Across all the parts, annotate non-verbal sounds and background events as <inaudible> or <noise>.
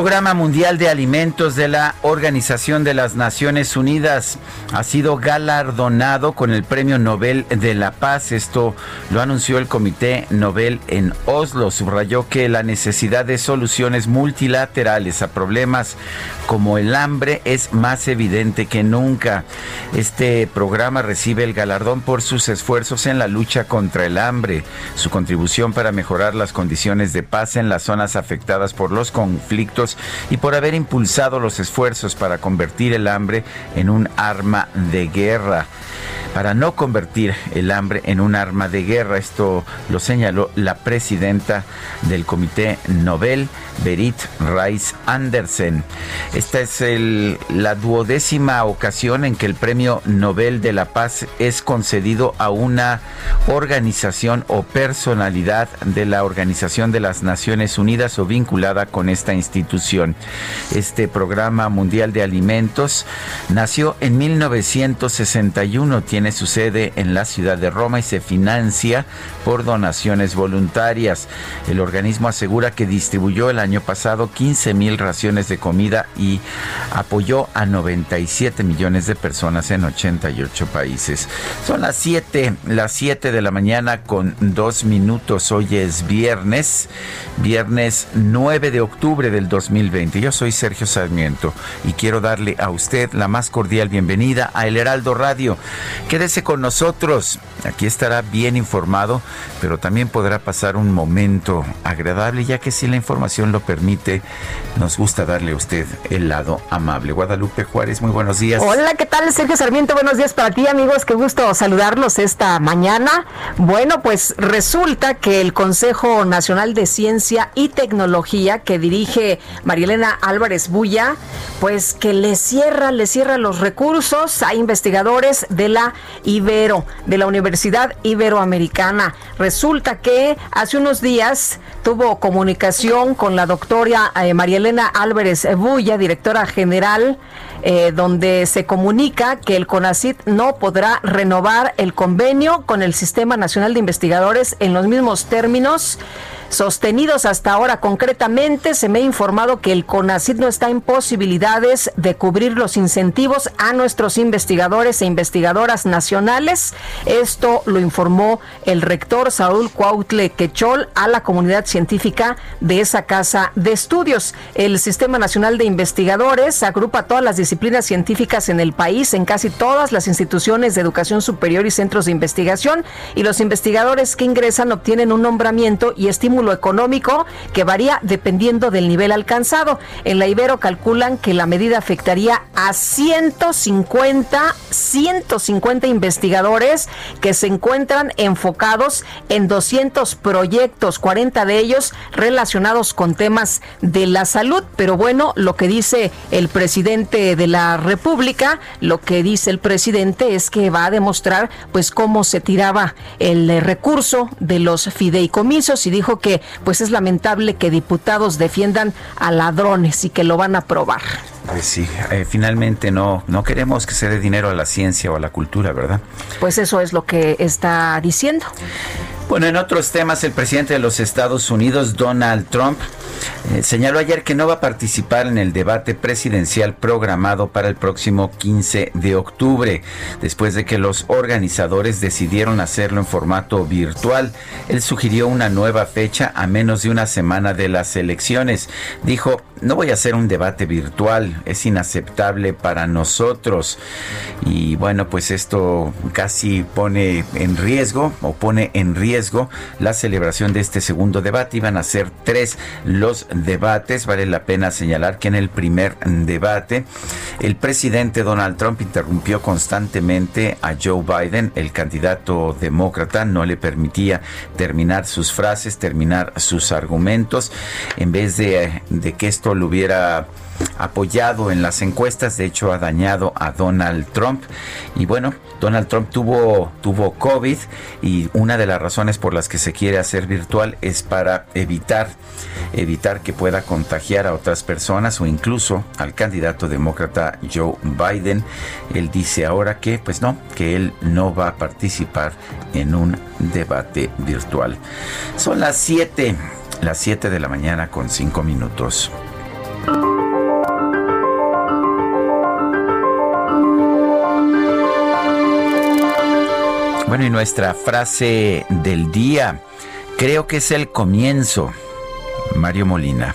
Programa Mundial de Alimentos de la Organización de las Naciones Unidas ha sido galardonado con el Premio Nobel de la Paz. Esto lo anunció el Comité Nobel en Oslo. Subrayó que la necesidad de soluciones multilaterales a problemas como el hambre es más evidente que nunca. Este programa recibe el galardón por sus esfuerzos en la lucha contra el hambre, su contribución para mejorar las condiciones de paz en las zonas afectadas por los conflictos y por haber impulsado los esfuerzos para convertir el hambre en un arma de guerra para no convertir el hambre en un arma de guerra. Esto lo señaló la presidenta del Comité Nobel, Berit Reis Andersen. Esta es la duodécima ocasión en que el Premio Nobel de la Paz es concedido a una organización o personalidad de la Organización de las Naciones Unidas o vinculada con esta institución. Este programa mundial de alimentos nació en 1961, tiene su sede en la ciudad de Roma y se financia por donaciones voluntarias. El organismo asegura que distribuyó el año pasado 15 mil raciones de comida y apoyó a 97 millones de personas en 88 países. Son las 7, las 7 de la mañana con dos minutos. Hoy es viernes, viernes 9 de octubre del 2020. Yo soy Sergio Sarmiento y quiero darle a usted la más cordial bienvenida a El Heraldo Radio. Quédese con nosotros. Aquí estará bien informado, pero también podrá pasar un momento agradable, ya que si la información lo permite, nos gusta darle a usted el lado amable. Guadalupe Juárez, muy buenos días. Hola, ¿qué tal? Sergio Sarmiento, buenos días para ti, amigos. Qué gusto saludarlos esta mañana. Bueno, pues resulta que el Consejo Nacional de Ciencia y Tecnología que dirige Marielena Álvarez Bulla, pues que le cierra, le cierra los recursos a investigadores de la Ibero, de la Universidad Iberoamericana. Resulta que hace unos días tuvo comunicación con la doctora eh, María Elena Álvarez Bulla, directora general, eh, donde se comunica que el CONACIT no podrá renovar el convenio con el Sistema Nacional de Investigadores en los mismos términos sostenidos hasta ahora. Concretamente, se me ha informado que el CONACID no está en posibilidades de cubrir los incentivos a nuestros investigadores e investigadoras nacionales. Esto lo informó el rector Saúl Cuautle Quechol a la comunidad científica de esa casa de estudios. El Sistema Nacional de Investigadores agrupa todas las disciplinas científicas en el país, en casi todas las instituciones de educación superior y centros de investigación, y los investigadores que ingresan obtienen un nombramiento y estímulo económico que varía dependiendo del nivel alcanzado. En la Ibero calculan que la medida afectaría a 150, 150 investigadores que se encuentran enfocados en 200 proyectos, 40 de ellos relacionados con temas de la salud. Pero bueno, lo que dice el presidente de la República, lo que dice el presidente es que va a demostrar pues cómo se tiraba el recurso de los fideicomisos y dijo que pues es lamentable que diputados defiendan a ladrones y que lo van a probar. Pues sí, eh, finalmente no, no queremos que se dé dinero a la ciencia o a la cultura, ¿verdad? Pues eso es lo que está diciendo. Bueno, en otros temas, el presidente de los Estados Unidos, Donald Trump, eh, señaló ayer que no va a participar en el debate presidencial programado para el próximo 15 de octubre, después de que los organizadores decidieron hacerlo en formato virtual. Él sugirió una nueva fecha a menos de una semana de las elecciones. Dijo, no voy a hacer un debate virtual, es inaceptable para nosotros. Y bueno, pues esto casi pone en riesgo o pone en riesgo la celebración de este segundo debate. Iban a ser tres los debates. Vale la pena señalar que en el primer debate el presidente Donald Trump interrumpió constantemente a Joe Biden, el candidato demócrata, no le permitía terminar sus frases, terminar sus argumentos, en vez de, que esto lo hubiera apoyado en las encuestas, de hecho ha dañado a Donald Trump. Y bueno, Donald Trump tuvo, tuvo COVID y una de las razones por las que se quiere hacer virtual es para evitar, evitar que pueda contagiar a otras personas o incluso al candidato demócrata Joe Biden. Él dice ahora que, pues no, que él no va a participar en un debate virtual. Son las 7, las 7 de la mañana con 5 minutos. Bueno, y nuestra frase del día, creo que es el comienzo. Mario Molina.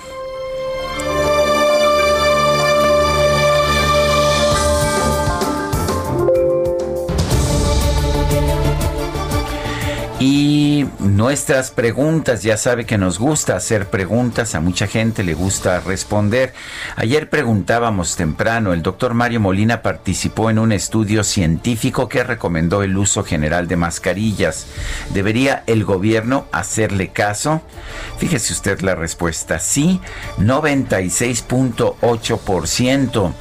Nuestras preguntas, ya sabe que nos gusta hacer preguntas, a mucha gente le gusta responder. Ayer preguntábamos temprano, el doctor Mario Molina participó en un estudio científico que recomendó el uso general de mascarillas. ¿Debería el gobierno hacerle caso? Fíjese usted la respuesta, sí, 96.8%,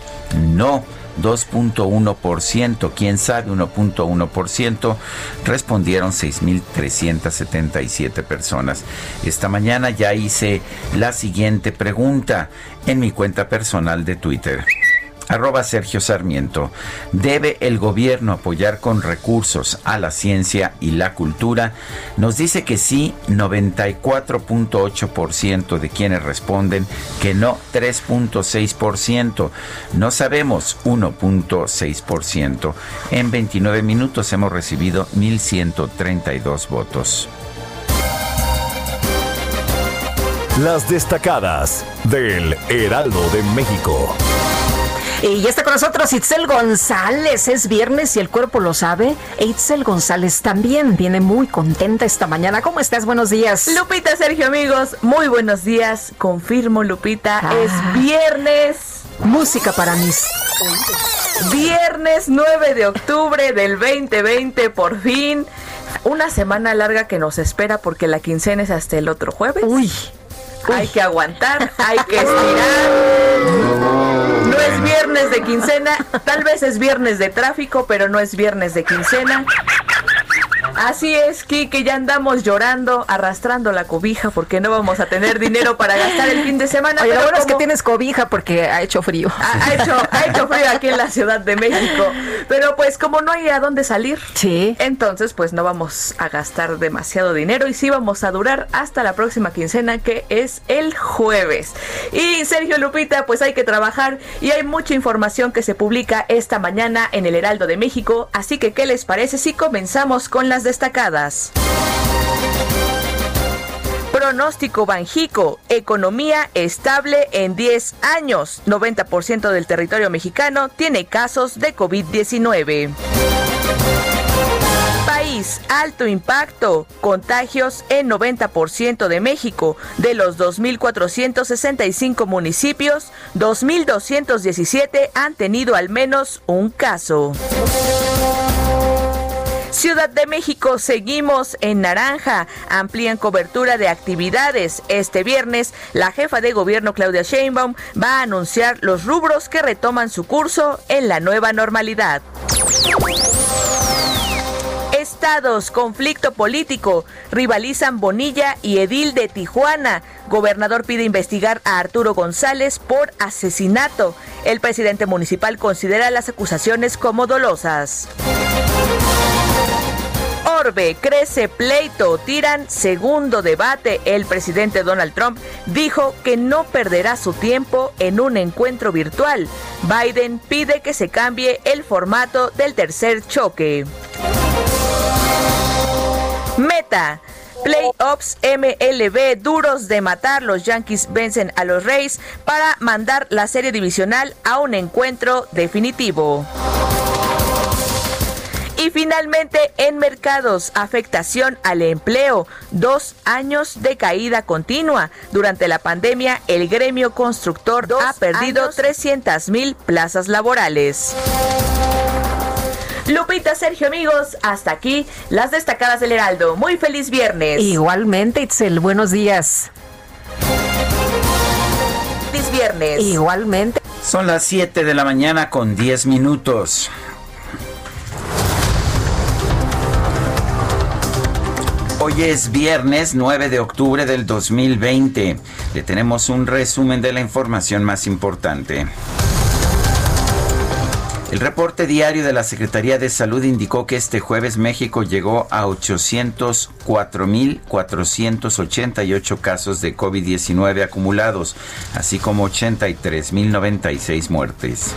no. 2.1%, quién sabe 1.1%, respondieron 6.377 personas. Esta mañana ya hice la siguiente pregunta en mi cuenta personal de Twitter arroba Sergio Sarmiento. ¿Debe el gobierno apoyar con recursos a la ciencia y la cultura? Nos dice que sí, 94.8% de quienes responden, que no, 3.6%. No sabemos, 1.6%. En 29 minutos hemos recibido 1.132 votos. Las destacadas del Heraldo de México. Y ya está con nosotros Itzel González. Es viernes y el cuerpo lo sabe. E Itzel González también viene muy contenta esta mañana. ¿Cómo estás? Buenos días. Lupita, Sergio, amigos, muy buenos días. Confirmo, Lupita, ah. es viernes. Música para mis Viernes 9 de octubre del 2020, por fin. Una semana larga que nos espera porque la quincena es hasta el otro jueves. Uy. Hay que aguantar, hay que estirar. No es viernes de quincena, tal vez es viernes de tráfico, pero no es viernes de quincena. Así es, Kike, ya andamos llorando, arrastrando la cobija porque no vamos a tener dinero para gastar el fin de semana. Oye, lo bueno es que tienes cobija porque ha hecho frío. Ha, hecho, ha hecho frío aquí en la Ciudad de México. Pero pues como no hay a dónde salir, sí. entonces pues no vamos a gastar demasiado dinero y sí vamos a durar hasta la próxima quincena que es el jueves. Y Sergio Lupita, pues hay que trabajar y hay mucha información que se publica esta mañana en el Heraldo de México. Así que, ¿qué les parece si comenzamos con las destacadas. Pronóstico Banjico, economía estable en 10 años. 90% del territorio mexicano tiene casos de COVID-19. País, alto impacto, contagios en 90% de México. De los 2.465 municipios, 2.217 han tenido al menos un caso. Ciudad de México, seguimos en naranja. Amplían cobertura de actividades. Este viernes, la jefa de gobierno Claudia Sheinbaum va a anunciar los rubros que retoman su curso en la nueva normalidad. Estados, conflicto político, rivalizan Bonilla y Edil de Tijuana. Gobernador pide investigar a Arturo González por asesinato. El presidente municipal considera las acusaciones como dolosas Orbe, crece pleito, tiran segundo debate. El presidente Donald Trump dijo que no perderá su tiempo en un encuentro virtual. Biden pide que se cambie el formato del tercer choque. Meta. Playoffs MLB duros de matar. Los Yankees vencen a los Rays para mandar la serie divisional a un encuentro definitivo. Y finalmente, en mercados, afectación al empleo. Dos años de caída continua. Durante la pandemia, el gremio constructor ha perdido 300 mil plazas laborales. Lupita, Sergio, amigos, hasta aquí las destacadas del Heraldo. Muy feliz viernes. Igualmente, Itzel, buenos días. Feliz viernes. Igualmente. Son las 7 de la mañana con 10 minutos. Hoy es viernes 9 de octubre del 2020. Le tenemos un resumen de la información más importante. El reporte diario de la Secretaría de Salud indicó que este jueves México llegó a 804.488 casos de COVID-19 acumulados, así como 83.096 muertes.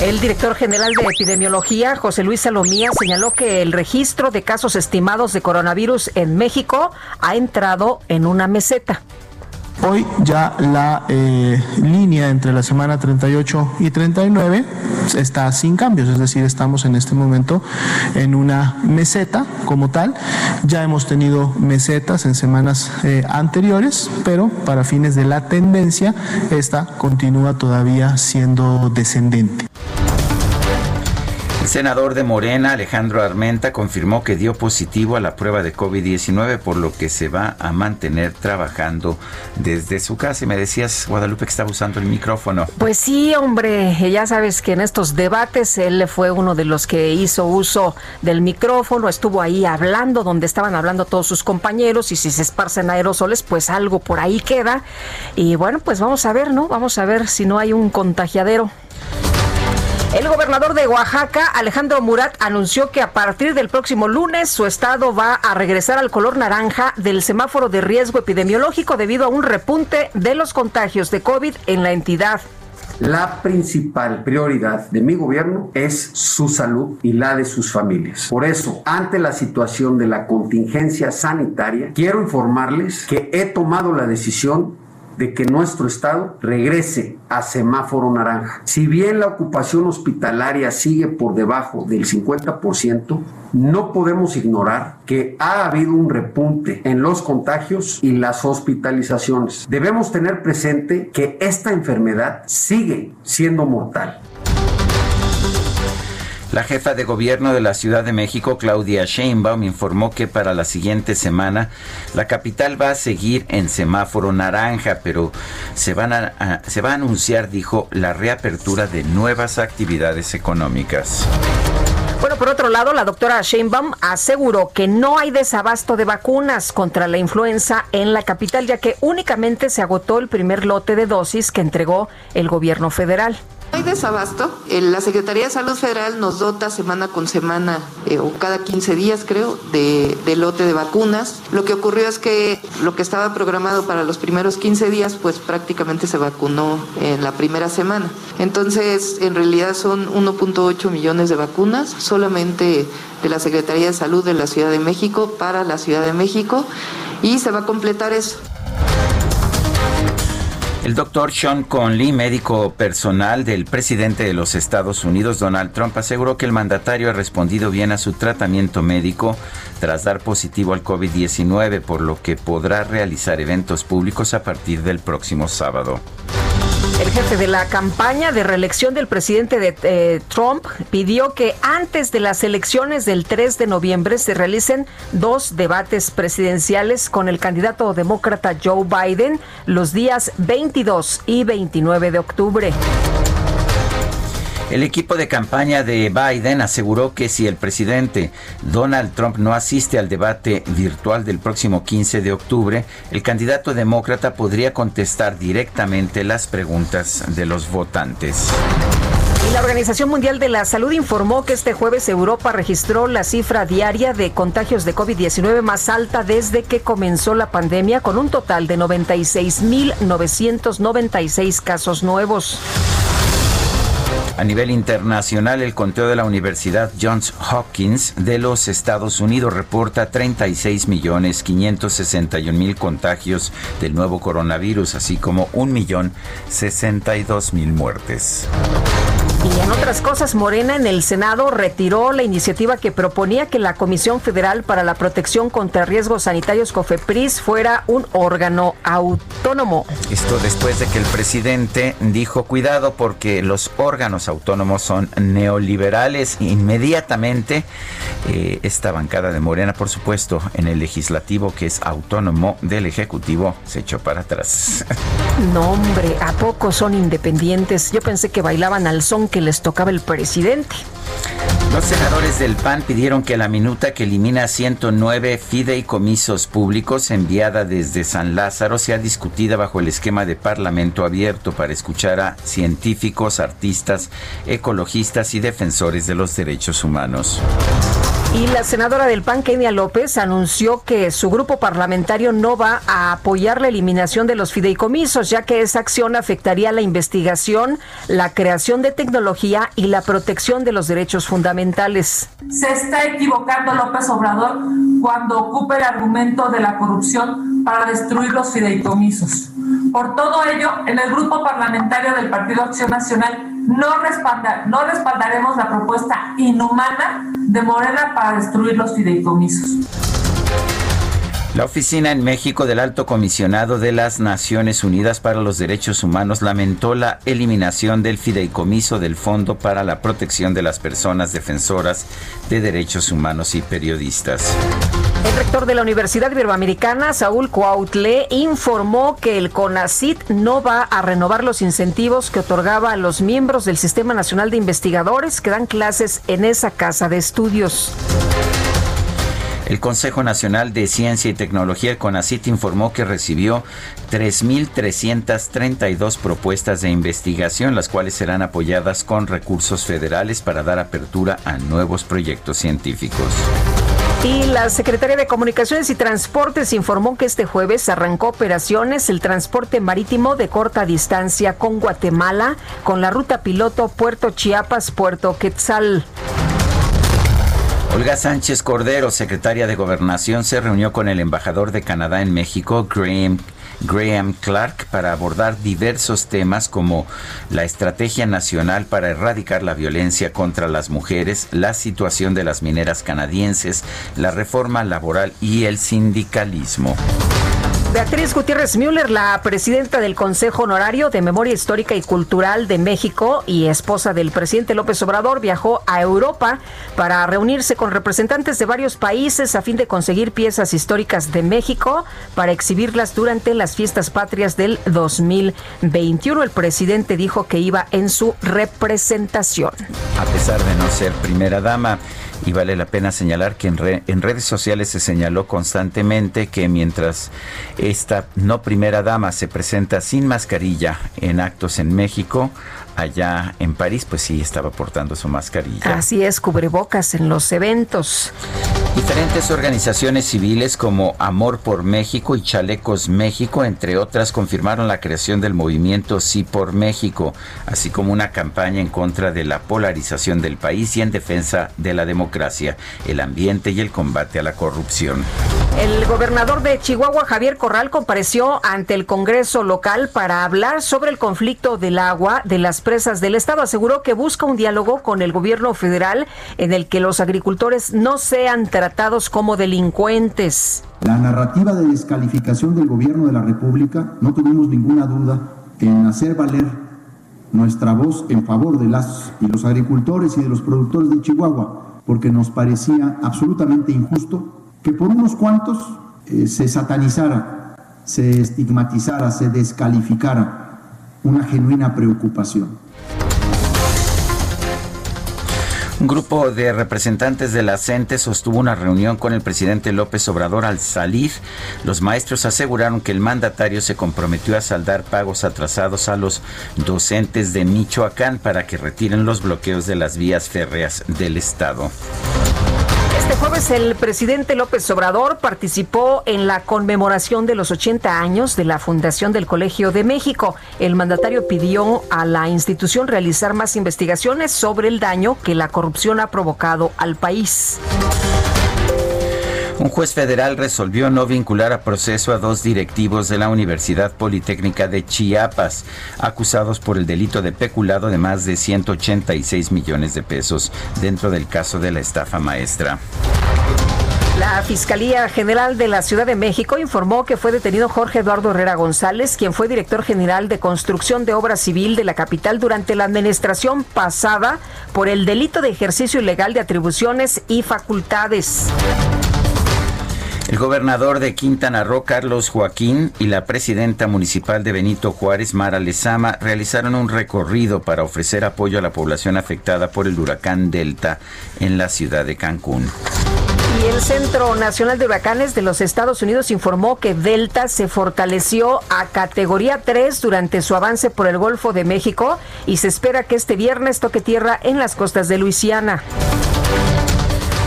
El director general de epidemiología, José Luis Salomía, señaló que el registro de casos estimados de coronavirus en México ha entrado en una meseta. Hoy ya la eh, línea entre la semana 38 y 39 está sin cambios, es decir, estamos en este momento en una meseta como tal. Ya hemos tenido mesetas en semanas eh, anteriores, pero para fines de la tendencia, esta continúa todavía siendo descendente. El senador de Morena, Alejandro Armenta, confirmó que dio positivo a la prueba de COVID-19, por lo que se va a mantener trabajando desde su casa. Y me decías, Guadalupe, que estaba usando el micrófono. Pues sí, hombre, ya sabes que en estos debates él fue uno de los que hizo uso del micrófono, estuvo ahí hablando donde estaban hablando todos sus compañeros y si se esparcen aerosoles, pues algo por ahí queda. Y bueno, pues vamos a ver, ¿no? Vamos a ver si no hay un contagiadero. El gobernador de Oaxaca, Alejandro Murat, anunció que a partir del próximo lunes su estado va a regresar al color naranja del semáforo de riesgo epidemiológico debido a un repunte de los contagios de COVID en la entidad. La principal prioridad de mi gobierno es su salud y la de sus familias. Por eso, ante la situación de la contingencia sanitaria, quiero informarles que he tomado la decisión de que nuestro estado regrese a semáforo naranja. Si bien la ocupación hospitalaria sigue por debajo del 50%, no podemos ignorar que ha habido un repunte en los contagios y las hospitalizaciones. Debemos tener presente que esta enfermedad sigue siendo mortal. La jefa de gobierno de la Ciudad de México, Claudia Sheinbaum, informó que para la siguiente semana la capital va a seguir en semáforo naranja, pero se, va a anunciar, dijo, la reapertura de nuevas actividades económicas. Bueno, por otro lado, la doctora Sheinbaum aseguró que no hay desabasto de vacunas contra la influenza en la capital, ya que únicamente se agotó el primer lote de dosis que entregó el gobierno federal. Hay desabasto. La Secretaría de Salud Federal nos dota semana con semana eh, o cada 15 días, creo, de, de, lote de vacunas. Lo que ocurrió es que lo que estaba programado para los primeros 15 días, pues prácticamente se vacunó en la primera semana. Entonces, en realidad son 1.8 millones de vacunas solamente de la Secretaría de Salud de la Ciudad de México para la Ciudad de México y se va a completar eso. El doctor Sean Conley, médico personal del presidente de los Estados Unidos, Donald Trump, aseguró que el mandatario ha respondido bien a su tratamiento médico tras dar positivo al COVID-19, por lo que podrá realizar eventos públicos a partir del próximo sábado. El jefe de la campaña de reelección del presidente de eh, Trump pidió que antes de las elecciones del 3 de noviembre se realicen dos debates presidenciales con el candidato demócrata Joe Biden los días 22 y 29 de octubre. El equipo de campaña de Biden aseguró que si el presidente Donald Trump no asiste al debate virtual del próximo 15 de octubre, el candidato demócrata podría contestar directamente las preguntas de los votantes. La Organización Mundial de la Salud informó que este jueves Europa registró la cifra diaria de contagios de COVID-19 más alta desde que comenzó la pandemia, con un total de 96.996 casos nuevos. A nivel internacional, el conteo de la Universidad Johns Hopkins de los Estados Unidos reporta 36.561.000 contagios del nuevo coronavirus, así como 1.062.000 muertes. Y en otras cosas, Morena en el Senado retiró la iniciativa que proponía que la Comisión Federal para la Protección contra Riesgos Sanitarios COFEPRIS fuera un órgano autónomo. Esto después de que el presidente dijo cuidado porque los órganos autónomos son neoliberales. Inmediatamente eh, esta bancada de Morena, por supuesto, en el legislativo que es autónomo del Ejecutivo, se echó para atrás. No, hombre, ¿a poco son independientes? Yo pensé que bailaban al son que les tocaba el presidente. Los senadores del PAN pidieron que la minuta que elimina 109 fideicomisos públicos enviada desde San Lázaro sea discutida bajo el esquema de Parlamento abierto para escuchar a científicos, artistas, ecologistas y defensores de los derechos humanos. Y la senadora del PAN, Kenia López, anunció que su grupo parlamentario no va a apoyar la eliminación de los fideicomisos, ya que esa acción afectaría la investigación, la creación de tecnología y la protección de los derechos fundamentales. Se está equivocando López Obrador cuando ocupa el argumento de la corrupción para destruir los fideicomisos. Por todo ello, en el grupo parlamentario del Partido Acción Nacional no, no respaldaremos la propuesta inhumana de Morena para destruir los fideicomisos. La oficina en México del Alto Comisionado de las Naciones Unidas para los Derechos Humanos lamentó la eliminación del fideicomiso del Fondo para la Protección de las Personas Defensoras de Derechos Humanos y Periodistas. El rector de la Universidad Iberoamericana, Saúl Cuautle, informó que el CONACIT no va a renovar los incentivos que otorgaba a los miembros del Sistema Nacional de Investigadores que dan clases en esa casa de estudios. El Consejo Nacional de Ciencia y Tecnología, el CONACIT, informó que recibió 3.332 propuestas de investigación, las cuales serán apoyadas con recursos federales para dar apertura a nuevos proyectos científicos. Y la Secretaría de Comunicaciones y Transportes informó que este jueves arrancó operaciones el transporte marítimo de corta distancia con Guatemala con la ruta piloto Puerto Chiapas, Puerto Quetzal. Olga Sánchez Cordero, secretaria de Gobernación, se reunió con el embajador de Canadá en México, Graham, Graham Clark, para abordar diversos temas como la estrategia nacional para erradicar la violencia contra las mujeres, la situación de las mineras canadienses, la reforma laboral y el sindicalismo. Beatriz Gutiérrez Müller, la presidenta del Consejo Honorario de Memoria Histórica y Cultural de México y esposa del presidente López Obrador, viajó a Europa para reunirse con representantes de varios países a fin de conseguir piezas históricas de México para exhibirlas durante las fiestas patrias del 2021. El presidente dijo que iba en su representación. A pesar de no ser primera dama, y vale la pena señalar que en, en, redes sociales se señaló constantemente que mientras esta no primera dama se presenta sin mascarilla en actos en México, allá en París, pues sí estaba portando su mascarilla. Así es, cubrebocas en los eventos. Diferentes organizaciones civiles como Amor por México y Chalecos México, entre otras, confirmaron la creación del movimiento Sí por México, así como una campaña en contra de la polarización del país y en defensa de la democracia, el ambiente y el combate a la corrupción. El gobernador de Chihuahua, Javier Corral, compareció ante el Congreso local para hablar sobre el conflicto del agua de las presas del Estado. Aseguró que busca un diálogo con el gobierno federal en el que los agricultores no sean tratados como delincuentes. La narrativa de descalificación del gobierno de la República, no tuvimos ninguna duda en hacer valer nuestra voz en favor de las y los agricultores y de los productores de Chihuahua, porque nos parecía absolutamente injusto que por unos cuantos eh, se satanizara, se estigmatizara, se descalificara una genuina preocupación. Un grupo de representantes de la CENTE sostuvo una reunión con el presidente López Obrador al salir. Los maestros aseguraron que el mandatario se comprometió a saldar pagos atrasados a los docentes de Michoacán para que retiren los bloqueos de las vías férreas del estado. Este jueves el presidente López Obrador participó en la conmemoración de los 80 años de la fundación del Colegio de México. El mandatario pidió a la institución realizar más investigaciones sobre el daño que la corrupción ha provocado al país. Un juez federal resolvió no vincular a proceso a dos directivos de la Universidad Politécnica de Chiapas, acusados por el delito de peculado de más de 186 millones de pesos dentro del caso de la estafa maestra. La Fiscalía General de la Ciudad de México informó que fue detenido Jorge Eduardo Herrera González, quien fue director general de construcción de obra civil de la capital durante la administración pasada por el delito de ejercicio ilegal de atribuciones y facultades. El gobernador de Quintana Roo, Carlos Joaquín, y la presidenta municipal de Benito Juárez, Mara Lezama, realizaron un recorrido para ofrecer apoyo a la población afectada por el huracán Delta en la ciudad de Cancún. Y el Centro Nacional de Huracanes de los Estados Unidos informó que Delta se fortaleció a categoría 3 durante su avance por el Golfo de México y se espera que este viernes toque tierra en las costas de Luisiana.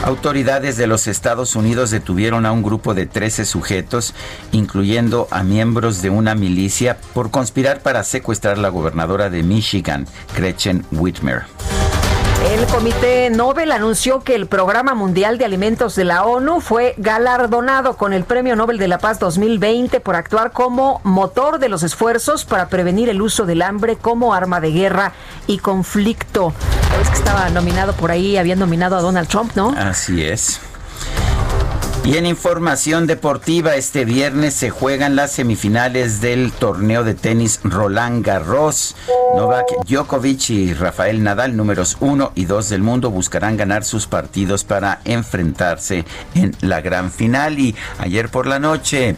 Autoridades de los Estados Unidos detuvieron a un grupo de 13 sujetos, incluyendo a miembros de una milicia, por conspirar para secuestrar a la gobernadora de Michigan, Gretchen Whitmer. El Comité Nobel anunció que el Programa Mundial de Alimentos de la ONU fue galardonado con el Premio Nobel de la Paz 2020 por actuar como motor de los esfuerzos para prevenir el uso del hambre como arma de guerra y conflicto. Es que estaba nominado por ahí, habían nominado a Donald Trump, ¿no? Así es. Y en información deportiva, este viernes se juegan las semifinales del torneo de tenis Roland Garros. Novak Djokovic y Rafael Nadal, números uno y dos del mundo, buscarán ganar sus partidos para enfrentarse en la gran final. Y ayer por la noche,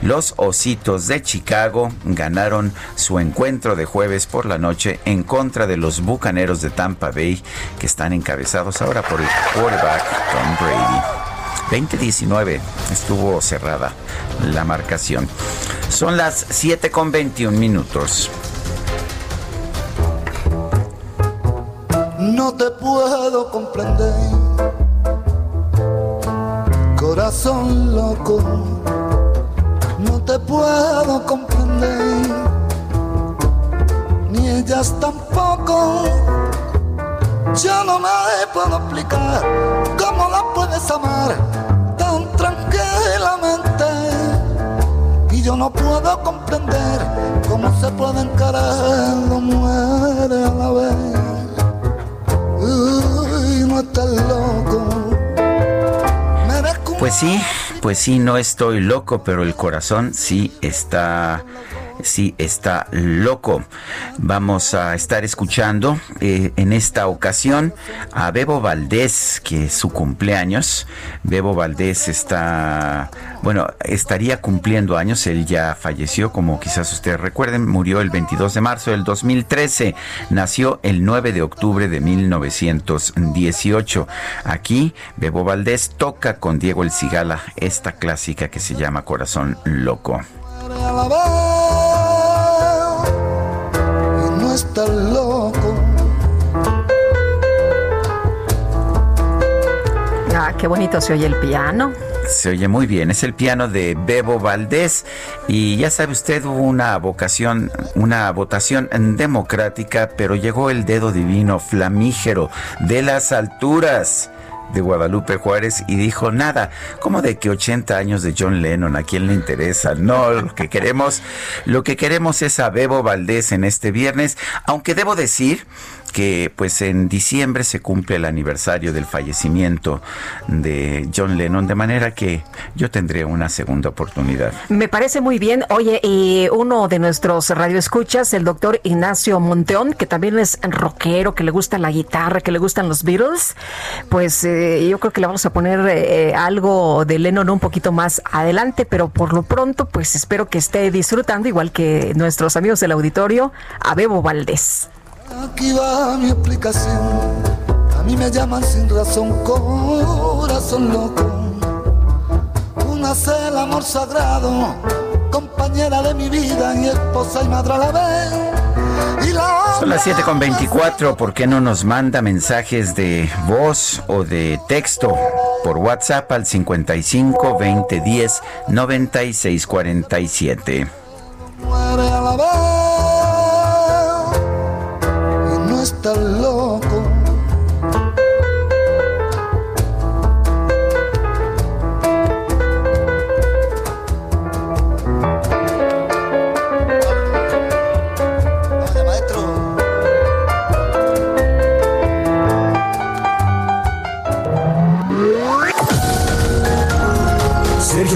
los Ositos de Chicago ganaron su encuentro de jueves por la noche en contra de los Bucaneros de Tampa Bay, que están encabezados ahora por el quarterback Tom Brady. 2019 estuvo cerrada la marcación. Son las 7 con 21 minutos. No te puedo comprender, corazón loco. No te puedo comprender, ni ellas tampoco. Yo no me puedo explicar cómo la puedes amar tan tranquilamente. Y yo no puedo comprender cómo se puede encarar dos mujeres a la vez. Uy, no estás loco. Pues sí, pues sí, no estoy loco, pero el corazón sí está sí está loco. Vamos a estar escuchando eh, en esta ocasión a Bebo Valdés, que es su cumpleaños. Bebo Valdés está, bueno, estaría cumpliendo años. Él ya falleció, como quizás ustedes recuerden, murió el 22 de marzo del 2013. Nació el 9 de octubre de 1918. Aquí, Bebo Valdés toca con Diego El Cigala esta clásica que se llama Corazón Loco. Loco. Ah, qué bonito se oye el piano. Se oye muy bien, es el piano de Bebo Valdés y ya sabe usted hubo una vocación, una votación democrática, pero llegó el dedo divino flamígero de las alturas de Guadalupe Juárez y dijo nada, como de que 80 años de John Lennon, ¿a quién le interesa? No, lo que queremos, lo que queremos es a Bebo Valdés en este viernes, aunque debo decir que pues en diciembre se cumple el aniversario del fallecimiento de John Lennon, de manera que yo tendré una segunda oportunidad. Me parece muy bien. Oye, uno de nuestros radioescuchas, el doctor Ignacio Monteón, que también es rockero, que le gusta la guitarra, que le gustan los Beatles, pues yo creo que le vamos a poner eh, algo de Lennon un poquito más adelante, pero por lo pronto, pues espero que esté disfrutando, igual que nuestros amigos del auditorio, a Bebo Valdés. Aquí va mi explicación. A mí me llaman sin razón corazón loco. Una es el amor sagrado, compañera de mi vida y esposa y madre a la vez. Son las 7 con 24. ¿Por qué no nos manda mensajes de voz o de texto por WhatsApp al 55 20 10 96 47? muere a la vez y no está loco.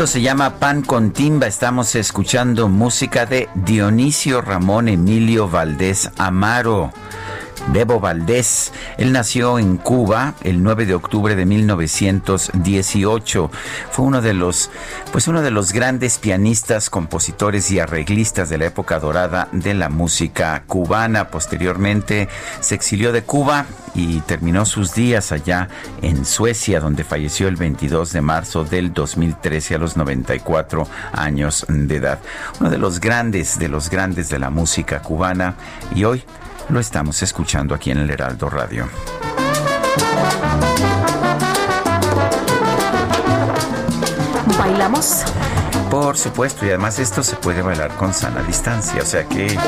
Esto se llama Pan con Timba. Estamos escuchando música de Dionisio Ramón Emilio Valdés Amaro. Bebo Valdés. Él nació en Cuba el 9 de octubre de 1918. Fue uno de los, pues uno de los grandes pianistas, compositores y arreglistas de la época dorada de la música cubana. Posteriormente se exilió de Cuba y terminó sus días allá en Suecia, donde falleció el 22 de marzo del 2013 a los 94 años de edad. Uno de los grandes, de los grandes de la música cubana y hoy lo estamos escuchando aquí en el Heraldo Radio. ¿Bailamos? Por supuesto, y además esto se puede bailar con sana distancia, o sea que...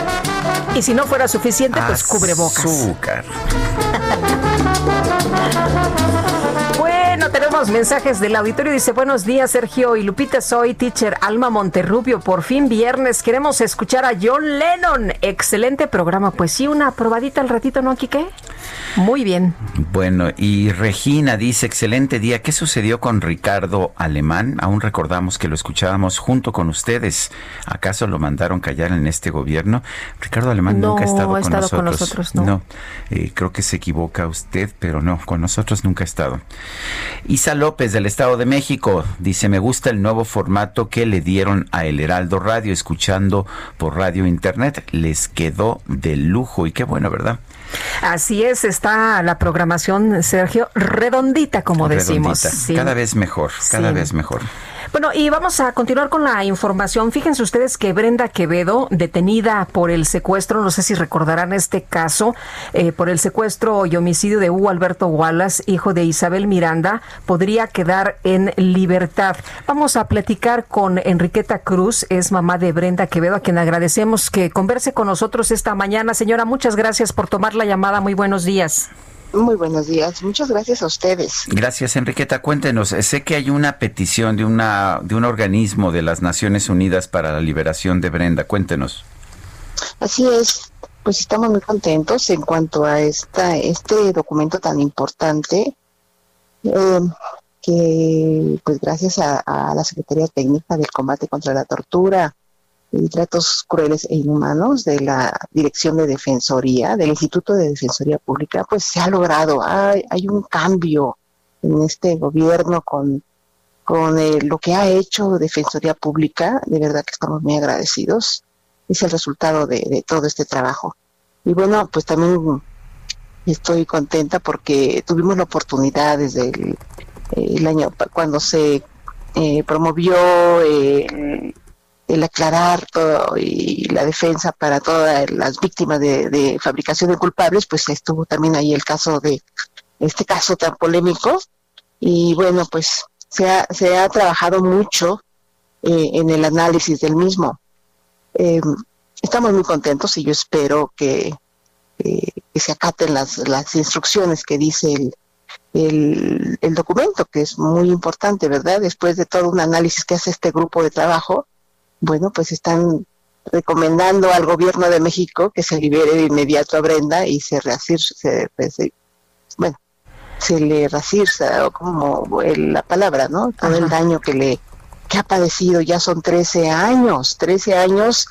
Y si no fuera suficiente, pues cubrebocas. Azúcar. <laughs> Tenemos mensajes del auditorio. Dice, buenos días, Sergio y Lupita. Soy teacher Alma Monterrubio. Por fin viernes queremos escuchar a John Lennon. Excelente programa. Pues sí, una probadita al ratito, ¿no, Quique? Muy bien. Bueno, y Regina dice, excelente día. ¿Qué sucedió con Ricardo Alemán? Aún recordamos que lo escuchábamos junto con ustedes. ¿Acaso lo mandaron callar en este gobierno? Ricardo Alemán No, nunca ha estado, ha con, estado nosotros. con nosotros, no. eh, creo que se equivoca usted, pero no, con nosotros nunca ha estado. Isa López del Estado de México dice, me gusta el nuevo formato que le dieron a El Heraldo Radio, escuchando por radio internet. Les quedó de lujo y qué bueno, ¿verdad? Así es, está la programación, Sergio, redondita, como decimos. Redondita. Sí. Cada vez mejor, cada Sí. vez mejor. Bueno, y vamos a continuar con la información. Fíjense ustedes que Brenda Quevedo, detenida por el secuestro, no sé si recordarán este caso, eh, por el secuestro y homicidio de Hugo Alberto Wallace, hijo de Isabel Miranda, podría quedar en libertad. Vamos a platicar con Enriqueta Cruz, es mamá de Brenda Quevedo, a quien agradecemos que converse con nosotros esta mañana. Señora, muchas gracias por tomar la llamada. Muy buenos días. Muy buenos días, muchas gracias a ustedes. Gracias, Enriqueta. Cuéntenos, eh, sé que hay una petición de, una, de un organismo de las Naciones Unidas para la liberación de Brenda. Cuéntenos. Así es, pues estamos muy contentos en cuanto a esta, este documento tan importante eh, que pues gracias a, a la Secretaría Técnica del Combate contra la Tortura y Tratos Crueles e Inhumanos de la Dirección de Defensoría, del Instituto de Defensoría Pública, pues se ha logrado, hay, hay un cambio en este gobierno con, con eh, lo que ha hecho Defensoría Pública, de verdad que estamos muy agradecidos. Es el resultado de, de todo este trabajo. Y bueno, pues también estoy contenta porque tuvimos la oportunidad desde el, año cuando se eh, promovió eh, la, aclarar todo y la defensa para todas las víctimas de, fabricación de culpables, pues estuvo también ahí el caso de este caso tan polémico y bueno, pues se ha, se ha trabajado mucho eh, en el análisis del mismo. Eh, estamos muy contentos y yo espero que, que se acaten las, las instrucciones que dice el, el, el, documento, que es muy importante, ¿verdad? Después de todo un análisis que hace este grupo de trabajo, bueno, pues están recomendando al gobierno de México que se libere de inmediato a Brenda y se reasirse, bueno, se le rasirsa, o como la palabra, ¿no? Todo el daño que le que ha padecido, ya son 13 años, 13 años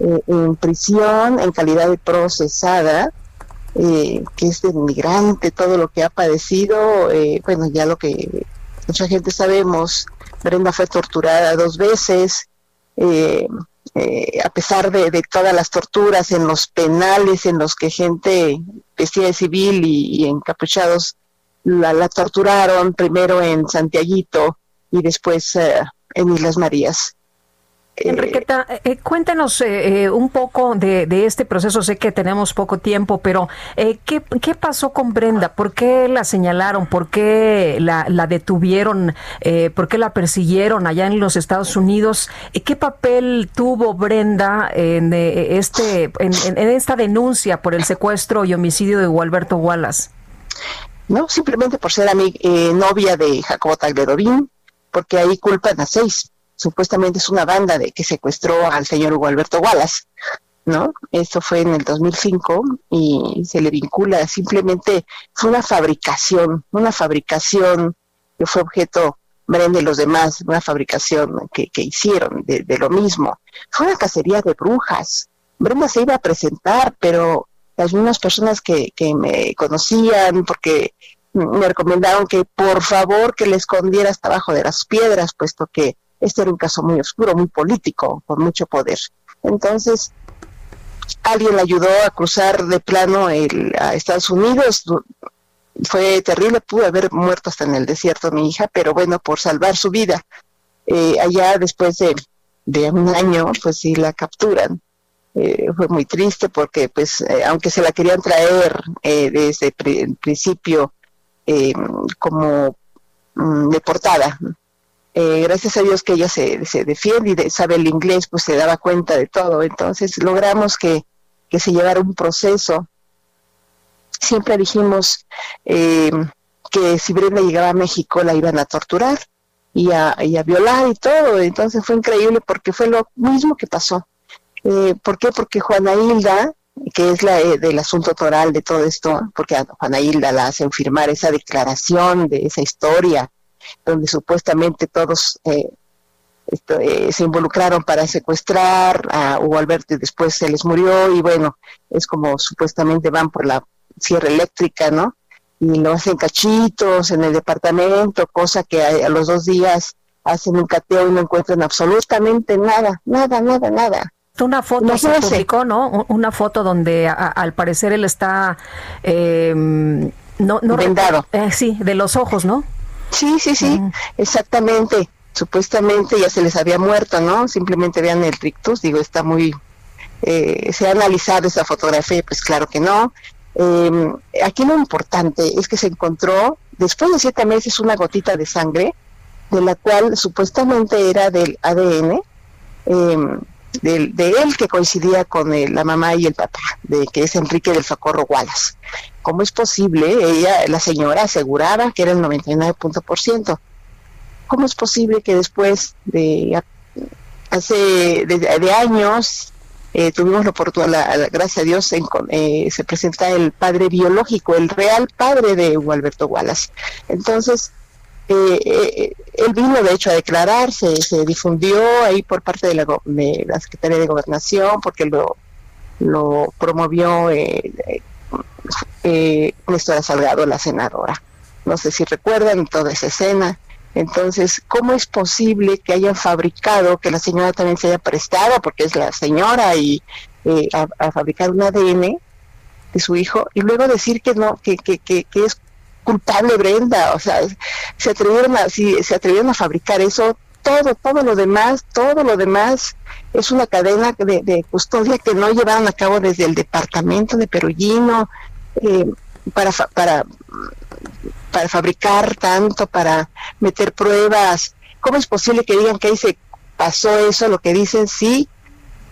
eh, en prisión en calidad de procesada, eh, que es de inmigrante, todo lo que ha padecido, eh, bueno, ya lo que mucha gente sabemos, Brenda fue torturada dos veces, eh, a pesar de, todas las torturas en los penales en los que gente vestida de civil y, encapuchados la, la, torturaron, primero en Santiaguito y después en Islas Marías. Enriqueta, eh, eh, cuéntanos eh, un poco de, este proceso. Sé que tenemos poco tiempo, pero ¿qué, pasó con Brenda? ¿Por qué la señalaron? ¿Por qué la, detuvieron? ¿Por qué la persiguieron allá en los Estados Unidos? ¿Qué papel tuvo Brenda en, este, en, esta denuncia por el secuestro y homicidio de Gualberto Wallace? No, simplemente por ser novia de Jacobo Talverodín, porque ahí culpan a seis supuestamente es una banda de que secuestró al señor Hugo Alberto Wallace, ¿no? Esto fue en el 2005 y se le vincula simplemente fue una fabricación, una fabricación que fue objeto y los demás, una fabricación que, hicieron de, lo mismo. Fue una cacería de brujas. Brenda se iba a presentar, pero las mismas personas que, que me conocían, porque me recomendaron que por favor que le escondiera hasta abajo de las piedras, puesto que este era un caso muy oscuro, muy político, con mucho poder. Entonces, alguien le ayudó a cruzar de plano el, a Estados Unidos. Fue terrible, pudo haber muerto hasta en el desierto mi hija, pero bueno, por salvar su vida. Eh, allá después de, un año, pues sí la capturan. Eh, fue muy triste porque, pues, eh, aunque se la querían traer desde el principio como mm, deportada, eh, gracias a Dios que ella se, se defiende y sabe el inglés, pues se daba cuenta de todo. Entonces logramos que, que se llevara un proceso. Siempre dijimos eh, que si Brenda llegaba a México la iban a torturar y a, y a violar y todo. Entonces fue increíble porque fue lo mismo que pasó. Eh, ¿Por qué? Porque Juana Hilda, que es la eh, del asunto toral de todo esto, porque Juana Hilda la hacen firmar esa declaración de esa historia donde supuestamente todos eh, eh, se involucraron para secuestrar a Hugo Alberto y después se les murió y bueno, es como supuestamente van por la sierra eléctrica, ¿no? Y lo hacen cachitos en el departamento, cosa que a, los dos días hacen un cateo y no encuentran absolutamente nada, nada, nada, nada. Una foto se publicó, ¿no? Una foto donde al parecer él está eh, no, no vendado. sí, de los ojos, ¿no? Sí, sí, sí, exactamente. Supuestamente ya se les había muerto, ¿no? Simplemente vean el rictus, digo, está muy... Eh, ¿Se ha analizado esa fotografía? Pues claro que no. Em, aquí lo importante es que se encontró, después de siete meses, una gotita de sangre, de la cual supuestamente era del ADN, eh, de, él que coincidía con la mamá y el papá, de que es Enrique del Facorro Wallace. ¿Cómo es posible? Ella, la señora aseguraba que era el 99%. ¿Cómo es posible que después de hace de, años eh, tuvimos la oportunidad, gracias a Dios, eh, se presenta el padre biológico, el real padre de Alberto Wallace. Entonces, eh, eh, él vino de hecho a declarar, se, difundió ahí por parte de la, de la Secretaría de Gobernación porque lo, lo promovió eh, eh, Néstor Salgado, la senadora. No sé si recuerdan toda esa escena. Entonces, ¿cómo es posible que hayan fabricado, que la señora también se haya prestado, porque es la señora, y eh, a, fabricar un ADN de su hijo, y luego decir que no, que, que, que, es culpable Brenda, o sea, se atrevieron a, si se atrevieron a fabricar eso, todo, todo lo demás, todo lo demás es una cadena de, custodia que no llevaron a cabo desde el departamento de Perullino eh, para, para, para fabricar tanto, para meter pruebas. ¿Cómo es posible que digan que ahí se pasó eso? Lo que dicen, sí,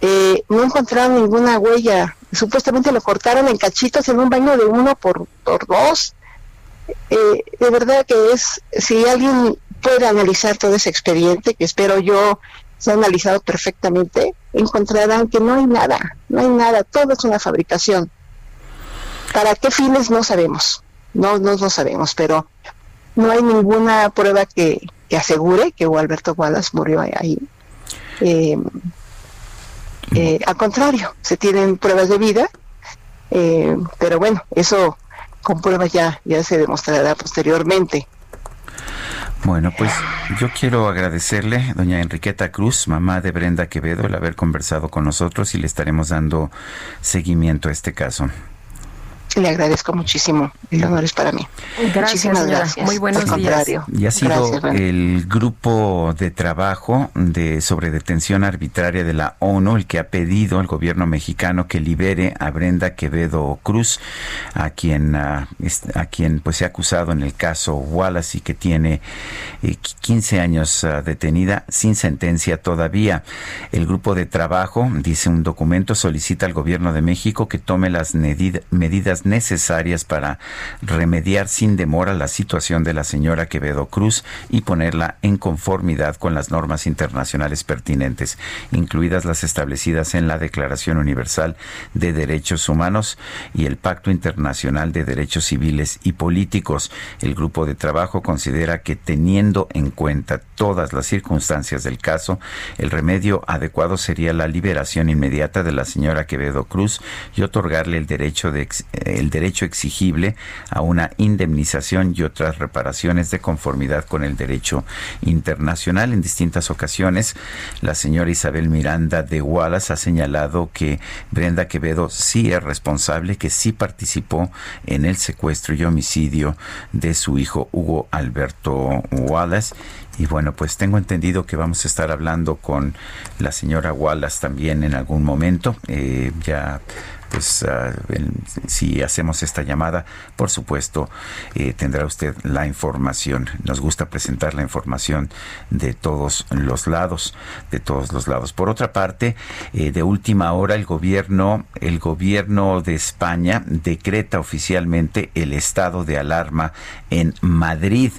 eh, no encontraron ninguna huella. Supuestamente lo cortaron en cachitos en un baño de uno por, por dos. Eh, de verdad que es, si alguien puede analizar todo ese expediente, que espero yo se ha analizado perfectamente, encontrarán que no hay nada, no hay nada, todo es una fabricación. ¿Para qué fines? No sabemos, no, no, no sabemos, pero no hay ninguna prueba que, que asegure que Alberto Wallace murió ahí. Eh, eh, al contrario, se tienen pruebas de vida, eh, pero bueno, eso con pruebas ya, ya se demostrará posteriormente. Bueno, pues yo quiero agradecerle, doña Enriqueta Cruz, mamá de Brenda Quevedo, el haber conversado con nosotros y le estaremos dando seguimiento a este caso. Le agradezco muchísimo. El honor es para mí. Gracias, gracias. Muy buenos días. Y ha sido el grupo de trabajo de sobre detención arbitraria de la ONU el que ha pedido al gobierno mexicano que libere a Brenda Quevedo Cruz, a quien a, quien pues se ha acusado en el caso Wallace y que tiene 15 eh, años ah, detenida sin sentencia todavía. El grupo de trabajo, dice un documento, solicita al gobierno de México que tome las medidas necesarias para remediar sin demora la situación de la señora Quevedo Cruz y ponerla en conformidad con las normas internacionales pertinentes, incluidas las establecidas en la Declaración Universal de Derechos Humanos y el Pacto Internacional de Derechos Civiles y Políticos. El grupo de trabajo considera que teniendo en cuenta todas las circunstancias del caso, el remedio adecuado sería la liberación inmediata de la señora Quevedo Cruz y otorgarle el derecho, de, el derecho exigible a una indemnización y otras reparaciones de conformidad con el derecho internacional. En distintas ocasiones, la señora Isabel Miranda de Wallace ha señalado que Brenda Quevedo sí es responsable, que sí participó en el secuestro y homicidio de su hijo Hugo Alberto Wallace y bueno, pues tengo entendido que vamos a estar hablando con la señora Wallace también en algún momento. Eh, ya pues ah, si hacemos esta llamada, por supuesto, eh, tendrá usted la información. Nos gusta presentar la información de todos los lados, de todos los lados. Por otra parte, eh, de última hora, el gobierno, el gobierno de España decreta oficialmente el estado de alarma en Madrid.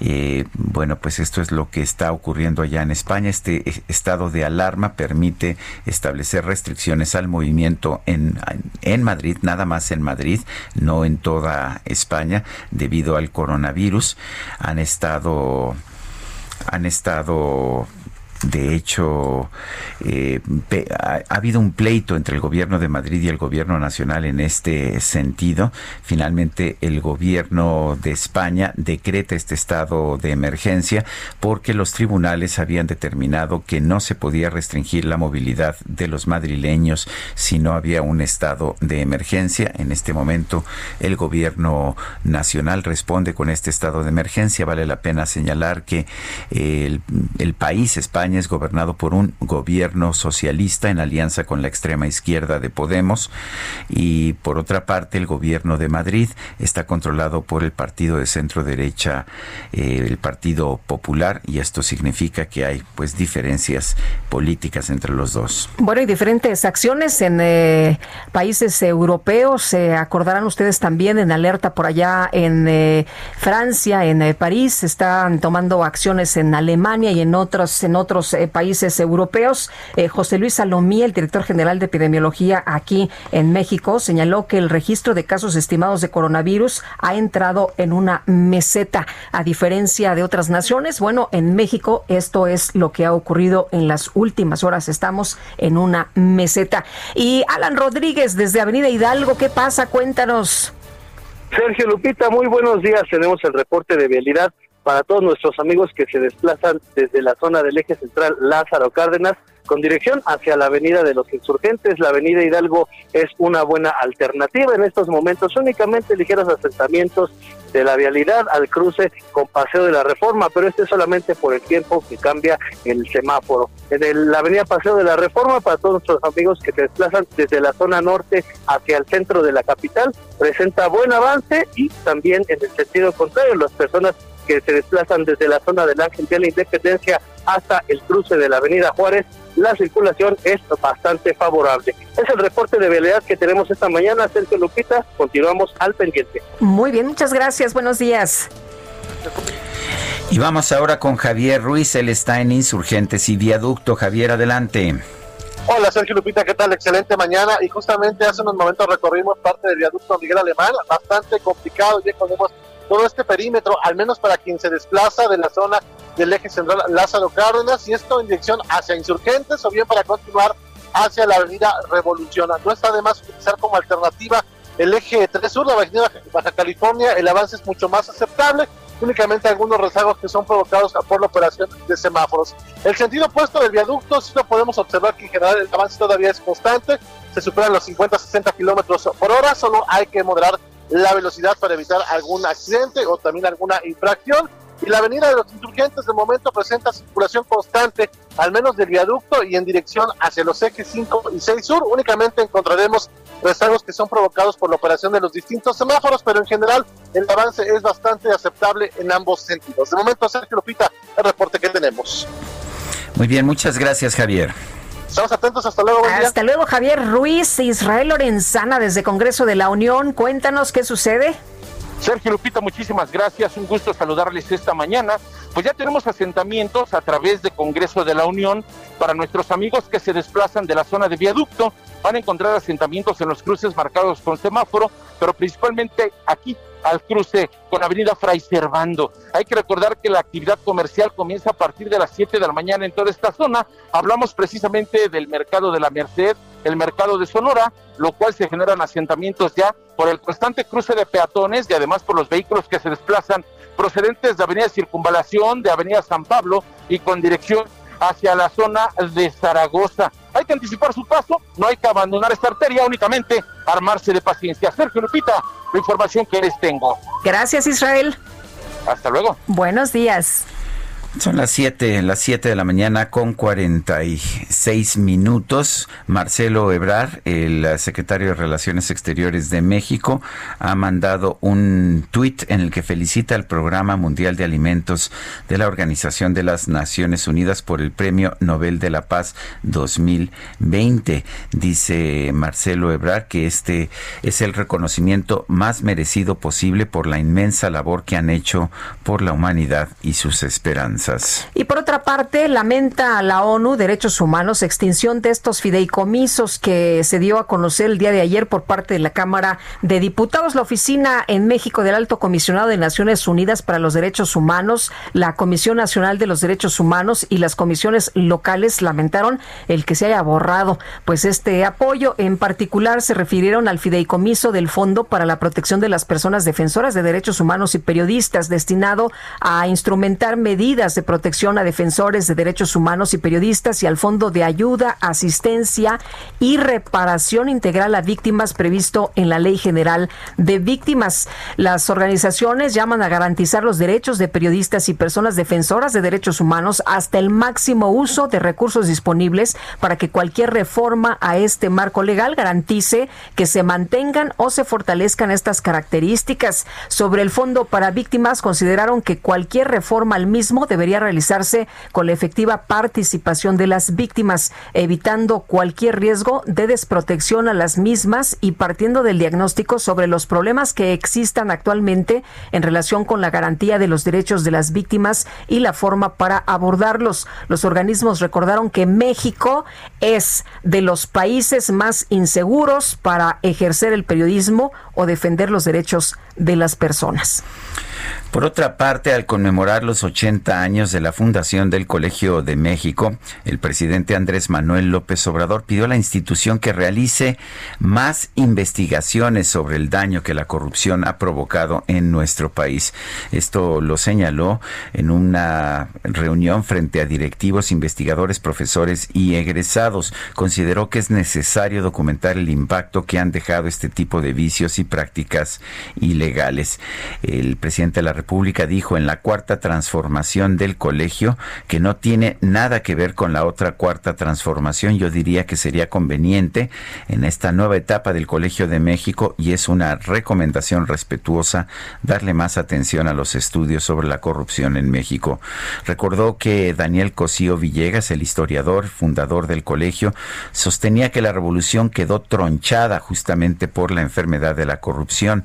Eh, bueno, pues esto es lo que está ocurriendo allá en España. Este estado de alarma permite establecer restricciones al movimiento en en Madrid, nada más en Madrid, no en toda España, debido al coronavirus. Han estado han estado de hecho, eh, ha, habido un pleito entre el gobierno de Madrid y el gobierno nacional en este sentido. Finalmente, el gobierno de España decreta este estado de emergencia porque los tribunales habían determinado que no se podía restringir la movilidad de los madrileños si no había un estado de emergencia. En este momento, el gobierno nacional responde con este estado de emergencia. Vale la pena señalar que el, el país, España, es gobernado por un gobierno socialista en alianza con la extrema izquierda de Podemos y por otra parte el gobierno de Madrid está controlado por el partido de centro derecha, eh, el Partido Popular y esto significa que hay pues diferencias políticas entre los dos. Bueno, y diferentes acciones en eh, países europeos. Se acordarán ustedes también en alerta por allá en eh, Francia, en París. Están tomando acciones en Alemania y en otros en otros eh, países europeos. Eh, José Luis Salomí, el director general de epidemiología aquí en México, señaló que el registro de casos estimados de coronavirus ha entrado en una meseta. A diferencia de otras naciones, bueno, en México esto es lo que ha ocurrido en las últimas horas. Estamos en una meseta. Y Alan Rodríguez, desde Avenida Hidalgo, ¿qué pasa? Cuéntanos. Sergio Lupita, muy buenos días. Tenemos el reporte de vialidad para todos nuestros amigos que se desplazan desde la zona del eje central Lázaro Cárdenas con dirección hacia la avenida de los insurgentes. La avenida Hidalgo es una buena alternativa en estos momentos, únicamente ligeros asentamientos de la vialidad al cruce con Paseo de la Reforma, pero este es solamente por el tiempo que cambia el semáforo. En la avenida Paseo de la Reforma, para todos nuestros amigos que se desplazan desde la zona norte hacia el centro de la capital, presenta buen avance y también en el sentido contrario, las personas que se desplazan desde la zona del Ángel de la Independencia hasta el cruce de la Avenida Juárez, la circulación es bastante favorable. Es el reporte de vialidad que tenemos esta mañana. Sergio Lupita, continuamos al pendiente. Muy bien, muchas gracias. Buenos días. Y vamos ahora con Javier Ruiz, él está en Insurgentes y Viaducto. Javier, adelante. Hola Sergio Lupita, ¿qué tal? Excelente mañana. Y justamente hace unos momentos recorrimos parte del viaducto Miguel Alemán, bastante complicado, ya podemos todo este perímetro, al menos para quien se desplaza de la zona del eje central Lázaro Cárdenas, y esto en dirección hacia Insurgentes o bien para continuar hacia la avenida Revolución. No está de más utilizar como alternativa el eje 3 sur, la avenida Baja California, el avance es mucho más aceptable, únicamente algunos rezagos que son provocados por la operación de semáforos. El sentido opuesto del viaducto, sí lo podemos observar que en general el avance todavía es constante, se superan los 50-60 kilómetros por hora, solo hay que moderar la velocidad para evitar algún accidente o también alguna infracción. Y la avenida de los insurgentes de momento presenta circulación constante, al menos del viaducto y en dirección hacia los ejes 5 y 6 sur. Únicamente encontraremos rezagos que son provocados por la operación de los distintos semáforos, pero en general el avance es bastante aceptable en ambos sentidos. De momento, Sergio Lupita, el reporte que tenemos. Muy bien, muchas gracias, Javier. Estamos atentos, hasta luego. hasta luego, Javier Ruiz, Israel Lorenzana, desde Congreso de la Unión. Cuéntanos qué sucede. Sergio Lupita, muchísimas gracias. Un gusto saludarles esta mañana. Pues ya tenemos asentamientos a través de Congreso de la Unión para nuestros amigos que se desplazan de la zona de viaducto. Van a encontrar asentamientos en los cruces marcados con semáforo, pero principalmente aquí al cruce con Avenida Fray Servando. Hay que recordar que la actividad comercial comienza a partir de las 7 de la mañana en toda esta zona. Hablamos precisamente del mercado de la Merced, el mercado de Sonora, lo cual se generan asentamientos ya por el constante cruce de peatones y además por los vehículos que se desplazan procedentes de Avenida Circunvalación, de Avenida San Pablo y con dirección hacia la zona de Zaragoza. Hay que anticipar su paso, no hay que abandonar esta arteria, únicamente armarse de paciencia. Sergio Lupita, la información que les tengo. Gracias, Israel. Hasta luego. Buenos días. Son las 7, las 7 de la mañana con 46 minutos. Marcelo Ebrar, el secretario de Relaciones Exteriores de México, ha mandado un tuit en el que felicita al Programa Mundial de Alimentos de la Organización de las Naciones Unidas por el Premio Nobel de la Paz 2020. Dice Marcelo Ebrar que este es el reconocimiento más merecido posible por la inmensa labor que han hecho por la humanidad y sus esperanzas. Y por otra parte, lamenta a la ONU Derechos Humanos extinción de estos fideicomisos que se dio a conocer el día de ayer por parte de la Cámara de Diputados. La oficina en México del Alto Comisionado de Naciones Unidas para los Derechos Humanos, la Comisión Nacional de los Derechos Humanos y las comisiones locales lamentaron el que se haya borrado pues este apoyo. En particular se refirieron al fideicomiso del Fondo para la Protección de las Personas Defensoras de Derechos Humanos y Periodistas destinado a instrumentar medidas de protección a defensores de derechos humanos y periodistas y al Fondo de Ayuda, Asistencia y Reparación Integral a Víctimas previsto en la Ley General de Víctimas. Las organizaciones llaman a garantizar los derechos de periodistas y personas defensoras de derechos humanos hasta el máximo uso de recursos disponibles para que cualquier reforma a este marco legal garantice que se mantengan o se fortalezcan estas características. Sobre el Fondo para Víctimas consideraron que cualquier reforma al mismo debe debería realizarse con la efectiva participación de las víctimas, evitando cualquier riesgo de desprotección a las mismas y partiendo del diagnóstico sobre los problemas que existan actualmente en relación con la garantía de los derechos de las víctimas y la forma para abordarlos. Los organismos recordaron que México es de los países más inseguros para ejercer el periodismo o defender los derechos de las personas. Por otra parte, al conmemorar los 80 años de la fundación del Colegio de México, el presidente Andrés Manuel López Obrador pidió a la institución que realice más investigaciones sobre el daño que la corrupción ha provocado en nuestro país. Esto lo señaló en una reunión frente a directivos, investigadores, profesores y egresados. Consideró que es necesario documentar el impacto que han dejado este tipo de vicios y prácticas ilegales. El presidente de la República dijo en la cuarta transformación del colegio que no tiene nada que ver con la otra cuarta transformación. Yo diría que sería conveniente en esta nueva etapa del Colegio de México y es una recomendación respetuosa darle más atención a los estudios sobre la corrupción en México. Recordó que Daniel Cosío Villegas, el historiador, fundador del colegio, sostenía que la revolución quedó tronchada justamente por la enfermedad de la corrupción.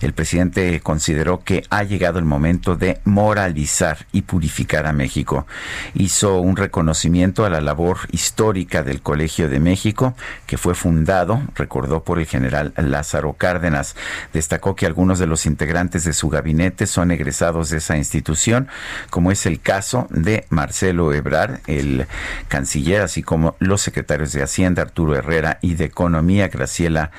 El presidente consideró que ha llegado el momento de moralizar y purificar a México. Hizo un reconocimiento a la labor histórica del Colegio de México, que fue fundado, recordó por el general Lázaro Cárdenas. Destacó que algunos de los integrantes de su gabinete son egresados de esa institución, como es el caso de Marcelo Ebrard, el canciller, así como los secretarios de Hacienda, Arturo Herrera, y de Economía, Graciela,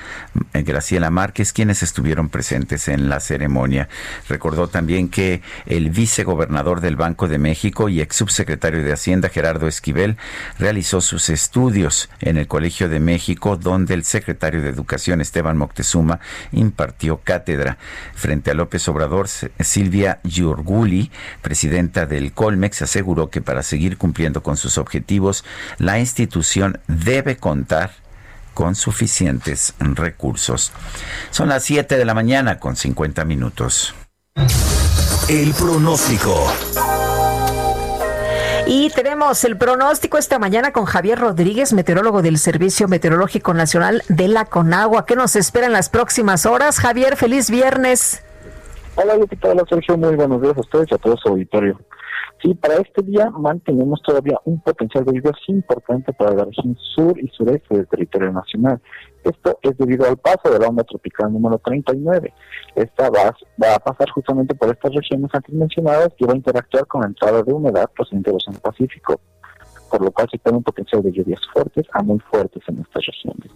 eh, Graciela Márquez, quienes estuvieron presentes en la ceremonia. Recordó también también que el vicegobernador del Banco de México y ex subsecretario de Hacienda, Gerardo Esquivel, realizó sus estudios en el Colegio de México, donde el secretario de Educación, Esteban Moctezuma, impartió cátedra. Frente a López Obrador, Silvia Yurguli, presidenta del Colmex, aseguró que para seguir cumpliendo con sus objetivos, la institución debe contar con suficientes recursos. Son las 7 de la mañana con 50 minutos. El pronóstico. Y tenemos el pronóstico esta mañana con Javier Rodríguez, meteorólogo del Servicio Meteorológico Nacional de la Conagua. ¿Qué nos espera en las próximas horas? Javier, feliz viernes. Hola, Lupita, hola, Sergio. Muy buenos días a ustedes y a todo su auditorio. Sí, para este día mantenemos todavía un potencial de lluvias importante para la región sur y sureste del territorio nacional. Esto es debido al paso de la onda tropical número 39. Esta va, va a pasar justamente por estas regiones antes mencionadas y va a interactuar con la entrada de humedad procedente del Océano Pacífico, por lo cual se tiene un potencial de lluvias fuertes a muy fuertes en estas regiones.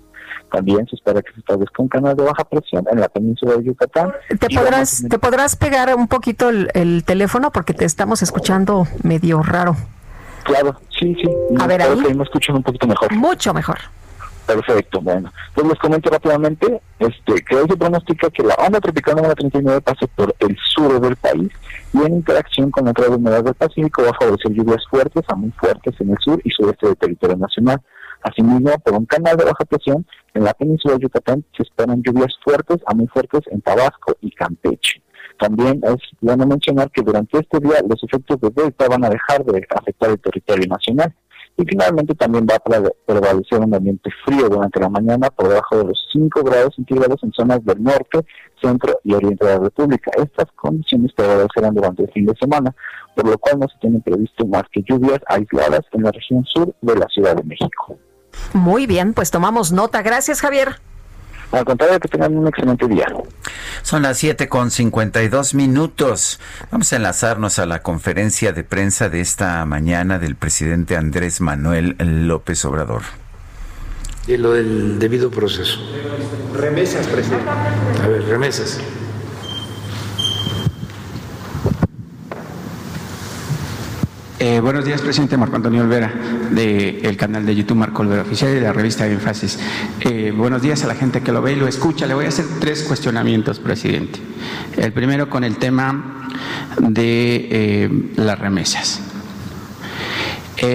También se espera que se establezca un canal de baja presión en la península de Yucatán. ¿Te podrás, ¿te podrás pegar un poquito el, teléfono? Porque te estamos escuchando medio raro. Claro, sí, sí. A ver ahí. me escuchan un poquito mejor. Mucho mejor. Perfecto, bueno. Pues les comento rápidamente este, que hoy se pronostica que la onda tropical número 39 pase por el sur del país y en interacción con de humedad del Pacífico va a favorecer lluvias fuertes a muy fuertes en el sur y sureste del territorio nacional. Asimismo, por un canal de baja presión, en la península de Yucatán se esperan lluvias fuertes a muy fuertes en Tabasco y Campeche. También es bueno mencionar que durante este día los efectos de Delta van a dejar de afectar el territorio nacional. Y finalmente también va a prevalecer un ambiente frío durante la mañana por debajo de los 5 grados centígrados en zonas del norte, centro y oriente de la República. Estas condiciones prevalecerán durante el fin de semana, por lo cual no se tienen previsto más que lluvias aisladas en la región sur de la Ciudad de México. Muy bien, pues tomamos nota. Gracias, Javier. Al contrario, que tengan un excelente día. Son las 7 con 52 minutos. Vamos a enlazarnos a la conferencia de prensa de esta mañana del presidente Andrés Manuel López Obrador. Y lo del debido proceso. Remesas, presidente. A ver, remesas. Eh, buenos días, presidente Marco Antonio Olvera, del canal de YouTube Marco Olvera Oficial y de la revista Énfasis. Eh, buenos días a la gente que lo ve y lo escucha. Le voy a hacer tres cuestionamientos, presidente. El primero con el tema de eh, las remesas.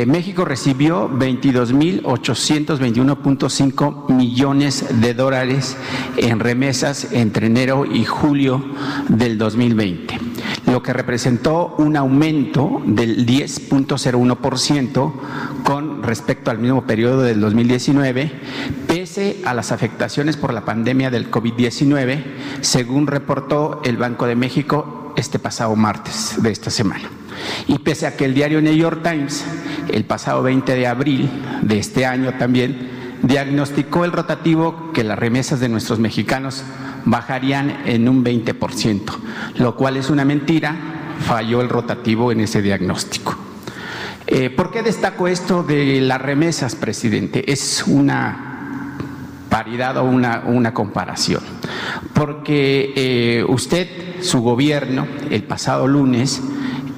México recibió 22.821.5 millones de dólares en remesas entre enero y julio del 2020 lo que representó un aumento del 10.01% con respecto al mismo periodo del 2019, pese a las afectaciones por la pandemia del COVID-19, según reportó el Banco de México este pasado martes de esta semana. Y pese a que el diario New York Times, el pasado 20 de abril de este año también, diagnosticó el rotativo que las remesas de nuestros mexicanos bajarían en un 20%, lo cual es una mentira, falló el rotativo en ese diagnóstico. Eh, ¿Por qué destaco esto de las remesas, presidente? Es una paridad o una, comparación. Porque eh, usted, su gobierno, el pasado lunes,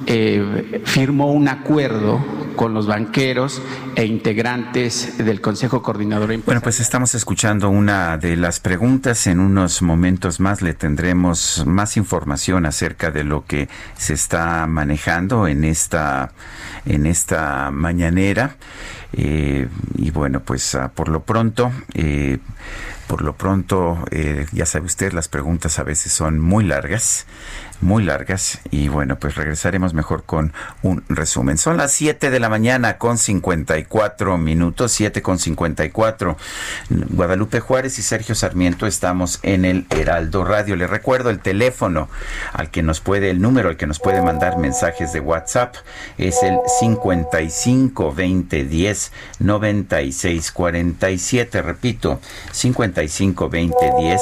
eh, firmó un acuerdo con los banqueros e integrantes del Consejo Coordinador. Bueno, pues estamos escuchando una de las preguntas. En unos momentos más le tendremos más información acerca de lo que se está manejando en esta, en esta mañanera. Eh, y bueno, pues ah, por lo pronto, eh, por lo pronto, ya sabe usted, las preguntas a veces son muy largas muy largas y bueno, pues regresaremos mejor con un resumen. Son las 7 de la mañana con 54 minutos, 7 con 54. Guadalupe Juárez y Sergio Sarmiento estamos en el Heraldo Radio. Le recuerdo el teléfono al que nos puede, el número al que nos puede mandar mensajes de WhatsApp es el 55 20 10 96 47. Repito, 55 20 10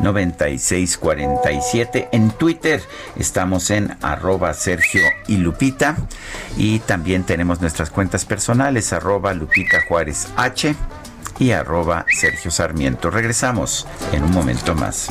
96 47. En Twitter Estamos en arroba Sergio y Lupita. Y también tenemos nuestras cuentas personales, arroba Lupita Juárez H y arroba Sergio Sarmiento. Regresamos en un momento más.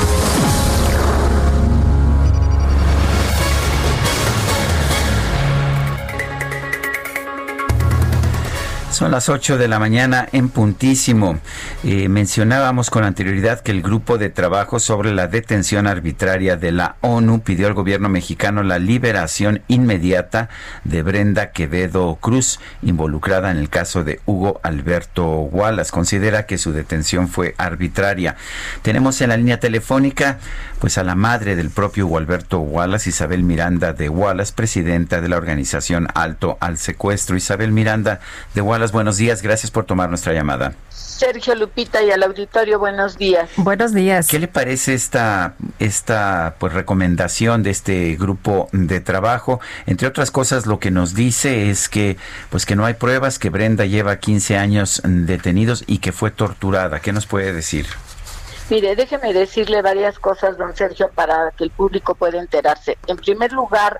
Son las 8 de la mañana en puntísimo. Eh, mencionábamos con anterioridad que el grupo de trabajo sobre la detención arbitraria de la ONU pidió al gobierno mexicano la liberación inmediata de Brenda Quevedo Cruz, involucrada en el caso de Hugo Alberto Wallace. Considera que su detención fue arbitraria. Tenemos en la línea telefónica pues a la madre del propio Hugo Alberto Wallace, Isabel Miranda de Wallace, presidenta de la organización Alto al Secuestro. Isabel Miranda de Wallace buenos días. Gracias por tomar nuestra llamada. Sergio Lupita y al auditorio, buenos días. Buenos días. ¿Qué le parece esta, esta pues, recomendación de este grupo de trabajo? Entre otras cosas, lo que nos dice es que, pues, que no hay pruebas, que Brenda lleva 15 años detenidos y que fue torturada. ¿Qué nos puede decir? Mire, déjeme decirle varias cosas, don Sergio, para que el público pueda enterarse. En primer lugar,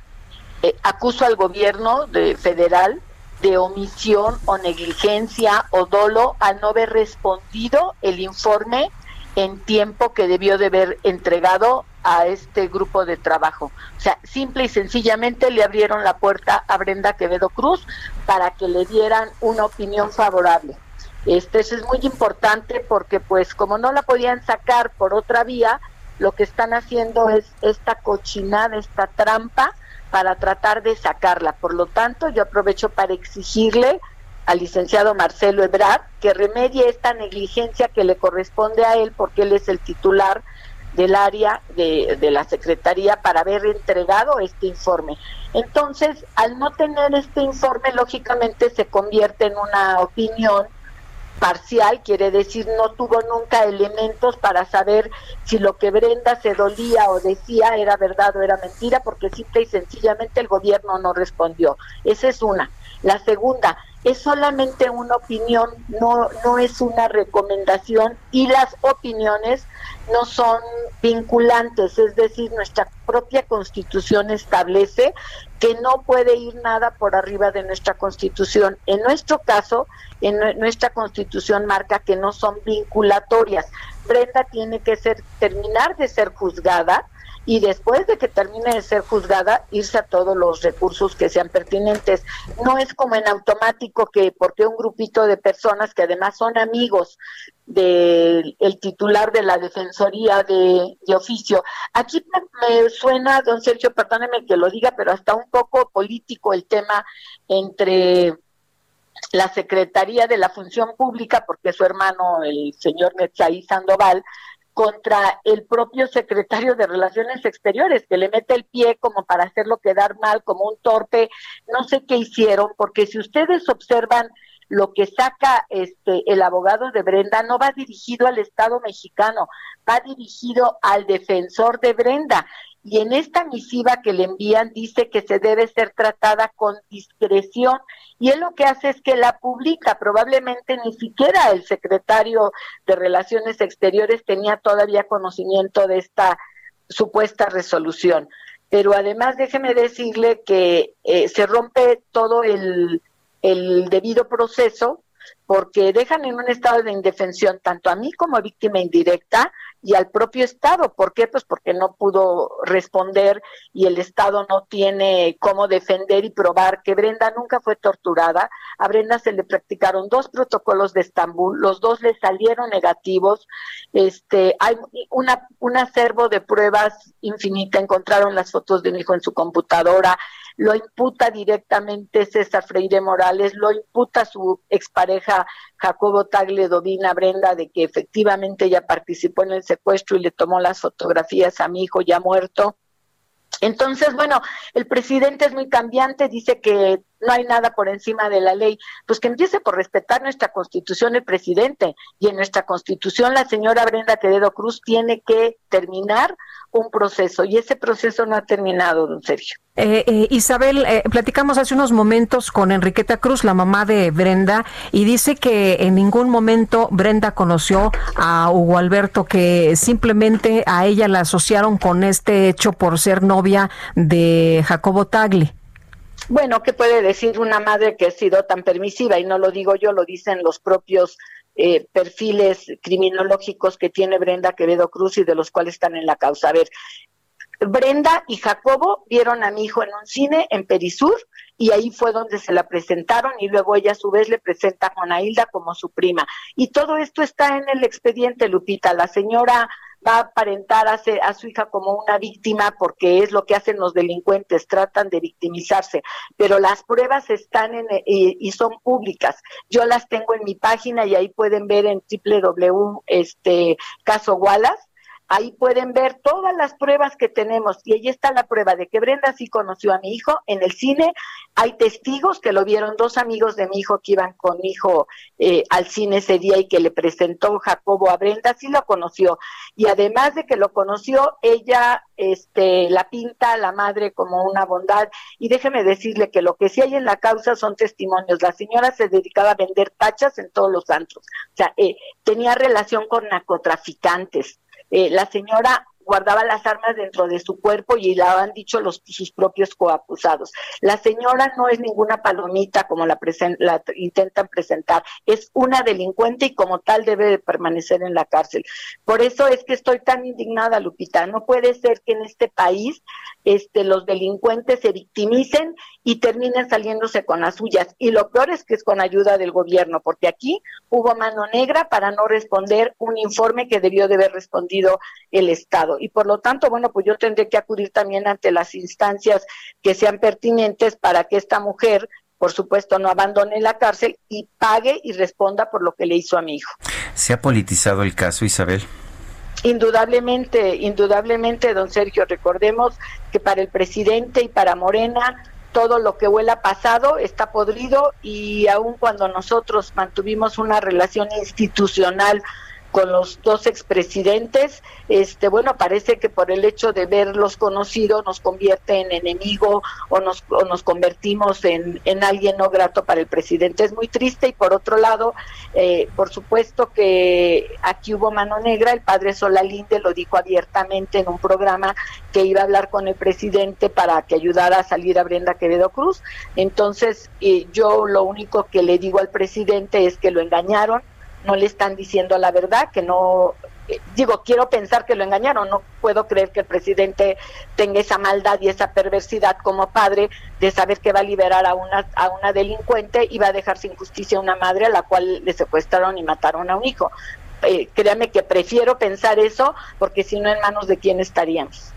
eh, acuso al gobierno de federal de omisión o negligencia o dolo al no haber respondido el informe en tiempo que debió de haber entregado a este grupo de trabajo. O sea, simple y sencillamente le abrieron la puerta a Brenda Quevedo Cruz para que le dieran una opinión favorable. Este, eso es muy importante porque pues como no la podían sacar por otra vía, lo que están haciendo es esta cochinada, esta trampa para tratar de sacarla. Por lo tanto, yo aprovecho para exigirle al licenciado Marcelo Ebrard que remedie esta negligencia que le corresponde a él porque él es el titular del área de, de, la Secretaría para haber entregado este informe. Entonces, al no tener este informe, lógicamente se convierte en una opinión parcial, quiere decir no tuvo nunca elementos para saber si lo que Brenda se dolía o decía era verdad o era mentira, porque simple y sencillamente el gobierno no respondió. Esa es una. La segunda, es solamente una opinión, no, no es una recomendación y las opiniones no son vinculantes, es decir, nuestra propia constitución establece que no puede ir nada por arriba de nuestra constitución. En nuestro caso, en nuestra constitución marca que no son vinculatorias. Brenda tiene que ser terminar de ser juzgada y después de que termine de ser juzgada irse a todos los recursos que sean pertinentes. No es como en automático que porque un grupito de personas que además son amigos del titular de la Defensoría de, Oficio. Aquí me, suena, don Sergio, perdóneme que lo diga, pero hasta un poco político el tema entre la Secretaría de la Función Pública, porque su hermano, el señor Netzaí Sandoval, contra el propio secretario de Relaciones Exteriores, que le mete el pie como para hacerlo quedar mal, como un torpe. No sé qué hicieron, porque si ustedes observan lo que saca este el abogado de Brenda no va dirigido al Estado mexicano, va dirigido al defensor de Brenda. Y en esta misiva que le envían dice que se debe ser tratada con discreción y él lo que hace es que la publica. Probablemente ni siquiera el secretario de Relaciones Exteriores tenía todavía conocimiento de esta supuesta resolución. Pero además déjeme decirle que eh, se rompe todo el, el debido proceso porque dejan en un estado de indefensión tanto a mí como víctima indirecta y al propio Estado. ¿Por qué? Pues porque no pudo responder y el Estado no tiene cómo defender y probar que Brenda nunca fue torturada. A Brenda se le practicaron dos protocolos de Estambul, los dos le salieron negativos. Este, hay una, un acervo de pruebas infinita, encontraron las fotos de mi hijo en su computadora, lo imputa directamente César Freire Morales, lo imputa su expareja Jacobo Tagle Dovina Brenda de que efectivamente ella participó en el secuestro y le tomó las fotografías a mi hijo ya muerto. Entonces, bueno, el presidente es muy cambiante, dice que no hay nada por encima de la ley. Pues que empiece por respetar nuestra constitución el presidente. Y en nuestra constitución la señora Brenda Quevedo Cruz tiene que terminar un proceso. Y ese proceso no ha terminado, don Sergio. Eh, eh, Isabel, eh, platicamos hace unos momentos con Enriqueta Cruz, la mamá de Brenda, y dice que en ningún momento Brenda conoció a Hugo Alberto, que simplemente a ella la asociaron con este hecho por ser novia de Jacobo Tagle. Bueno, ¿qué puede decir una madre que ha sido tan permisiva? Y no lo digo yo, lo dicen los propios eh, perfiles criminológicos que tiene Brenda Quevedo Cruz y de los cuales están en la causa. A ver, Brenda y Jacobo vieron a mi hijo en un cine en Perisur y ahí fue donde se la presentaron y luego ella a su vez le presenta a Juana Hilda como su prima. Y todo esto está en el expediente, Lupita. La señora va a aparentar a, a su hija como una víctima porque es lo que hacen los delincuentes, tratan de victimizarse, pero las pruebas están en, y, y son públicas. Yo las tengo en mi página y ahí pueden ver en www este caso Wallace Ahí pueden ver todas las pruebas que tenemos y ahí está la prueba de que Brenda sí conoció a mi hijo en el cine. Hay testigos que lo vieron, dos amigos de mi hijo que iban con mi hijo eh, al cine ese día y que le presentó Jacobo a Brenda, sí lo conoció. Y además de que lo conoció, ella este, la pinta a la madre como una bondad. Y déjeme decirle que lo que sí hay en la causa son testimonios. La señora se dedicaba a vender tachas en todos los antros. O sea, eh, tenía relación con narcotraficantes eh, la señora guardaba las armas dentro de su cuerpo y la han dicho los sus propios coacusados. La señora no es ninguna palomita como la, la intentan presentar, es una delincuente y como tal debe de permanecer en la cárcel. Por eso es que estoy tan indignada, Lupita. No puede ser que en este país este, los delincuentes se victimicen y terminen saliéndose con las suyas. Y lo peor es que es con ayuda del gobierno, porque aquí hubo mano negra para no responder un informe que debió de haber respondido el Estado. Y por lo tanto, bueno, pues yo tendré que acudir también ante las instancias que sean pertinentes para que esta mujer por supuesto, no abandone la cárcel y pague y responda por lo que le hizo a mi hijo. ¿Se ha politizado el caso, Isabel? Indudablemente, indudablemente, don Sergio, recordemos que para el presidente y para Morena todo lo que huela pasado está podrido y aun cuando nosotros mantuvimos una relación institucional con los dos expresidentes, este, bueno, parece que por el hecho de verlos conocidos nos convierte en enemigo o nos, o nos convertimos en, en alguien no grato para el presidente. Es muy triste y por otro lado, eh, por supuesto que aquí hubo mano negra, el padre Solalinde lo dijo abiertamente en un programa que iba a hablar con el presidente para que ayudara a salir a Brenda Quevedo Cruz. Entonces, eh, yo lo único que le digo al presidente es que lo engañaron, no le están diciendo la verdad, que no, eh, digo, quiero pensar que lo engañaron, no puedo creer que el presidente tenga esa maldad y esa perversidad como padre de saber que va a liberar a una, a una delincuente y va a dejar sin justicia a una madre a la cual le secuestraron y mataron a un hijo. Eh, créame que prefiero pensar eso porque si no en manos de quién estaríamos.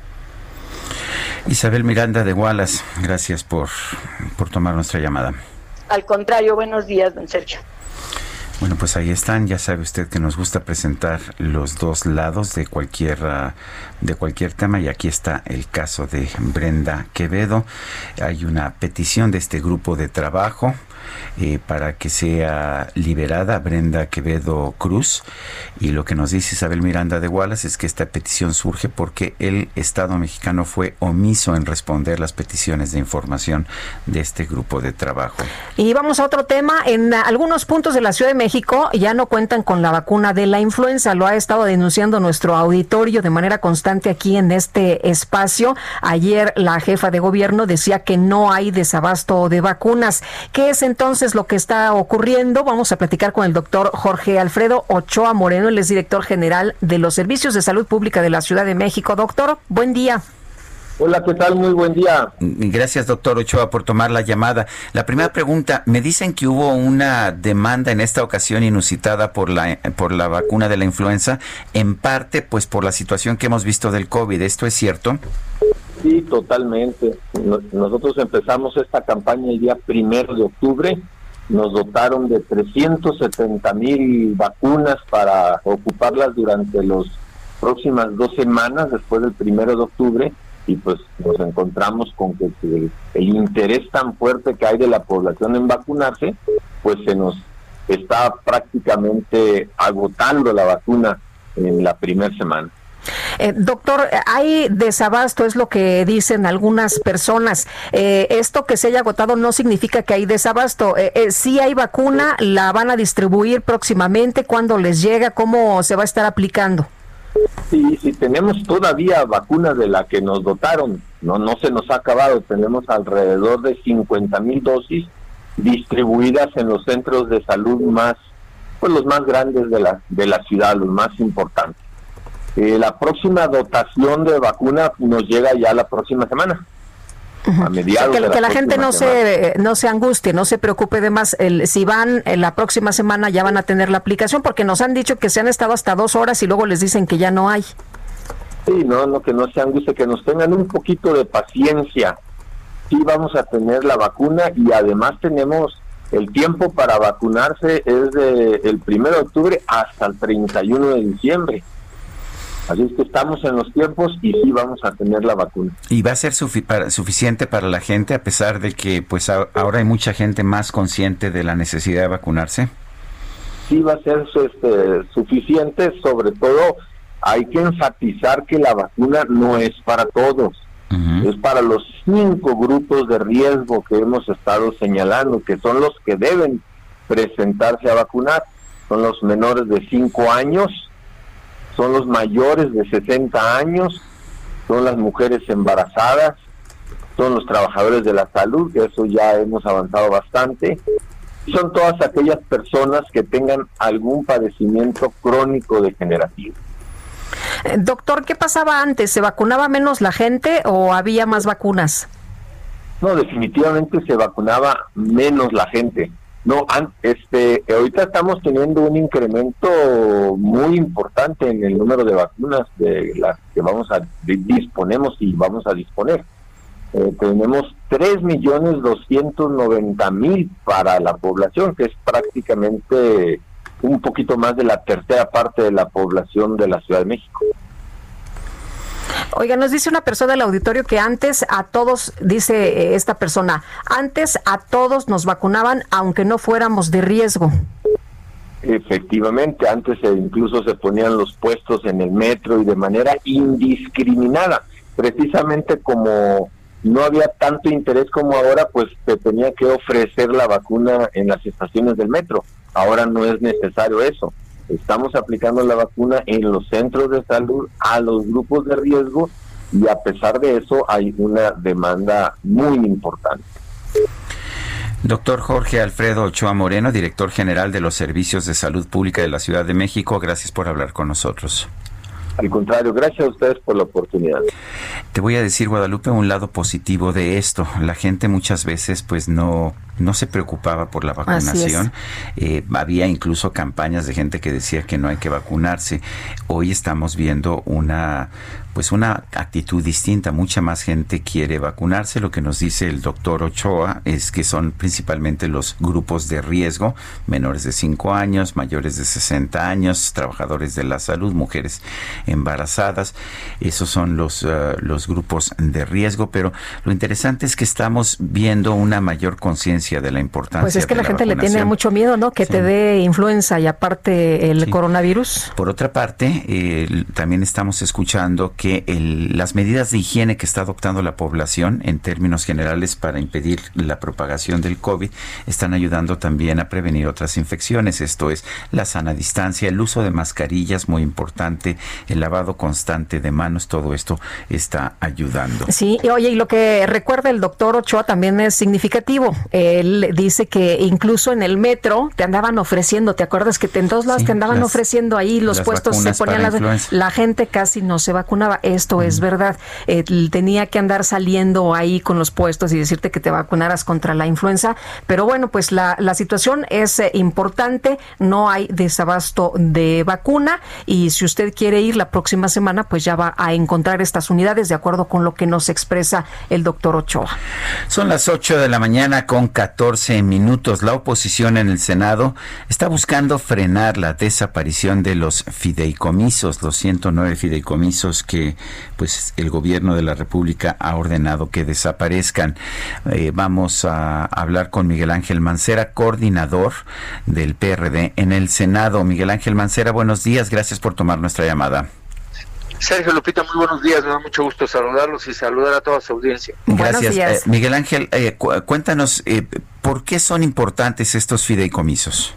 Isabel Miranda de Wallace, gracias por, por tomar nuestra llamada. al contrario, buenos días, don Sergio. Bueno, pues ahí están. Ya sabe usted que nos gusta presentar los dos lados de cualquier ah, de cualquier tema y aquí está el caso de Brenda Quevedo. Hay una petición de este grupo de trabajo eh, para que sea liberada Brenda Quevedo Cruz. Y lo que nos dice Isabel Miranda de Wallace es que esta petición surge porque el Estado mexicano fue omiso en responder las peticiones de información de este grupo de trabajo. Y vamos a otro tema. En algunos puntos de la Ciudad de ya no cuentan con la vacuna de la influenza. Lo ha estado denunciando nuestro auditorio de manera constante aquí en este espacio. Ayer la jefa de gobierno decía que no hay desabasto de vacunas. ¿Qué es entonces lo que está ocurriendo? Vamos a platicar con el doctor Jorge Alfredo Ochoa Moreno, él es director general de los Servicios de Salud Pública de la Ciudad de México. Doctor, buen día. Hola, ¿qué tal? Muy buen día. Gracias, doctor Ochoa, por tomar la llamada. La primera pregunta, me dicen que hubo una demanda en esta ocasión inusitada por la, por la vacuna de la influenza, en parte pues por la situación que hemos visto del COVID. ¿Esto es cierto? Sí, totalmente. Nosotros empezamos esta campaña el día primero de octubre. Nos dotaron de 370 mil vacunas para ocuparlas durante las próximas dos semanas después del primero de octubre y pues nos encontramos con que el interés tan fuerte que hay de la población en vacunarse, pues se nos está prácticamente agotando la vacuna en la primera semana. Eh, doctor, hay desabasto, es lo que dicen algunas personas. Eh, esto que se haya agotado no significa que hay desabasto. Eh, eh, si hay vacuna, la van a distribuir próximamente, cuándo les llega, cómo se va a estar aplicando. Sí, sí, tenemos todavía vacuna de la que nos dotaron, no, no se nos ha acabado, tenemos alrededor de 50 mil dosis distribuidas en los centros de salud más, pues los más grandes de la, de la ciudad, los más importantes. Eh, la próxima dotación de vacuna nos llega ya la próxima semana. A mediados que, la, que la gente no se no se angustie, no se preocupe de más. El, si van en la próxima semana ya van a tener la aplicación, porque nos han dicho que se han estado hasta dos horas y luego les dicen que ya no hay. Sí, no, no que no se angustie, que nos tengan un poquito de paciencia. Sí vamos a tener la vacuna y además tenemos el tiempo para vacunarse es de el primero de octubre hasta el 31 de diciembre. Así es que estamos en los tiempos y sí vamos a tener la vacuna. ¿Y va a ser suficiente para la gente a pesar de que pues ahora hay mucha gente más consciente de la necesidad de vacunarse? Sí va a ser este, suficiente, sobre todo hay que enfatizar que la vacuna no es para todos, es para los cinco grupos de riesgo que hemos estado señalando, que son los que deben presentarse a vacunar. Son los menores de cinco años, son los mayores de 60 años, son las mujeres embarazadas, son los trabajadores de la salud, que eso ya hemos avanzado bastante, son todas aquellas personas que tengan algún padecimiento crónico degenerativo. Eh, doctor, ¿qué pasaba antes? ¿Se vacunaba menos la gente o había más vacunas? No, definitivamente se vacunaba menos la gente. No, este, ahorita estamos teniendo un incremento muy importante en el número de vacunas de las que vamos a disponemos y vamos a disponer. Eh, tenemos 3.290.000 para la población, que es prácticamente un poquito más de la tercera parte de la población de la Ciudad de México. Oiga, nos dice una persona del auditorio que antes a todos, dice eh, esta persona, antes a todos nos vacunaban aunque no fuéramos de riesgo. Efectivamente, antes incluso se ponían los puestos en el metro y de manera indiscriminada, precisamente como no había tanto interés como ahora, pues se tenía que ofrecer la vacuna en las estaciones del metro. Ahora no es necesario eso estamos aplicando la vacuna en los centros de salud a los grupos de riesgo y a pesar de eso hay una demanda muy importante. Doctor Jorge Alfredo Ochoa Moreno, director general de los Servicios de Salud Pública de la Ciudad de México, gracias por hablar con nosotros. Al contrario, gracias a ustedes por la oportunidad. Te voy a decir, Guadalupe, un lado positivo de esto. La gente muchas veces pues no no se preocupaba por la vacunación. Eh, había incluso campañas de gente que decía que no hay que vacunarse. Hoy estamos viendo una pues una actitud distinta. Mucha más gente quiere vacunarse. Lo que nos dice el doctor Ochoa es que son principalmente los grupos de riesgo, menores de 5 años, mayores de 60 años, trabajadores de la salud, mujeres embarazadas. Esos son los, uh, los grupos de riesgo. Pero lo interesante es que estamos viendo una mayor conciencia de la importancia. Pues es que de la, gente le tiene mucho miedo, ¿no? Que te dé influenza y aparte el coronavirus. Por otra parte, eh, también estamos escuchando que el, las medidas de higiene que está adoptando la población en términos generales para impedir la propagación del COVID están ayudando también a prevenir otras infecciones. Esto es la sana distancia, el uso de mascarillas, muy importante, el lavado constante de manos, todo esto está ayudando. Sí, y oye, y lo que recuerda el doctor Ochoa también es significativo. Él dice que incluso en el metro te andaban ofreciendo, ¿te acuerdas que en todos lados te andaban las- ofreciendo ahí los puestos se ponían las, la gente casi no se vacunaba. Esto es verdad. Eh, tenía que andar saliendo ahí con los puestos y decirte que te vacunaras contra la influenza. Pero bueno, pues la, la situación es eh, importante. No hay desabasto de vacuna y si usted quiere ir la próxima semana, pues ya va a encontrar estas unidades de acuerdo con lo que nos expresa el doctor Ochoa. Son las 8 de la mañana con 14 minutos. La oposición en el Senado está buscando frenar la desaparición de los fideicomisos, los 109 fideicomisos que pues el gobierno de la República ha ordenado que desaparezcan. Eh, vamos a hablar con Miguel Ángel Mancera, coordinador del PRD en el Senado. Miguel Ángel Mancera, buenos días. Gracias por tomar nuestra llamada. Sergio Lupita, muy buenos días. Me da mucho gusto saludarlos y saludar a toda su audiencia. Gracias. Eh, Miguel Ángel, eh, cu- cuéntanos, eh, ¿por qué son importantes estos fideicomisos?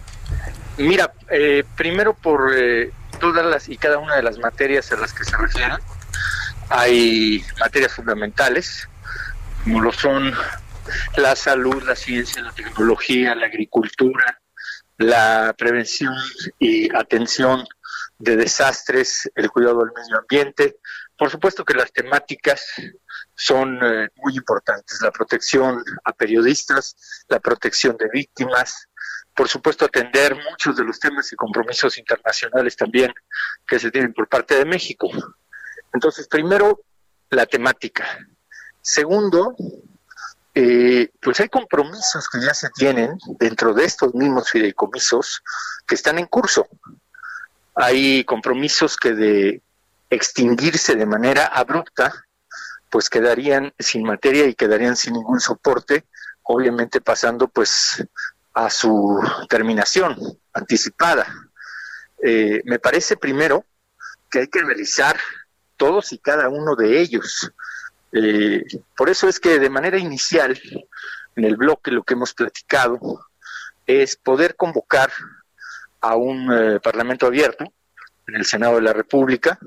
Mira, eh, primero por eh, todas las y cada una de las materias a las que se refieren. Hay materias fundamentales, como lo son la salud, la ciencia, la tecnología, la agricultura, la prevención y atención de desastres, el cuidado del medio ambiente. Por supuesto que las temáticas son eh, muy importantes, la protección a periodistas, la protección de víctimas, por supuesto atender muchos de los temas y compromisos internacionales también que se tienen por parte de México. Entonces, primero, la temática. Segundo, eh, pues hay compromisos que ya se tienen dentro de estos mismos fideicomisos que están en curso. Hay compromisos que de extinguirse de manera abrupta, pues quedarían sin materia y quedarían sin ningún soporte, obviamente pasando pues a su terminación anticipada. Eh, me parece primero que hay que analizar todos y cada uno de ellos. Eh, por eso es que de manera inicial, en el bloque lo que hemos platicado es poder convocar a un eh, Parlamento abierto en el Senado de la República,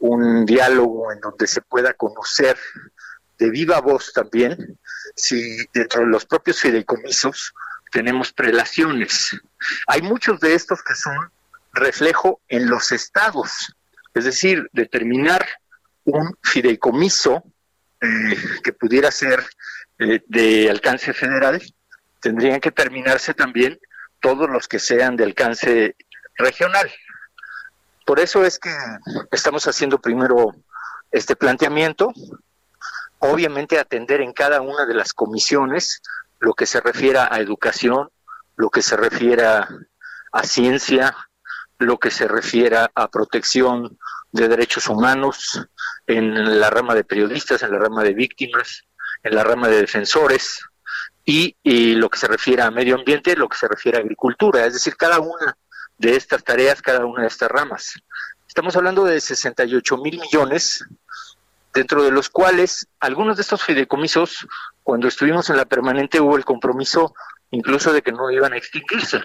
un diálogo en donde se pueda conocer de viva voz también si dentro de los propios fideicomisos tenemos prelaciones. Hay muchos de estos que son reflejo en los estados, es decir, determinar un fideicomiso eh, que pudiera ser eh, de alcance federal, tendrían que terminarse también todos los que sean de alcance regional. Por eso es que estamos haciendo primero este planteamiento, obviamente atender en cada una de las comisiones lo que se refiera a educación, lo que se refiera a ciencia, lo que se refiera a protección de derechos humanos, en la rama de periodistas, en la rama de víctimas, en la rama de defensores, y, y lo que se refiere a medio ambiente, lo que se refiere a agricultura, es decir, cada una de estas tareas, cada una de estas ramas. Estamos hablando de 68 mil millones, dentro de los cuales algunos de estos fideicomisos, cuando estuvimos en la permanente, hubo el compromiso incluso de que no iban a extinguirse.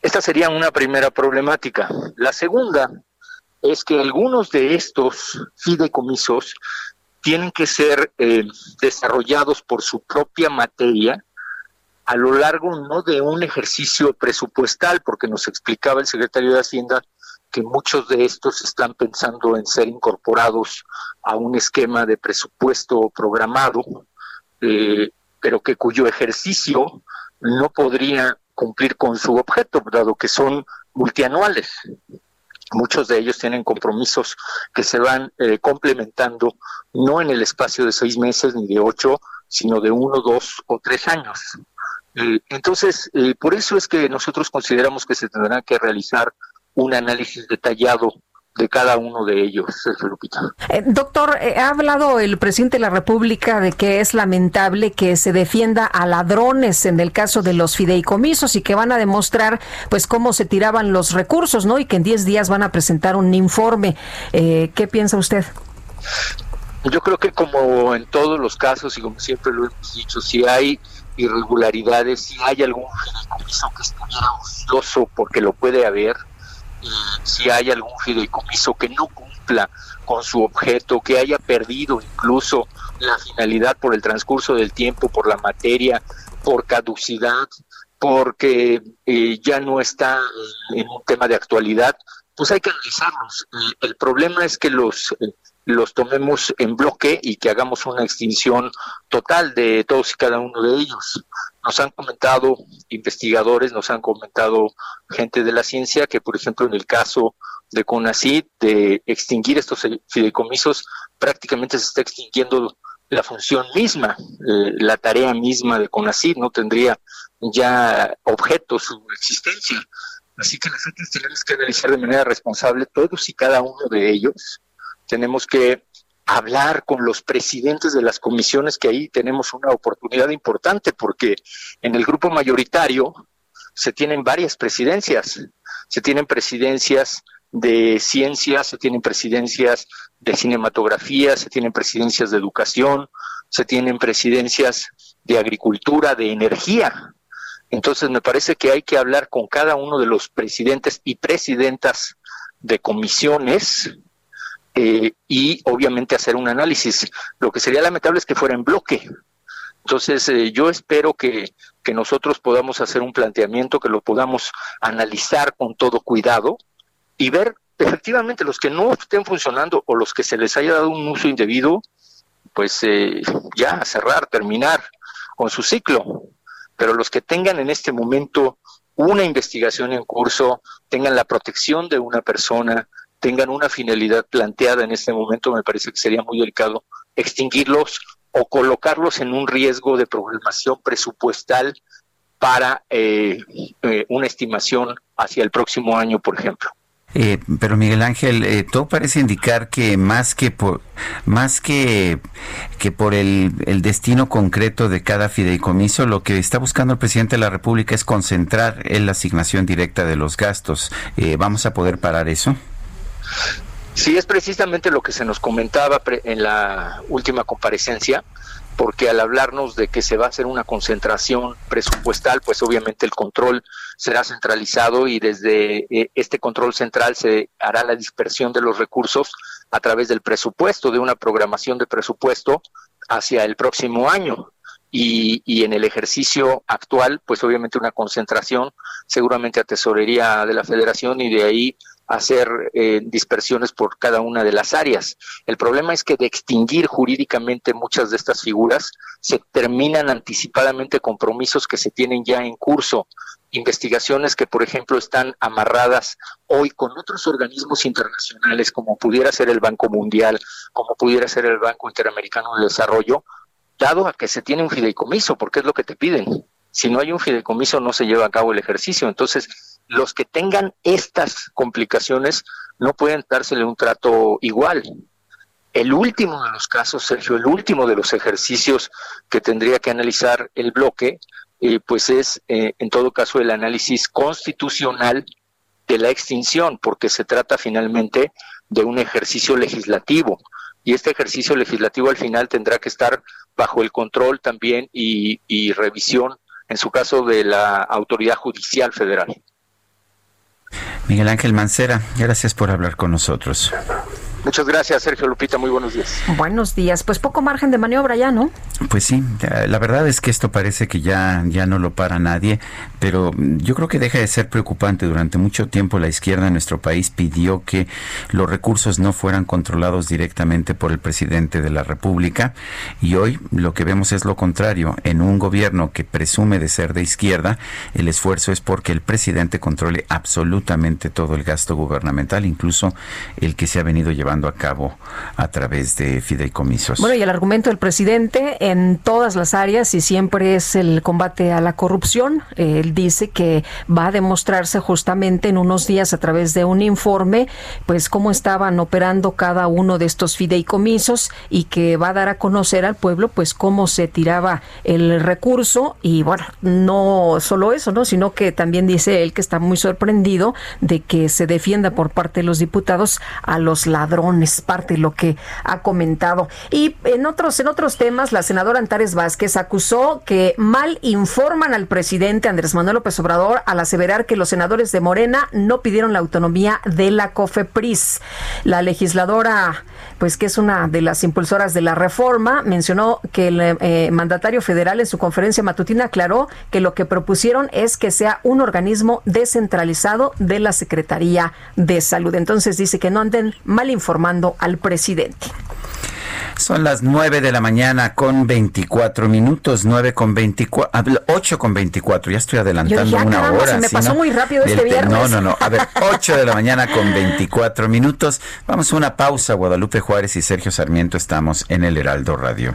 Esta sería una primera problemática. La segunda es que algunos de estos fideicomisos tienen que ser eh, desarrollados por su propia materia a lo largo no de un ejercicio presupuestal, porque nos explicaba el secretario de Hacienda que muchos de estos están pensando en ser incorporados a un esquema de presupuesto programado, eh, pero que cuyo ejercicio no podría cumplir con su objeto, dado que son multianuales. Muchos de ellos tienen compromisos que se van eh, complementando no en el espacio de seis meses ni de ocho, sino de uno, dos o tres años. Eh, entonces, eh, por eso es que nosotros consideramos que se tendrá que realizar un análisis detallado de cada uno de ellos, Lupita. Eh, doctor, ha hablado el presidente de la República de que es lamentable que se defienda a ladrones en el caso de los fideicomisos y que van a demostrar pues cómo se tiraban los recursos, ¿no? Y que en 10 días van a presentar un informe. ¿Qué piensa usted? Yo creo que como en todos los casos y como siempre lo hemos dicho, si hay irregularidades, si hay algún fideicomiso que estuviera ocioso, porque lo puede haber, y si hay algún fideicomiso que no cumpla con su objeto, que haya perdido incluso la finalidad por el transcurso del tiempo, por la materia, por caducidad, porque eh, ya no está en un tema de actualidad, pues hay que analizarlos. El problema es que los eh, los tomemos en bloque y que hagamos una extinción total de todos y cada uno de ellos. Nos han comentado investigadores, nos han comentado gente de la ciencia que, por ejemplo, en el caso de CONACYT, de extinguir estos fideicomisos, prácticamente se está extinguiendo la función misma, eh, la tarea misma de CONACYT, no tendría ya objeto su existencia. Así que nosotros tenemos que analizar de manera responsable todos y cada uno de ellos tenemos que hablar con los presidentes de las comisiones, que ahí tenemos una oportunidad importante, porque en el grupo mayoritario se tienen varias presidencias, se tienen presidencias de ciencia, se tienen presidencias de cinematografía, se tienen presidencias de educación, se tienen presidencias de agricultura, de energía. Entonces me parece que hay que hablar con cada uno de los presidentes y presidentas de comisiones eh, y obviamente hacer un análisis. Lo que sería lamentable es que fuera en bloque. Entonces, eh, yo espero que, que nosotros podamos hacer un planteamiento, que lo podamos analizar con todo cuidado y ver efectivamente los que no estén funcionando o los que se les haya dado un uso indebido, pues eh, ya cerrar, terminar con su ciclo. Pero los que tengan en este momento una investigación en curso, tengan la protección de una persona, tengan una finalidad planteada en este momento, me parece que sería muy delicado extinguirlos o colocarlos en un riesgo de programación presupuestal para eh, eh, una estimación hacia el próximo año, por ejemplo. Eh, pero Miguel Ángel, todo parece indicar que más que por más que, que por el, el, destino concreto de cada fideicomiso, lo que está buscando el presidente de la República es concentrar en la asignación directa de los gastos. ¿Vamos a poder parar eso? Sí, es precisamente lo que se nos comentaba en la última comparecencia, porque al hablarnos de que se va a hacer una concentración presupuestal, pues obviamente el control será centralizado y desde eh, este control central se hará la dispersión de los recursos a través del presupuesto, de una programación de presupuesto hacia el próximo año. Y, y, en el ejercicio actual, pues obviamente una concentración, seguramente a tesorería de la federación y de ahí hacer eh, dispersiones por cada una de las áreas. El problema es que de extinguir jurídicamente muchas de estas figuras se terminan anticipadamente compromisos que se tienen ya en curso, investigaciones que, por ejemplo, están amarradas hoy con otros organismos internacionales, como pudiera ser el Banco Mundial, como pudiera ser el Banco Interamericano de Desarrollo, dado a que se tiene un fideicomiso, porque es lo que te piden. Si no hay un fideicomiso, no se lleva a cabo el ejercicio. Entonces, los que tengan estas complicaciones no pueden dársele un trato igual. El último de los casos, Sergio, el último de los ejercicios que tendría que analizar el bloque, eh, pues es eh, en todo caso el análisis constitucional de la extinción, porque se trata finalmente de un ejercicio legislativo. Y este ejercicio legislativo al final tendrá que estar bajo el control también y, y revisión, en su caso, de la autoridad judicial federal. Miguel Ángel Mancera, gracias por hablar con nosotros. Muchas gracias, Sergio Lupita. Muy buenos días. Buenos días. Pues poco margen de maniobra ya, ¿no? Pues sí, la verdad es que esto parece que ya, ya no lo para nadie, pero yo creo que deja de ser preocupante. Durante mucho tiempo la izquierda en nuestro país pidió que los recursos no fueran controlados directamente por el presidente de la República y hoy lo que vemos es lo contrario. En un gobierno que presume de ser de izquierda, el esfuerzo es porque el presidente controle absolutamente todo el gasto gubernamental, incluso el que se ha venido llevando a cabo a través de fideicomisos. Bueno, y el argumento del presidente en todas las áreas y siempre es el combate a la corrupción. Él dice que va a demostrarse justamente en unos días a través de un informe, pues cómo estaban operando cada uno de estos fideicomisos y que va a dar a conocer al pueblo, pues cómo se tiraba el recurso y bueno, no solo eso, ¿no? Sino que también dice él que está muy sorprendido de que se defienda por parte de los diputados a los ladrones, parte de lo que ha comentado. Y en otros, en otros temas, la senadora senador Antares Vázquez acusó que mal informan al presidente Andrés Manuel López Obrador al aseverar que los senadores de Morena no pidieron la autonomía de la COFEPRIS. La legisladora, pues que es una de las impulsoras de la reforma, mencionó que el eh, mandatario federal en su conferencia matutina aclaró que lo que propusieron es que sea un organismo descentralizado de la Secretaría de Salud. Entonces dice que no anden mal informando al presidente. Son las 9 de la mañana con 24 minutos, 9 con 24, 8 con 24, ya estoy adelantando ah, una hora. Se me pasó muy rápido este viernes. No, no, no, a ver, <laughs> 8 de la mañana con 24 minutos. Vamos a una pausa, Guadalupe Juárez y Sergio Sarmiento estamos en el Heraldo Radio.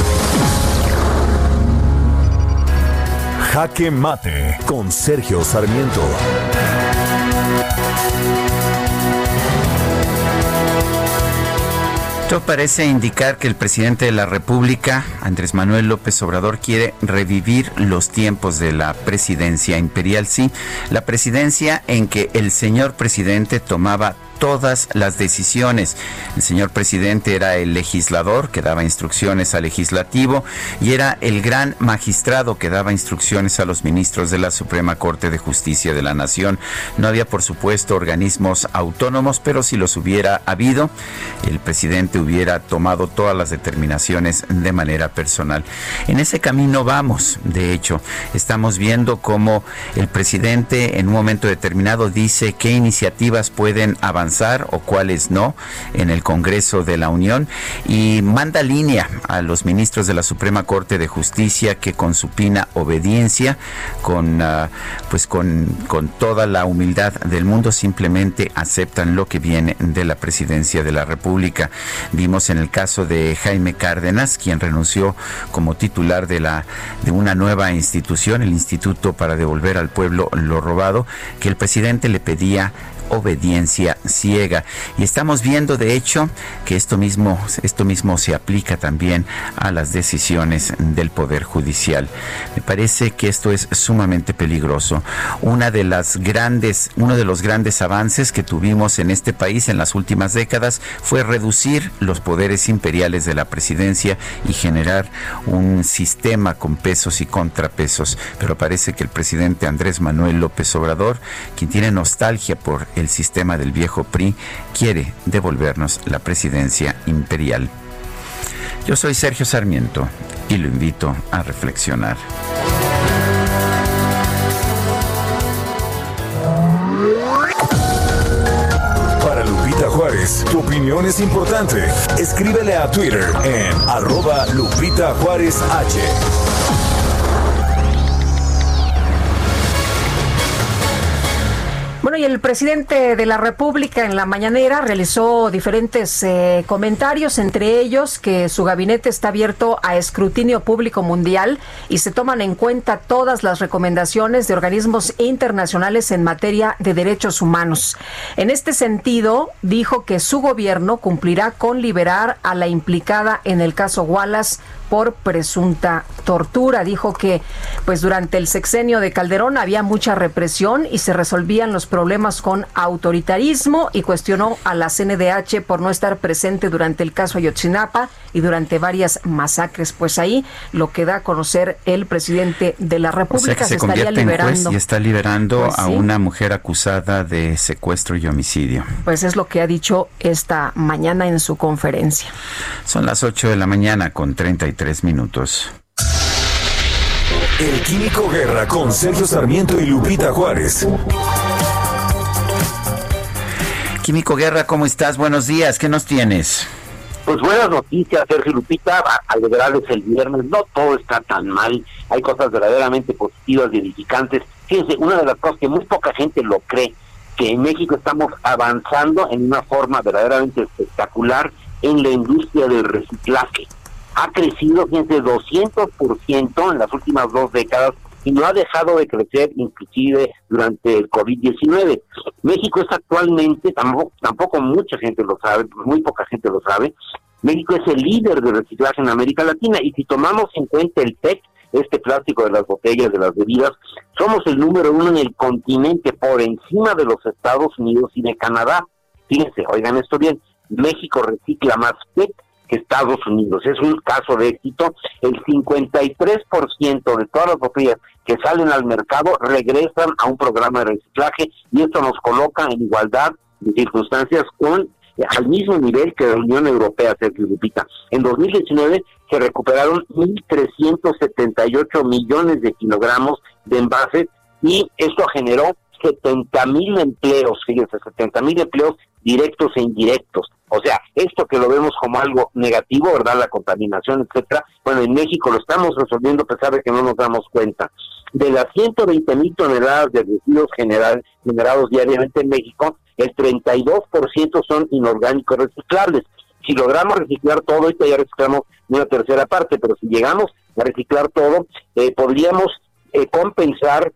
Jaque Mate con Sergio Sarmiento. Esto parece indicar que el presidente de la República, Andrés Manuel López Obrador, quiere revivir los tiempos de la presidencia imperial. Sí, la presidencia en que el señor presidente tomaba todas las decisiones. El señor presidente era el legislador que daba instrucciones al legislativo y era el gran magistrado que daba instrucciones a los ministros de la Suprema Corte de Justicia de la Nación. No había, por supuesto, organismos autónomos, pero si los hubiera habido, el presidente hubiera tomado todas las determinaciones de manera personal. En ese camino vamos, de hecho, estamos viendo cómo el presidente en un momento determinado dice qué iniciativas pueden avanzar o cuáles no en el Congreso de la Unión y manda línea a los ministros de la Suprema Corte de Justicia que con supina obediencia, con ah, pues con, con toda la humildad del mundo simplemente aceptan lo que viene de la presidencia de la República. Vimos en el caso de Jaime Cárdenas, quien renunció como titular de la de una nueva institución, el Instituto para devolver al pueblo lo robado, que el presidente le pedía obediencia ciega. Y estamos viendo, de hecho, que esto mismo, esto mismo se aplica también a las decisiones del Poder Judicial. Me parece que esto es sumamente peligroso. Una de las grandes, uno de los grandes avances que tuvimos en este país en las últimas décadas fue reducir los poderes imperiales de la presidencia y generar un sistema con pesos y contrapesos. Pero parece que el presidente Andrés Manuel López Obrador, quien tiene nostalgia por sistema del viejo PRI quiere devolvernos la presidencia imperial. Yo soy Sergio Sarmiento y lo invito a reflexionar. Para Lupita Juárez, tu opinión es importante. Escríbele a Twitter en arroba Lupita Juárez H. el presidente de la República en la mañanera realizó diferentes eh, comentarios, entre ellos que su gabinete está abierto a escrutinio público mundial y se toman en cuenta todas las recomendaciones de organismos internacionales en materia de derechos humanos. En este sentido, dijo que su gobierno cumplirá con liberar a la implicada en el caso Wallace por presunta tortura. Dijo que pues durante el sexenio de Calderón había mucha represión y se resolvían los problemas con autoritarismo y cuestionó a la CNDH por no estar presente durante el caso Ayotzinapa y durante varias masacres. Pues ahí lo que da a conocer el presidente de la República se, estaría liberando. y está liberando pues a una mujer acusada de secuestro y homicidio. Pues es lo que ha dicho esta mañana en su conferencia. Son las 8 de la mañana con 33 tres minutos. El Químico Guerra con Sergio Sarmiento y Lupita Juárez. Químico Guerra, ¿cómo estás? Buenos días, ¿qué nos tienes? Pues buenas noticias, Sergio Lupita, alegrarles el viernes, no todo está tan mal, hay cosas verdaderamente positivas y edificantes. Fíjense, una de las cosas que muy poca gente lo cree, que en México estamos avanzando en una forma verdaderamente espectacular en la industria del reciclaje ha crecido, fíjense, 200% en las últimas dos décadas y no ha dejado de crecer inclusive durante el COVID-19. México es actualmente, tampoco, tampoco mucha gente lo sabe, muy poca gente lo sabe, México es el líder de reciclaje en América Latina y si tomamos en cuenta el PET, este plástico de las botellas, de las bebidas, somos el número uno en el continente por encima de los Estados Unidos y de Canadá. Fíjense, oigan esto bien, México recicla más PET Estados Unidos. Es un caso de éxito. El 53% de todas las botellas que salen al mercado regresan a un programa de reciclaje y esto nos coloca en igualdad de circunstancias con eh, al mismo nivel que la Unión Europea, Sergio Lupita. En 2019 se recuperaron 1.378 millones de kilogramos de envases y esto generó 70 mil empleos, fíjense, 70 mil empleos directos e indirectos. O sea, esto que lo vemos como algo negativo, ¿verdad? La contaminación, etcétera. Bueno, en México lo estamos resolviendo a pesar de que no nos damos cuenta. De las 120 mil toneladas de residuos generados diariamente en México, el 32% son inorgánicos reciclables. Si logramos reciclar todo, esto ya reciclamos una tercera parte, pero si llegamos a reciclar todo, eh, podríamos eh, compensar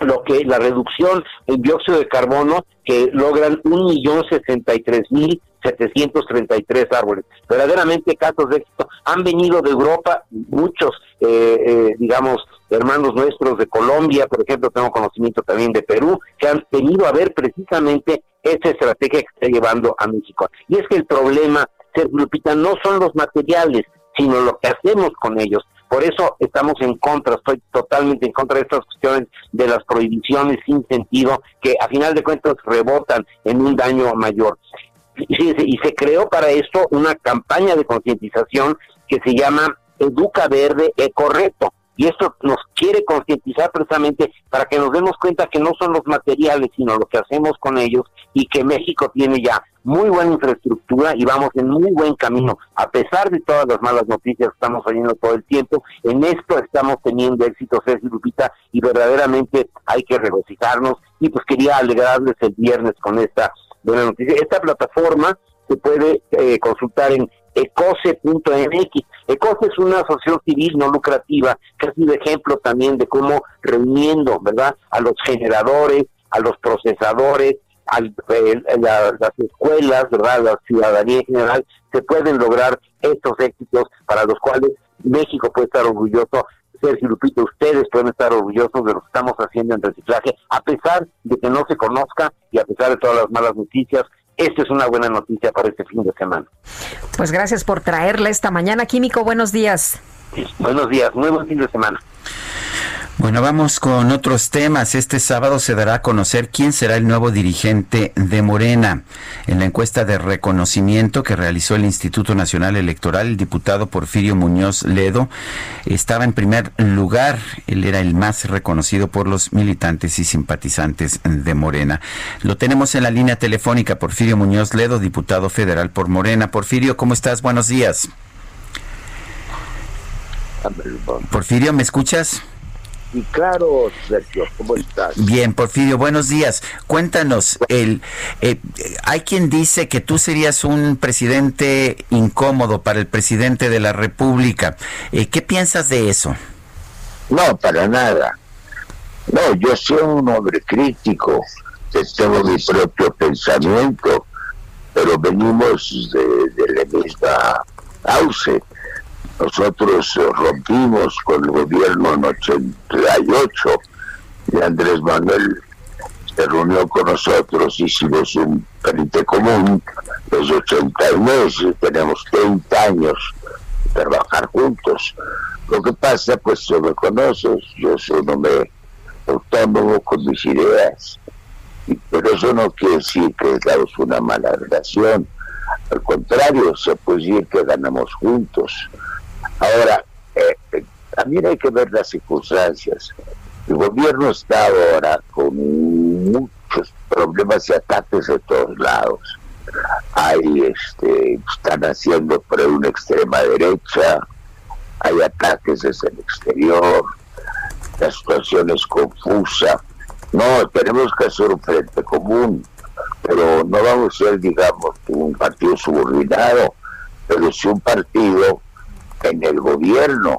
lo que la reducción en dióxido de carbono que logran un millón sesenta y tres mil setecientos tres árboles. Verdaderamente casos de éxito. Han venido de Europa muchos, eh, eh, digamos, hermanos nuestros de Colombia, por ejemplo, tengo conocimiento también de Perú, que han venido a ver precisamente esa estrategia que está llevando a México. Y es que el problema, Sergio Lupita, no son los materiales, sino lo que hacemos con ellos. Por eso estamos en contra, estoy totalmente en contra de estas cuestiones de las prohibiciones sin sentido que a final de cuentas rebotan en un daño mayor. Y, se creó para esto una campaña de concientización que se llama Educa Verde Ecorreto y esto nos quiere concientizar precisamente para que nos demos cuenta que no son los materiales, sino lo que hacemos con ellos y que México tiene ya muy buena infraestructura y vamos en muy buen camino. A pesar de todas las malas noticias que estamos oyendo todo el tiempo, en esto estamos teniendo éxito, Ceci Lupita, y verdaderamente hay que regocijarnos. Y pues quería alegrarles el viernes con esta buena noticia. Esta plataforma se puede eh, consultar en ecose.mx. Ecose es una asociación civil no lucrativa que ha sido ejemplo también de cómo reuniendo, ¿verdad?, a los generadores, a los procesadores, a las escuelas, ¿verdad?, la ciudadanía en general, se pueden lograr estos éxitos para los cuales México puede estar orgulloso. Sergio Lupito, ustedes pueden estar orgullosos de lo que estamos haciendo en reciclaje, a pesar de que no se conozca y a pesar de todas las malas noticias esta es una buena noticia para este fin de semana. Pues gracias por traerla esta mañana, Químico. Buenos días. Buenos días, muy buen fin de semana. Bueno, vamos con otros temas. Este sábado se dará a conocer quién será el nuevo dirigente de Morena. En la encuesta de reconocimiento que realizó el Instituto Nacional Electoral, el diputado Porfirio Muñoz Ledo estaba en primer lugar. Él era el más reconocido por los militantes y simpatizantes de Morena. Lo tenemos en la línea telefónica, Porfirio Muñoz Ledo, diputado federal por Morena. Porfirio, ¿cómo estás? Buenos días. Porfirio, ¿me escuchas? y claros, Sergio. ¿Cómo estás? Bien, Porfirio, buenos días. Cuéntanos, el, eh, hay quien dice que tú serías un presidente incómodo para el presidente de la República. Eh, ¿Qué piensas de eso? No, para nada. No, yo soy un hombre crítico, tengo mi propio pensamiento, pero venimos de, de la misma auce nosotros rompimos con el gobierno en 88 y Andrés Manuel se reunió con nosotros, hicimos un frente común los 89 y tenemos 30 años de trabajar juntos. Lo que pasa, pues tú me conoces, yo soy un hombre autónomo con mis ideas, pero eso no quiere decir que tengamos una mala relación. Al contrario, se puede decir que ganamos juntos. Ahora, eh, también hay que ver las circunstancias. El gobierno está ahora con muchos problemas y ataques de todos lados. Hay, este, están haciendo por una extrema derecha, hay ataques desde el exterior, la situación es confusa. No, tenemos que hacer un frente común, pero no vamos a ser, digamos, un partido subordinado, pero sí un partido en el gobierno,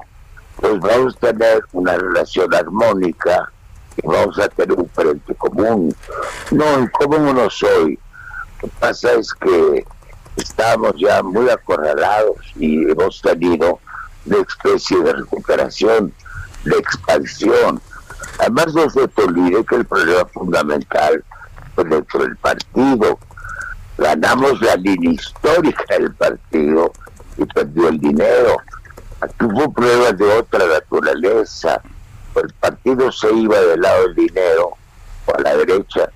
pues vamos a tener una relación armónica y vamos a tener un frente común. No, ¿cómo no soy? Lo que pasa es que estamos ya muy acorralados y hemos tenido una especie de recuperación, de expansión. Además no se te olvide que el problema fundamental fue dentro del partido. Ganamos la línea histórica del partido y perdió el dinero. Hubo pruebas de otra naturaleza. El partido se iba del lado del dinero o a la derecha.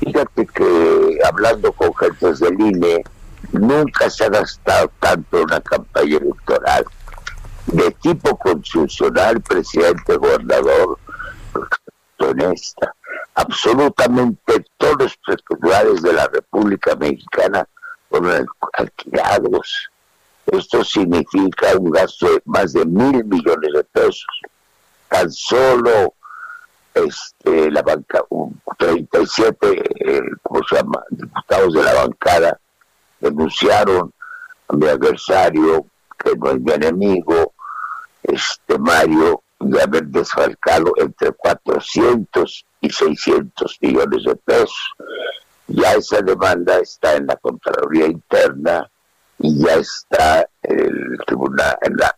Fíjate que hablando con gentes del INE, nunca se ha gastado tanto en una campaña electoral de tipo constitucional, presidente, gobernador, honesta. Absolutamente todos los particulares de la República Mexicana fueron alquilados esto significa un gasto de más de mil millones de pesos. Tan solo este, la banca, 37 eh, llama? diputados de la bancada denunciaron a mi adversario, que no es mi enemigo, este Mario, de haber desfalcado entre 400 y 600 millones de pesos. Ya esa demanda está en la Contraloría Interna y ya está el tribunal, en la,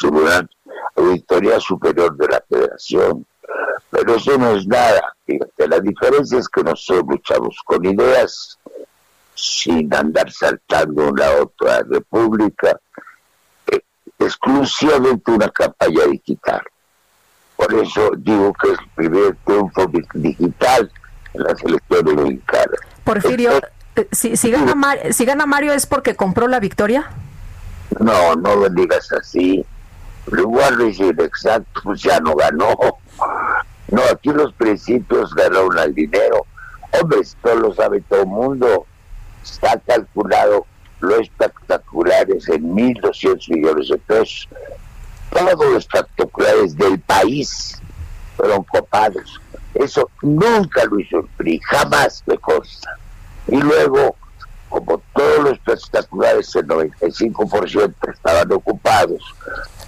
tribunal auditoría superior de la federación. Pero eso no es nada. Fíjate, la diferencia es que nosotros luchamos con ideas sin andar saltando una otra república, eh, exclusivamente una campaña digital. Por eso digo que es el primer triunfo digital en las elecciones mexicanas. Porfirio, si, si, gana si gana Mario es porque compró la victoria. No, no lo digas así. Pero igual decir exacto, pues ya no ganó. No, aquí los principios ganaron al dinero. Hombre, esto lo sabe todo el mundo. Está calculado lo espectaculares en 1.200 millones de pesos. Todos los espectaculares del país fueron copados. Eso nunca lo hizo el jamás me consta. Y luego, como todos los espectaculares, el 95% estaban ocupados,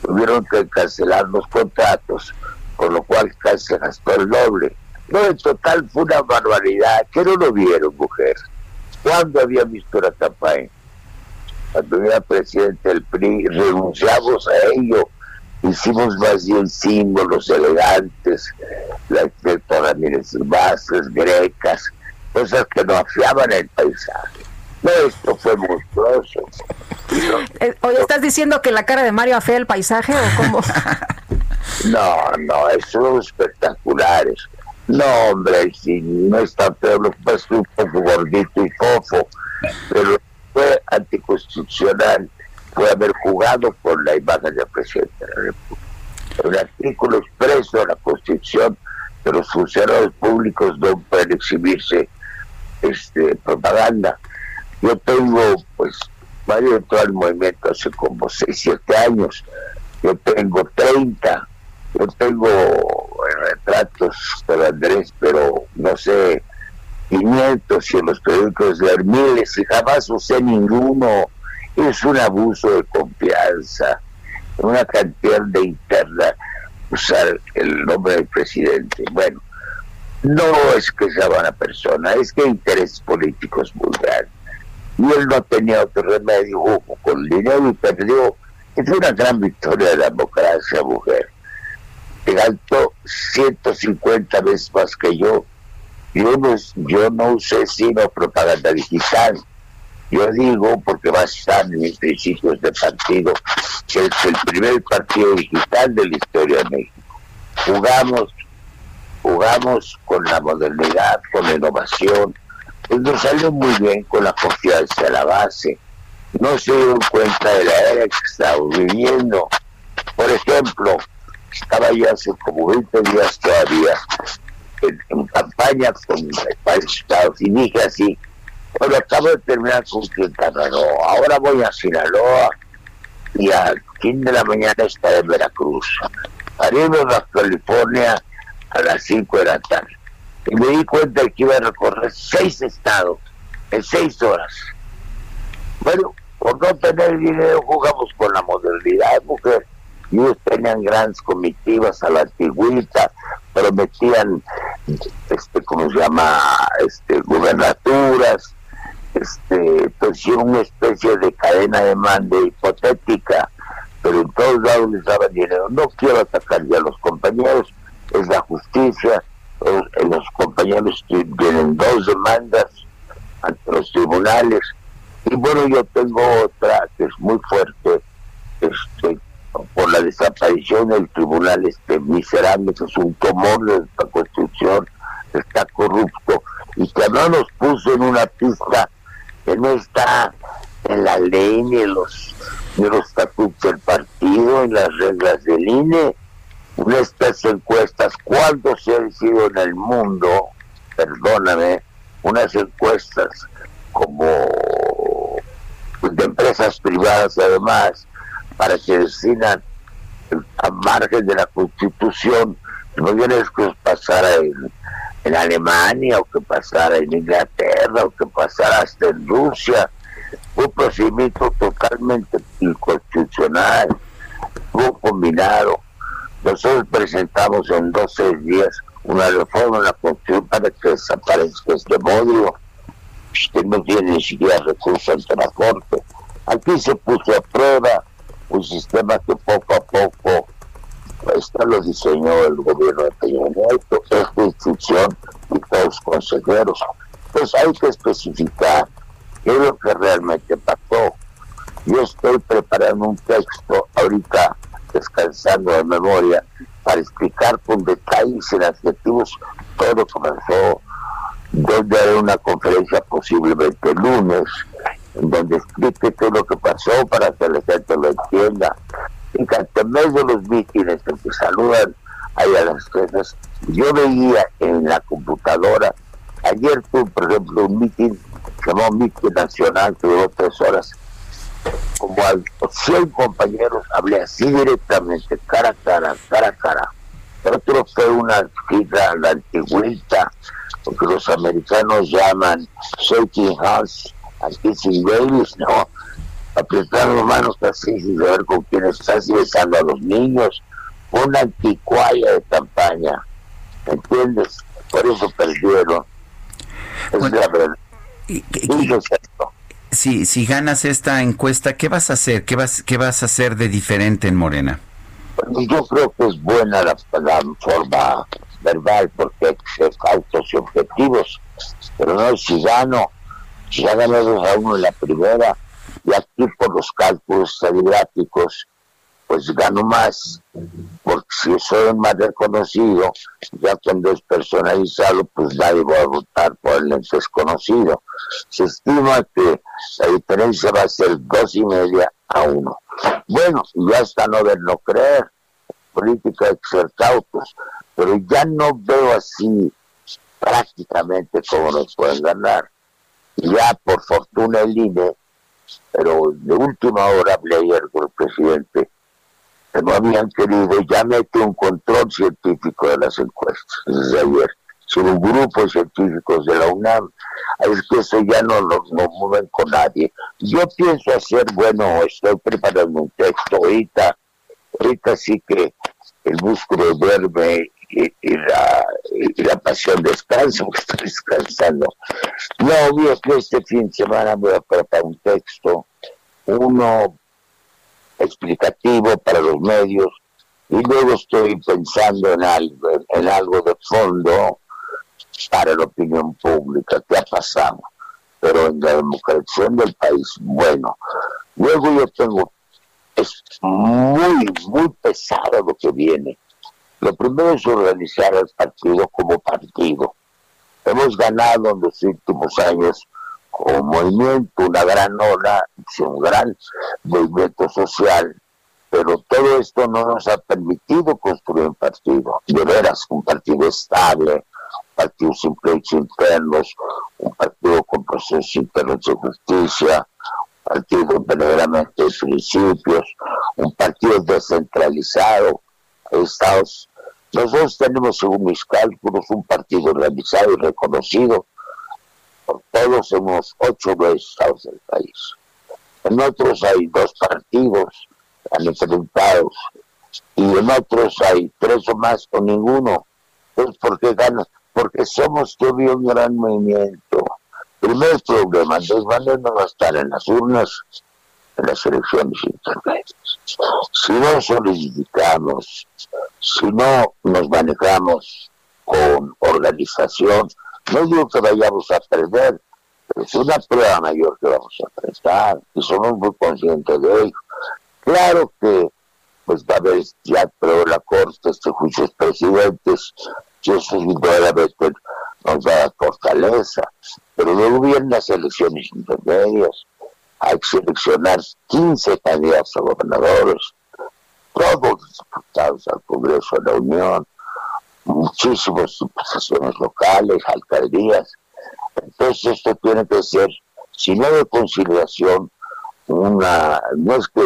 tuvieron que cancelar los contratos, con lo cual se gastó el doble. No, en total fue una barbaridad. que no lo vieron, mujer? ¿Cuándo había visto la campaña? Cuando era presidente del PRI, renunciamos a ello. Hicimos más bien símbolos elegantes, la arquitectura bases, grecas, cosas que no afiaban el paisaje. No, esto fue monstruoso. Eh, oye, ¿estás diciendo que la cara de Mario afea el paisaje o cómo? <laughs> no, no, son espectaculares. No, hombre, si no está feo, lo pues un poco gordito y fofo, pero fue anticonstitucional, fue haber jugado con la imagen del presidente de la República. Un artículo expreso de la Constitución que los funcionarios públicos no pueden exhibirse este, propaganda. Yo tengo, pues, varios todo el movimiento hace como 6, 7 años. Yo tengo 30. Yo tengo retratos pero Andrés, pero no sé, 500 y en los periódicos de miles y jamás usé ninguno. Es un abuso de confianza, una cantidad de interna usar el nombre del presidente. Bueno, no es que sea buena persona, es que hay intereses políticos muy. Y él no tenía otro remedio, jugó con dinero y perdió. Es una gran victoria de la democracia, mujer. Gastó 150 veces más que yo. Yo no, yo no usé sino propaganda digital. Yo digo, porque va a estar en mis principios de partido, que es el primer partido digital de la historia de México. Jugamos, jugamos con la modernidad, con la innovación. Pues nos salió muy bien con la confianza de la base. No se dieron cuenta de la era que estamos viviendo. Por ejemplo, estaba ya hace como 20 días todavía en, campaña con varios estados y dije así, bueno, acabo de terminar con Quintana Roo, ahora voy a Sinaloa y al fin de la mañana estaré en Veracruz. Haremos a California a las 5 de la tarde. Y me di cuenta que iba a recorrer seis estados en seis horas. Bueno, por no tener dinero jugamos con la modernidad, mujer. Y ellos tenían grandes comitivas a la antigüita, prometían, este, ¿cómo se llama? Este, gubernaturas, este, pues una especie de cadena de mando hipotética, pero en todos lados les daban dinero. No quiero atacar ya a los compañeros, es la justicia, los, los compañeros tienen dos demandas ante los tribunales, y bueno, yo tengo otra que es muy fuerte, este, por la desaparición del tribunal este miserable que es un tumor de esta constitución, está corrupto y que no nos puso en una pista que no está en la ley ni en los, ni los estatutos del partido, en las reglas del INE, en estas encuestas, cuando se han sido en el mundo, perdóname, unas encuestas como de empresas privadas además, para que decidan a margen de la constitución, no tienes que pasara en, en Alemania o que pasara en Inglaterra o que pasara hasta en Rusia, un procedimiento totalmente inconstitucional, un combinado. Nosotros presentamos en 12 días una reforma en la Constitución para que desaparezca este módulo. Usted no tiene ni siquiera recursos ante la Corte. Aquí se puso a prueba un sistema que poco a poco esta lo diseñó el gobierno de Peña Nieto, esta institución y todos los consejeros. Pues hay que especificar qué es lo que realmente pasó. Yo estoy preparando un texto ahorita, descansando de memoria, para explicar con detalles y adjetivos todo lo que pasó, donde haré una conferencia posiblemente el lunes, donde explique todo lo que pasó para que la gente lo entienda. Y que medio de los mítines que saludan ahí a las cosas, yo veía en la computadora, ayer tuve, por ejemplo, un mítin, llamó Mítin Nacional, que duró tres horas, como a 100 compañeros hablé así directamente, cara a cara, cara a cara. Otro fue una cita la antigüita, porque los americanos llaman shaking hands, aquí sin Davis, no, apretar las manos así sin saber con quién estás y besando a los niños, una anticuaya de campaña, ¿entiendes? Por eso perdieron. Es la verdad. Si, si ganas esta encuesta, ¿qué vas a hacer? ¿Qué vas, qué vas a hacer de diferente en Morena? Pues yo creo que es buena la, la forma verbal porque hay que ser cautos y objetivos, pero no si gano ya ganó 2 a 1 en la primera y aquí por los cálculos estadísticos pues gano más porque si soy más reconocido ya cuando es personalizado pues nadie va a votar por el desconocido. Se estima que la diferencia va a ser dos y media a uno. Bueno ya está no ver no creer política cautos pero ya no veo así prácticamente cómo nos pueden ganar. Ya por fortuna el INE, pero de última hora hablé ayer con el presidente, no habían querido, ya mete un control científico de las encuestas desde ayer. Son un grupo científicos de la UNAM. Es que eso ya no lo no mueven con nadie. Yo pienso hacer, bueno, estoy preparando un texto ahorita, ahorita sí que el músculo duerme y, y la pasión descansa, <laughs> porque estoy descansando. No, obvio que este fin de semana voy a preparar un texto, uno explicativo para los medios, y luego estoy pensando en algo, en algo de fondo para la opinión pública, qué ha pasado, pero en la democracia del país, bueno. Luego yo tengo, es muy, muy pesado lo que viene. Lo primero es organizar el partido como partido. Hemos ganado en los últimos años como movimiento una gran ola, un gran movimiento social, pero todo esto no nos ha permitido construir un partido, de veras, un partido estable, un partido sin pleitos internos, un partido con procesos internos de justicia, un partido verdaderamente de principios, un partido descentralizado, estados. Nosotros tenemos, según mis cálculos, un partido realizado y reconocido todos los ocho estados del país. En otros hay dos partidos enfrentados y en otros hay tres o más o ninguno. Entonces, ¿por qué ganan? Porque somos todavía un gran movimiento. Primer problema, Andrés Manuel no va a estar en las urnas en las elecciones intermedias. Si no solidificamos, si no nos manejamos con organización, no digo que vayamos a perder, pero es una prueba mayor que vamos a prestar y somos muy conscientes de ello. Claro que pues va a haber ya pero la corte, este juicios presidentes, y eso verdaderamente nos da fortaleza, pero luego vienen las elecciones intermedias, hay que seleccionar 15 candidatos a gobernadores, todos diputados al Congreso de la Unión, muchísimas diputaciones locales, alcaldías. Entonces esto tiene que ser, si no de conciliación, una, no es que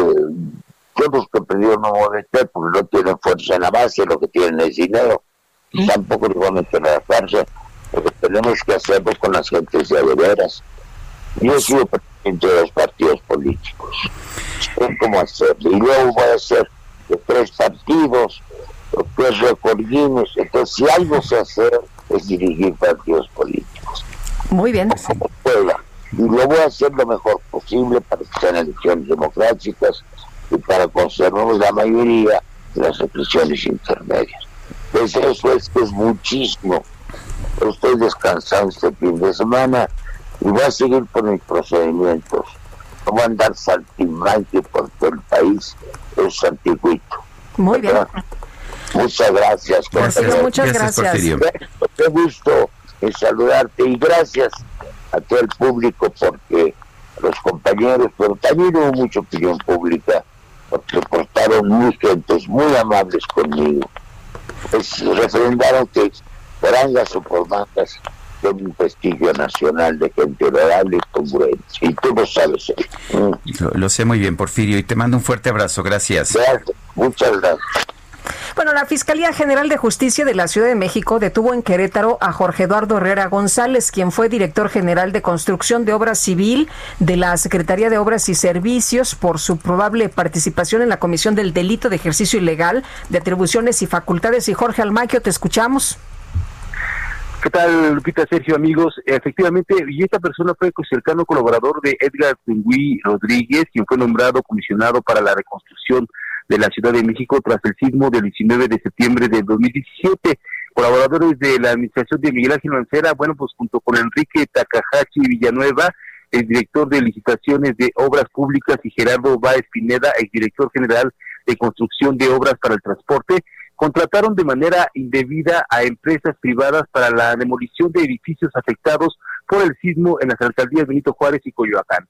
todos que perdieron no monetar porque no tienen fuerza en la base, lo que tienen es dinero, tampoco les van a meter a la cárcel, porque tenemos que hacerlo con las gentes de veras. Yo he sido presidente de los partidos políticos, es como hacerlo, y luego voy a hacer de tres partidos, tres recordines, entonces si algo se hace es dirigir partidos políticos. Muy bien. Como pueda y lo voy a hacer lo mejor posible para que sean elecciones democráticas y para conservar la mayoría de las elecciones intermedias. Pues eso es muchísimo. Estoy descansando este fin de semana y voy a seguir con mis procedimientos. No voy a andar saltimbanque por todo el país, es anticuito. Muy bien. Muchas gracias. gracias muchas gracias. Qué gusto en saludarte y gracias a todo el público porque los compañeros, pero también hubo mucha opinión pública porque portaron muy gentes muy amables conmigo. Pues refrendaron que por angas o por mangas tiene un prestigio nacional de gente agradable y congruente. Y tú lo sabes. ¿eh? Lo, lo, sé muy bien, Porfirio, y te mando un fuerte abrazo. Gracias. Gracias. Muchas gracias. Bueno, la Fiscalía General de Justicia de la Ciudad de México detuvo en Querétaro a Jorge Eduardo Herrera González, quien fue director general de Construcción de Obra Civil de la Secretaría de Obras y Servicios por su probable participación en la comisión del delito de ejercicio ilegal de atribuciones y facultades. Y Jorge Almaquio, te escuchamos. ¿Qué tal, Lupita, Sergio, amigos? Efectivamente, y esta persona fue cercano colaborador de Edgar Pingüí Rodríguez, quien fue nombrado comisionado para la reconstrucción de la Ciudad de México tras el sismo del 19 de septiembre de 2017. Colaboradores de la administración de Miguel Ángel Mancera, bueno, pues junto con Enrique Takahashi Villanueva, el director de licitaciones de obras públicas, y Gerardo Báez Pineda, el director general de construcción de obras para el transporte, contrataron de manera indebida a empresas privadas para la demolición de edificios afectados por el sismo en las alcaldías Benito Juárez y Coyoacán.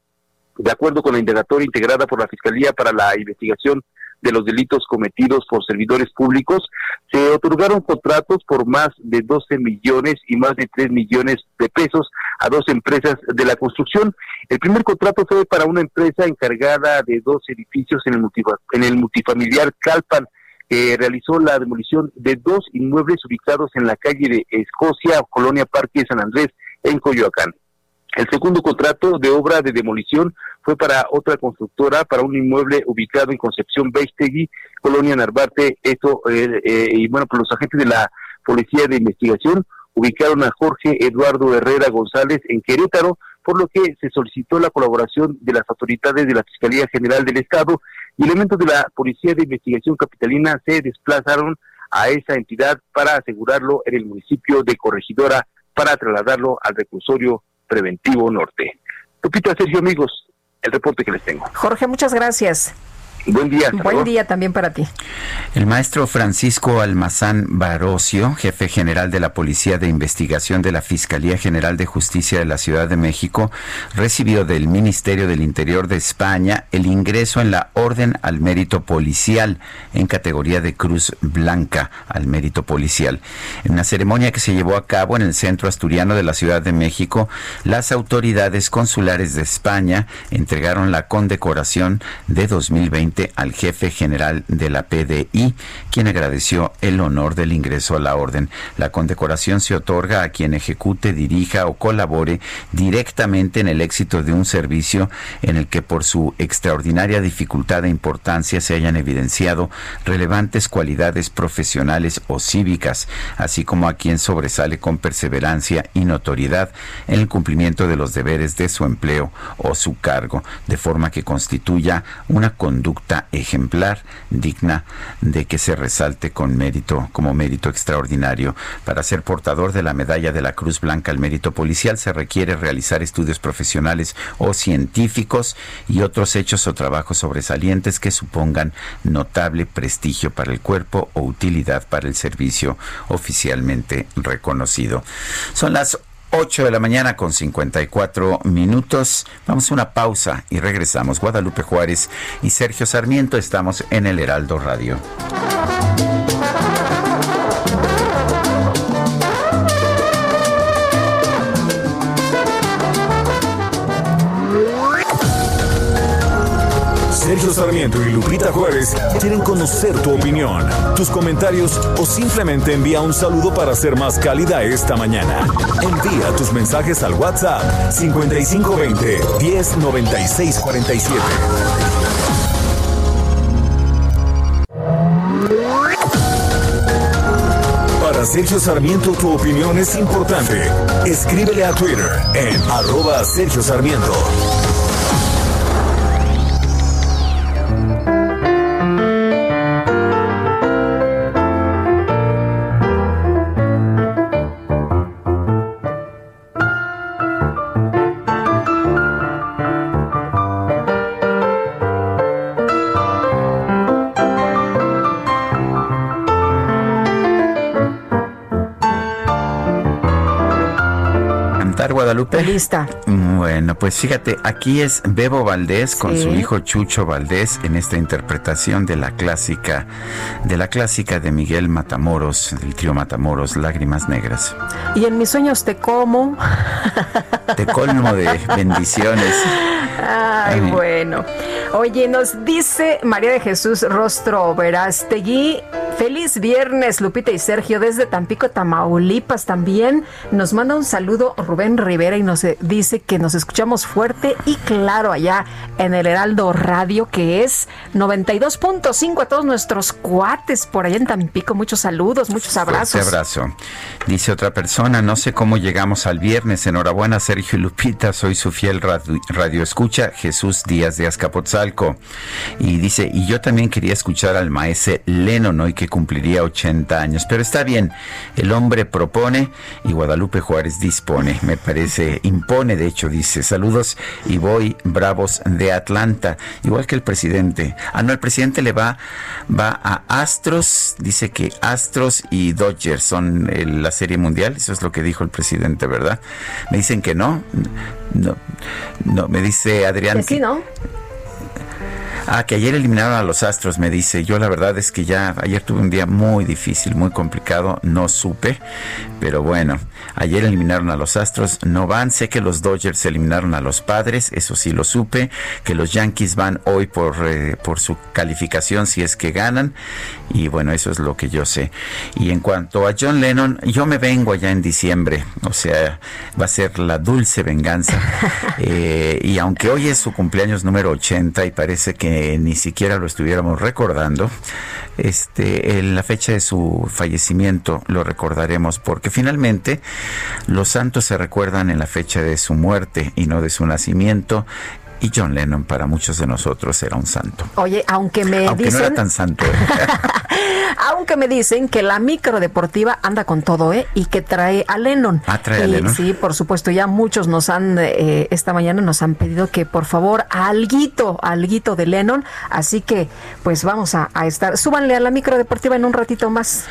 De acuerdo con la indagatoria integrada por la Fiscalía para la Investigación de los delitos cometidos por servidores públicos, se otorgaron contratos por más de 12 millones y más de 3 millones de pesos a dos empresas de la construcción. El primer contrato fue para una empresa encargada de dos edificios en el, en el multifamiliar Calpan, que realizó la demolición de dos inmuebles ubicados en la calle de Escocia, Colonia Parque San Andrés, en Coyoacán. El segundo contrato de obra de demolición fue para otra constructora, para un inmueble ubicado en Concepción Beistegui, Colonia Narvarte, esto, eh, eh, y bueno, pues los agentes de la Policía de Investigación ubicaron a Jorge Eduardo Herrera González en Querétaro, por lo que se solicitó la colaboración de las autoridades de la Fiscalía General del Estado. Y elementos de la Policía de Investigación Capitalina se desplazaron a esa entidad para asegurarlo en el municipio de Corregidora para trasladarlo al reclusorio preventivo norte. Lupita, Sergio, amigos, el reporte que les tengo. Jorge, muchas gracias. Buen día. Buen día también para ti. El maestro Francisco Almazán Barocio, jefe general de la Policía de Investigación de la Fiscalía General de Justicia de la Ciudad de México, recibió del Ministerio del Interior de España el ingreso en la Orden al Mérito Policial en categoría de Cruz Blanca al Mérito Policial. En una ceremonia que se llevó a cabo en el Centro Asturiano de la Ciudad de México, las autoridades consulares de España entregaron la condecoración de 2020 al jefe general de la PDI, quien agradeció el honor del ingreso a la orden. La condecoración se otorga a quien ejecute, dirija o colabore directamente en el éxito de un servicio en el que por su extraordinaria dificultad e importancia se hayan evidenciado relevantes cualidades profesionales o cívicas, así como a quien sobresale con perseverancia y notoriedad en el cumplimiento de los deberes de su empleo o su cargo, de forma que constituya una conducta ejemplar, digna de que se resalte con mérito, como mérito extraordinario. Para ser portador de la medalla de la Cruz Blanca al mérito policial se requiere realizar estudios profesionales o científicos y otros hechos o trabajos sobresalientes que supongan notable prestigio para el cuerpo o utilidad para el servicio oficialmente reconocido. Son las 8 de la mañana con 54 minutos. Vamos a una pausa y regresamos. Guadalupe Juárez y Sergio Sarmiento estamos en el Heraldo Radio. Sergio Sarmiento y Lupita Juárez quieren conocer tu opinión, tus comentarios o simplemente envía un saludo para ser más cálida esta mañana. Envía tus mensajes al WhatsApp 5520 109647. Para Sergio Sarmiento tu opinión es importante. Escríbele a Twitter en arroba Sergio Sarmiento. Lista. Bueno, pues fíjate, aquí es Bebo Valdés con su hijo Chucho Valdés en esta interpretación de la clásica, de la clásica de Miguel Matamoros, del trío Matamoros, Lágrimas Negras. Y en mis sueños te como. Te colmo de <laughs> bendiciones. Ay, bueno. Oye, nos dice María de Jesús Rostro Verástegui. Feliz viernes, Lupita y Sergio, desde Tampico, Tamaulipas también. Nos manda un saludo Rubén Rivera y nos dice que nos escuchamos fuerte y claro allá en el Heraldo Radio, que es 92.5 a todos nuestros cuates por allá en Tampico. Muchos saludos, muchos abrazos. Un abrazo. Dice otra persona, no sé cómo llegamos al viernes. Enhorabuena, Sergio y Lupita. Soy su fiel radio, radio escucha, Jesús Díaz de Azcapotzalco. Y dice, y yo también quería escuchar al maese Lennon hoy que cumpliría 80 años. Pero está bien, el hombre propone y Guadalupe Juárez dispone. Me parece, impone, de hecho, dice, saludos y voy bravos de Atlanta, igual que el presidente. Ah, no, el presidente le va, va a Astros, dice que Astros y Dodgers son la serie mundial, eso es lo que dijo el presidente, ¿verdad? Me dicen que no. No, no, me dice Adrián. Que sí, ¿no? Ah, que ayer eliminaron a los Astros, me dice. Yo la verdad es que ya ayer tuve un día muy difícil, muy complicado, no supe, pero bueno, ayer eliminaron a los Astros, no van. Sé que los Dodgers eliminaron a los Padres, eso sí lo supe, que los Yankees van hoy por, eh, por su calificación si es que ganan, y bueno, eso es lo que yo sé. Y en cuanto a John Lennon, yo me vengo allá en diciembre, o sea, va a ser la dulce venganza. <laughs> Eh, y aunque hoy es su cumpleaños número 80 y parece que ni siquiera lo estuviéramos recordando, este, en la fecha de su fallecimiento lo recordaremos porque finalmente los santos se recuerdan en la fecha de su muerte y no de su nacimiento y John Lennon para muchos de nosotros era un santo. Oye, aunque me Aunque dicen... no era tan santo. ¿eh? <laughs> aunque me dicen que la micro deportiva anda con todo, ¿eh? Y que trae a Lennon. Ah, trae a Lennon. Sí, por supuesto, ya muchos nos han, eh, esta mañana nos han pedido que por favor, alguito, alguito de Lennon. Así que, pues vamos a, a estar. Súbanle a la micro deportiva en un ratito más.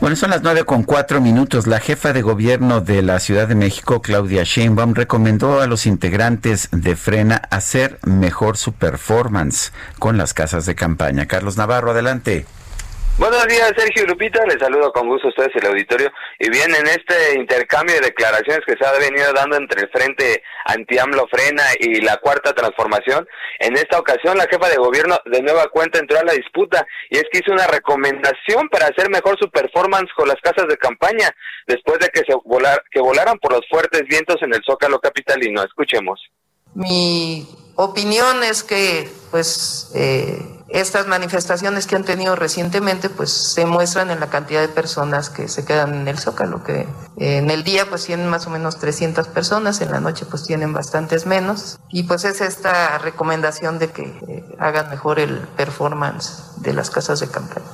Bueno, son las nueve con cuatro minutos. La jefa de gobierno de la Ciudad de México, Claudia Sheinbaum, recomendó a los integrantes de Frena hacer mejor su performance con las casas de campaña. Carlos Navarro, adelante. Buenos días, Sergio Lupita. Les saludo con gusto a ustedes el auditorio. Y bien, en este intercambio de declaraciones que se ha venido dando entre el Frente Anti-AMLO Frena y la Cuarta Transformación, en esta ocasión la jefa de gobierno de nueva cuenta entró a la disputa y es que hizo una recomendación para hacer mejor su performance con las casas de campaña después de que se volar, que volaran por los fuertes vientos en el Zócalo capitalino. Escuchemos. Mi opinión es que, pues, eh, estas manifestaciones que han tenido recientemente, pues, se muestran en la cantidad de personas que se quedan en el Zócalo, que eh, en el día, pues, tienen más o menos 300 personas, en la noche, pues, tienen bastantes menos. Y, pues, es esta recomendación de que eh, hagan mejor el performance de las casas de campaña.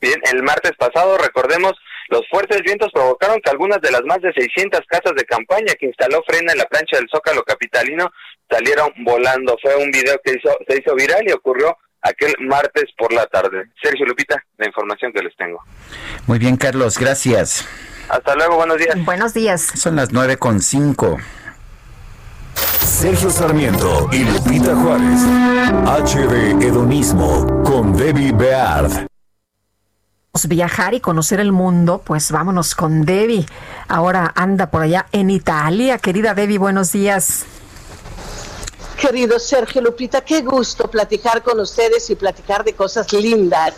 Bien, el martes pasado, recordemos, los fuertes vientos provocaron que algunas de las más de 600 casas de campaña que instaló Frena en la plancha del Zócalo capitalino salieron volando. Fue un video que hizo, se hizo viral y ocurrió aquel martes por la tarde. Sergio Lupita, la información que les tengo. Muy bien, Carlos, gracias. Hasta luego, buenos días. Buenos días. Son las nueve con cinco. Sergio Sarmiento y Lupita Juárez. HD Hedonismo con Debbie Beard. Viajar y conocer el mundo, pues vámonos con Debbie. Ahora anda por allá en Italia. Querida Debbie, buenos días. Querido Sergio Lupita, qué gusto platicar con ustedes y platicar de cosas lindas.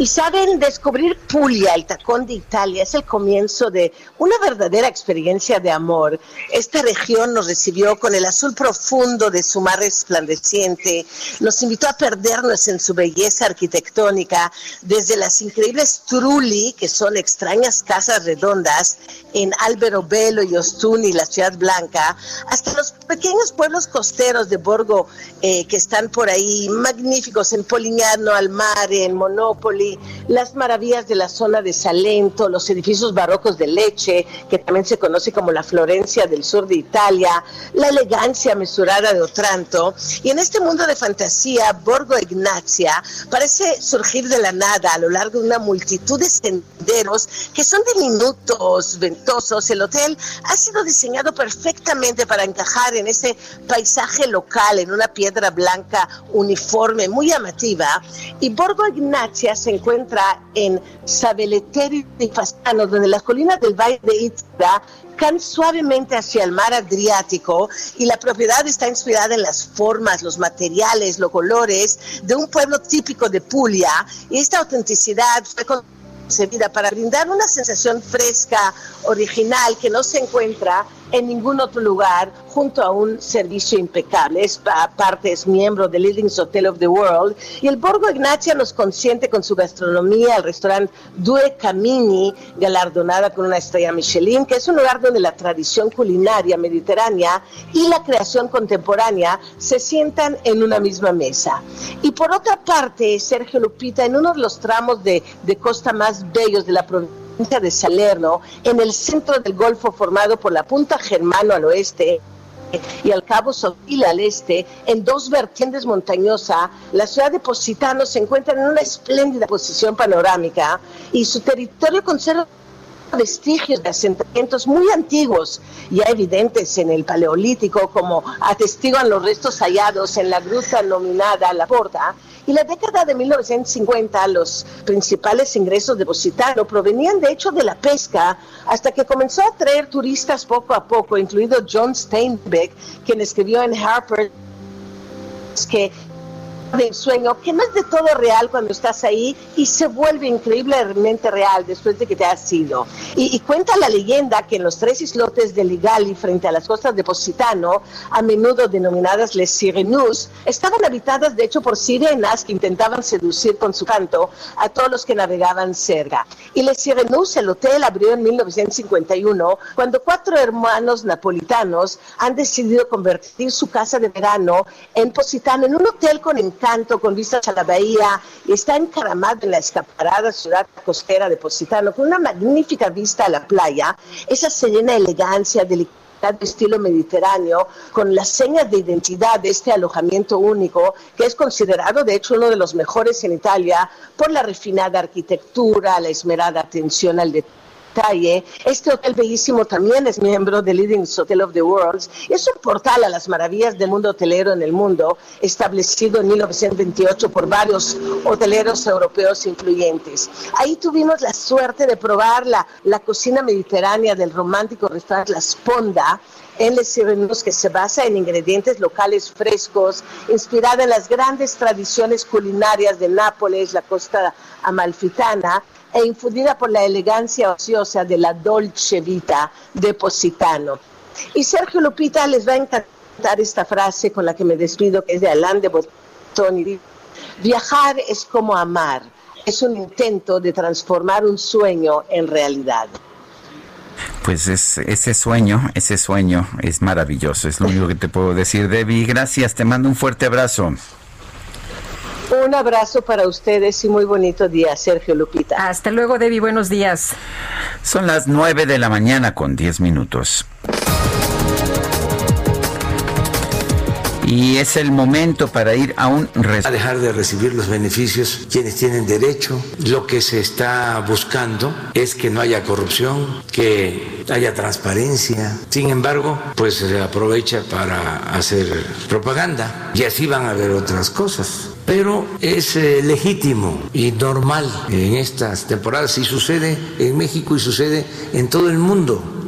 Y saben, descubrir Puglia, el tacón de Italia, es el comienzo de una verdadera experiencia de amor. Esta región nos recibió con el azul profundo de su mar resplandeciente, nos invitó a perdernos en su belleza arquitectónica, desde las increíbles Trulli, que son extrañas casas redondas, en Alberobello y Ostuni, la ciudad blanca, hasta los pequeños pueblos costeros de Borgo eh, que están por ahí, magníficos en Polignano, Almare, en Las maravillas de la zona de Salento, los edificios barrocos de Leche, que también se conoce como la Florencia del sur de Italia, la elegancia mesurada de Otranto. Y en este mundo de fantasía, Borgo Ignacia parece surgir de la nada a lo largo de una multitud de senderos que son diminutos, ventosos. El hotel ha sido diseñado perfectamente para encajar en ese paisaje local, en una piedra blanca uniforme, muy llamativa. Y Borgo Ignacia se encuentra en Sabeleterio y Fasano, donde las colinas del Valle de Itra caen suavemente hacia el mar Adriático y la propiedad está inspirada en las formas, los materiales, los colores de un pueblo típico de Puglia y esta autenticidad fue concebida para brindar una sensación fresca, original, que no se encuentra en ningún otro lugar junto a un servicio impecable. Es aparte, es miembro del Leading Hotel of the World y el Borgo Ignacia nos consiente con su gastronomía, el restaurante Due Camini, galardonada con una estrella Michelin, que es un lugar donde la tradición culinaria mediterránea y la creación contemporánea se sientan en una misma mesa. Y por otra parte, Sergio Lupita, en uno de los tramos de, de costa más bellos de la provincia, de Salerno, en el centro del Golfo formado por la Punta Germano al oeste y al Cabo Sofil al este, en dos vertientes montañosas, la ciudad de Positano se encuentra en una espléndida posición panorámica y su territorio conserva vestigios de asentamientos muy antiguos, ya evidentes en el Paleolítico, como atestiguan los restos hallados en la gruta nominada La Porta, y la década de 1950 los principales ingresos de Positano provenían de hecho de la pesca, hasta que comenzó a traer turistas poco a poco, incluido John Steinbeck, quien escribió en Harper que de sueño que no es de todo real cuando estás ahí y se vuelve increíblemente real después de que te has ido. Y, cuenta la leyenda que en los tres islotes de Ligali frente a las costas de Positano, a menudo denominadas Les Sirenus, estaban habitadas de hecho por sirenas que intentaban seducir con su canto a todos los que navegaban cerca. Y Les Sirenus, el hotel abrió en 1951 cuando cuatro hermanos napolitanos han decidido convertir su casa de verano en Positano en un hotel con canto con vistas a la bahía y está encaramado en la escaparada ciudad costera de Positano con una magnífica vista a la playa, esa serena elegancia, delicada de estilo mediterráneo, con las señas de identidad de este alojamiento único, que es considerado de hecho uno de los mejores en Italia por la refinada arquitectura, la esmerada atención al detalle Este hotel bellísimo también es miembro del Leading Hotel of the World. Es un portal a las maravillas del mundo hotelero en el mundo, establecido en 1928 por varios hoteleros europeos influyentes. Ahí tuvimos la suerte de probar la, la cocina mediterránea del romántico restaurante La Sponda, en Les Sirenos que se basa en ingredientes locales frescos, inspirada en las grandes tradiciones culinarias de Nápoles, la costa amalfitana, e infundida por la elegancia ociosa de la dolce vita de Positano. Y Sergio Lupita les va a encantar esta frase con la que me despido, que es de Alain de Botton. Viajar es como amar, es un intento de transformar un sueño en realidad. Pues es, ese sueño, ese sueño es maravilloso, es lo único que te puedo decir, Debbie. Gracias, te mando un fuerte abrazo. Un abrazo para ustedes y muy bonito día, Sergio Lupita. Hasta luego, Debbie. Buenos días. Son las nueve de la mañana con diez minutos. Y es el momento para ir a un... A dejar de recibir los beneficios quienes tienen derecho. Lo que se está buscando es que no haya corrupción, que haya transparencia. Sin embargo, pues se aprovecha para hacer propaganda. Y así van a haber otras cosas pero es eh, legítimo y normal en estas temporadas y sucede en México y sucede en todo el mundo.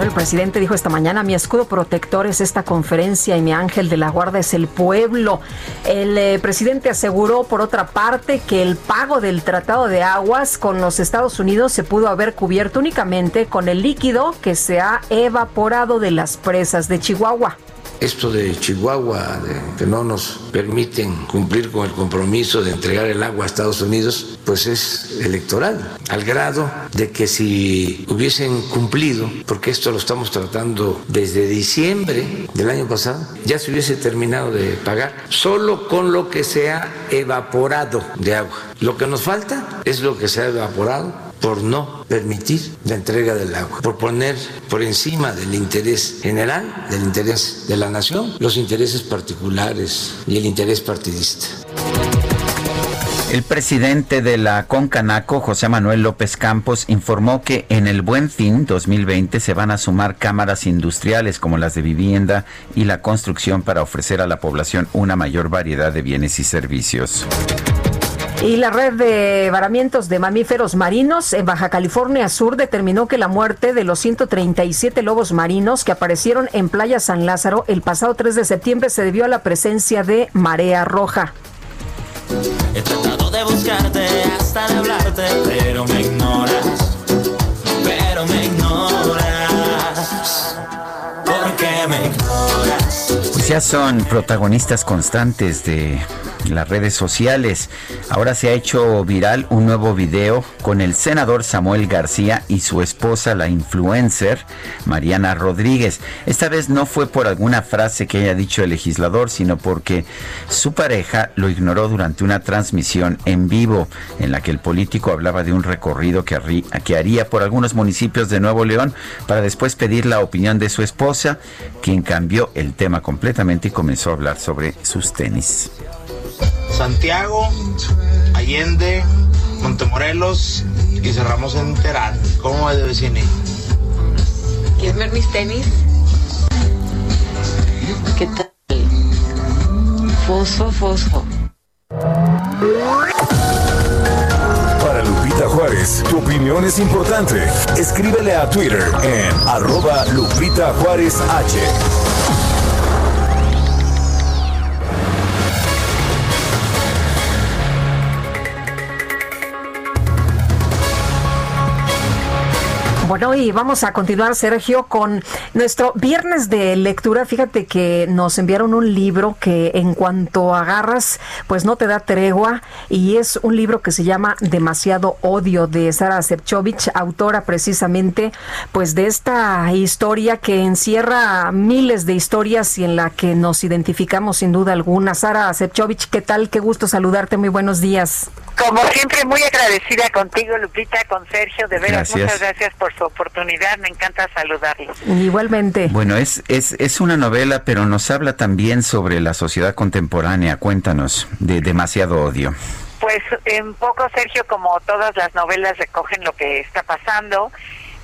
El presidente dijo esta mañana, mi escudo protector es esta conferencia y mi ángel de la guarda es el pueblo. El eh, presidente aseguró, por otra parte, que el pago del Tratado de Aguas con los Estados Unidos se pudo haber cubierto únicamente con el líquido que se ha evaporado de las presas de Chihuahua esto de Chihuahua, que no nos permiten cumplir con el compromiso de entregar el agua a Estados Unidos, pues es electoral, al grado de que si hubiesen cumplido, porque esto lo estamos tratando desde diciembre del año pasado, ya se hubiese terminado de pagar, solo con lo que se ha evaporado de agua. Lo que nos falta es lo que se ha evaporado por no permitir la entrega del agua, por poner por encima del interés general, del interés de la nación, los intereses particulares y el interés partidista. El presidente de la Concanaco, José Manuel López Campos, informó que en el Buen Fin 2020 se van a sumar cámaras industriales como las de vivienda y la construcción para ofrecer a la población una mayor variedad de bienes y servicios. Y la red de varamientos de mamíferos marinos en Baja California Sur determinó que la muerte de los 137 lobos marinos que aparecieron en Playa San Lázaro el pasado 3 de septiembre se debió a la presencia de marea roja. He tratado de buscarte hasta de hablarte, pero me ignoras, pero me ignoras. ¿Por qué me ignoras? Pues ya son protagonistas constantes de las redes sociales. Ahora se ha hecho viral un nuevo video con el senador Samuel García y su esposa, la influencer Mariana Rodríguez. Esta vez no fue por alguna frase que haya dicho el legislador, sino porque su pareja lo ignoró durante una transmisión en vivo en la que el político hablaba de un recorrido que, que haría por algunos municipios de Nuevo León para después pedir la opinión de su esposa, quien cambió el tema completamente y comenzó a hablar sobre sus tenis. Santiago, Allende, Montemorelos y cerramos en Terán. ¿Cómo es de vecine? ¿Quieres ver mis tenis? ¿Qué tal? Fosfo, fosfo. Para Lupita Juárez, tu opinión es importante. Escríbele a Twitter en arroba Lupita Juárez H. Bueno, y vamos a continuar, Sergio, con nuestro viernes de lectura. Fíjate que nos enviaron un libro que en cuanto agarras, pues no te da tregua. Y es un libro que se llama Demasiado Odio de Sara Sepchovich, autora precisamente pues de esta historia que encierra miles de historias y en la que nos identificamos sin duda alguna. Sara Sepchovich, ¿qué tal? Qué gusto saludarte. Muy buenos días. Como siempre, muy agradecida contigo, Lupita, con Sergio. De veras, Gracias. muchas gracias por su oportunidad. Me encanta saludarlos. Igualmente. Bueno, es, es, es una novela, pero nos habla también sobre la sociedad contemporánea. Cuéntanos, de demasiado odio. Pues en poco, Sergio, como todas las novelas recogen lo que está pasando.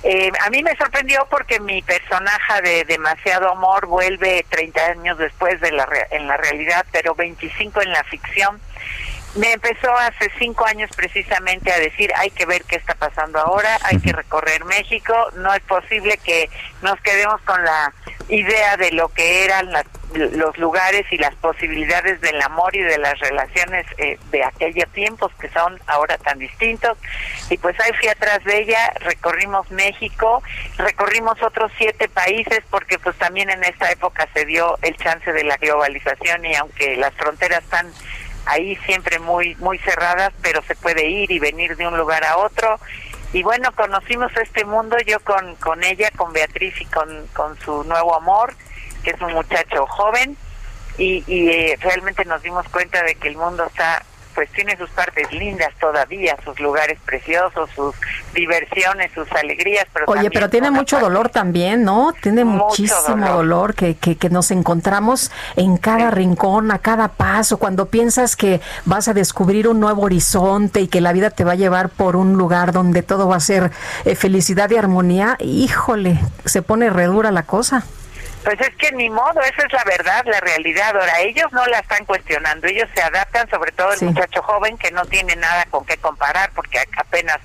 Eh, a mí me sorprendió porque mi personaje de Demasiado Amor vuelve 30 años después de la re- en la realidad, pero 25 en la ficción. Me empezó hace cinco años precisamente a decir hay que ver qué está pasando ahora, hay que recorrer México, no es posible que nos quedemos con la idea de lo que eran las- los lugares y las posibilidades del amor y de las relaciones eh, de aquellos tiempos que son ahora tan distintos. Y pues ahí fui atrás de ella, recorrimos México, recorrimos otros siete países porque pues también en esta época se dio el chance de la globalización y aunque las fronteras están ahí siempre muy muy cerradas, pero se puede ir y venir de un lugar a otro. Y bueno, conocimos este mundo yo con, con ella, con Beatriz y con, con su nuevo amor, que es un muchacho joven, y, y eh, realmente nos dimos cuenta de que el mundo está pues tiene sus partes lindas todavía, sus lugares preciosos, sus diversiones, sus alegrías, pero Oye, pero tiene mucho parte- dolor también, ¿no? Tiene Mucho muchísimo dolor, dolor. que, que, que nos encontramos en cada rincón, a cada paso, cuando piensas que vas a descubrir un nuevo horizonte y que la vida te va a llevar por un lugar donde todo va a ser eh, felicidad y armonía, híjole, se pone redura la cosa. Pues es que ni modo, esa es la verdad, la realidad. Ahora, ellos no la están cuestionando, ellos se adaptan, sobre todo el Sí. muchacho joven que no tiene nada con qué comparar porque apenas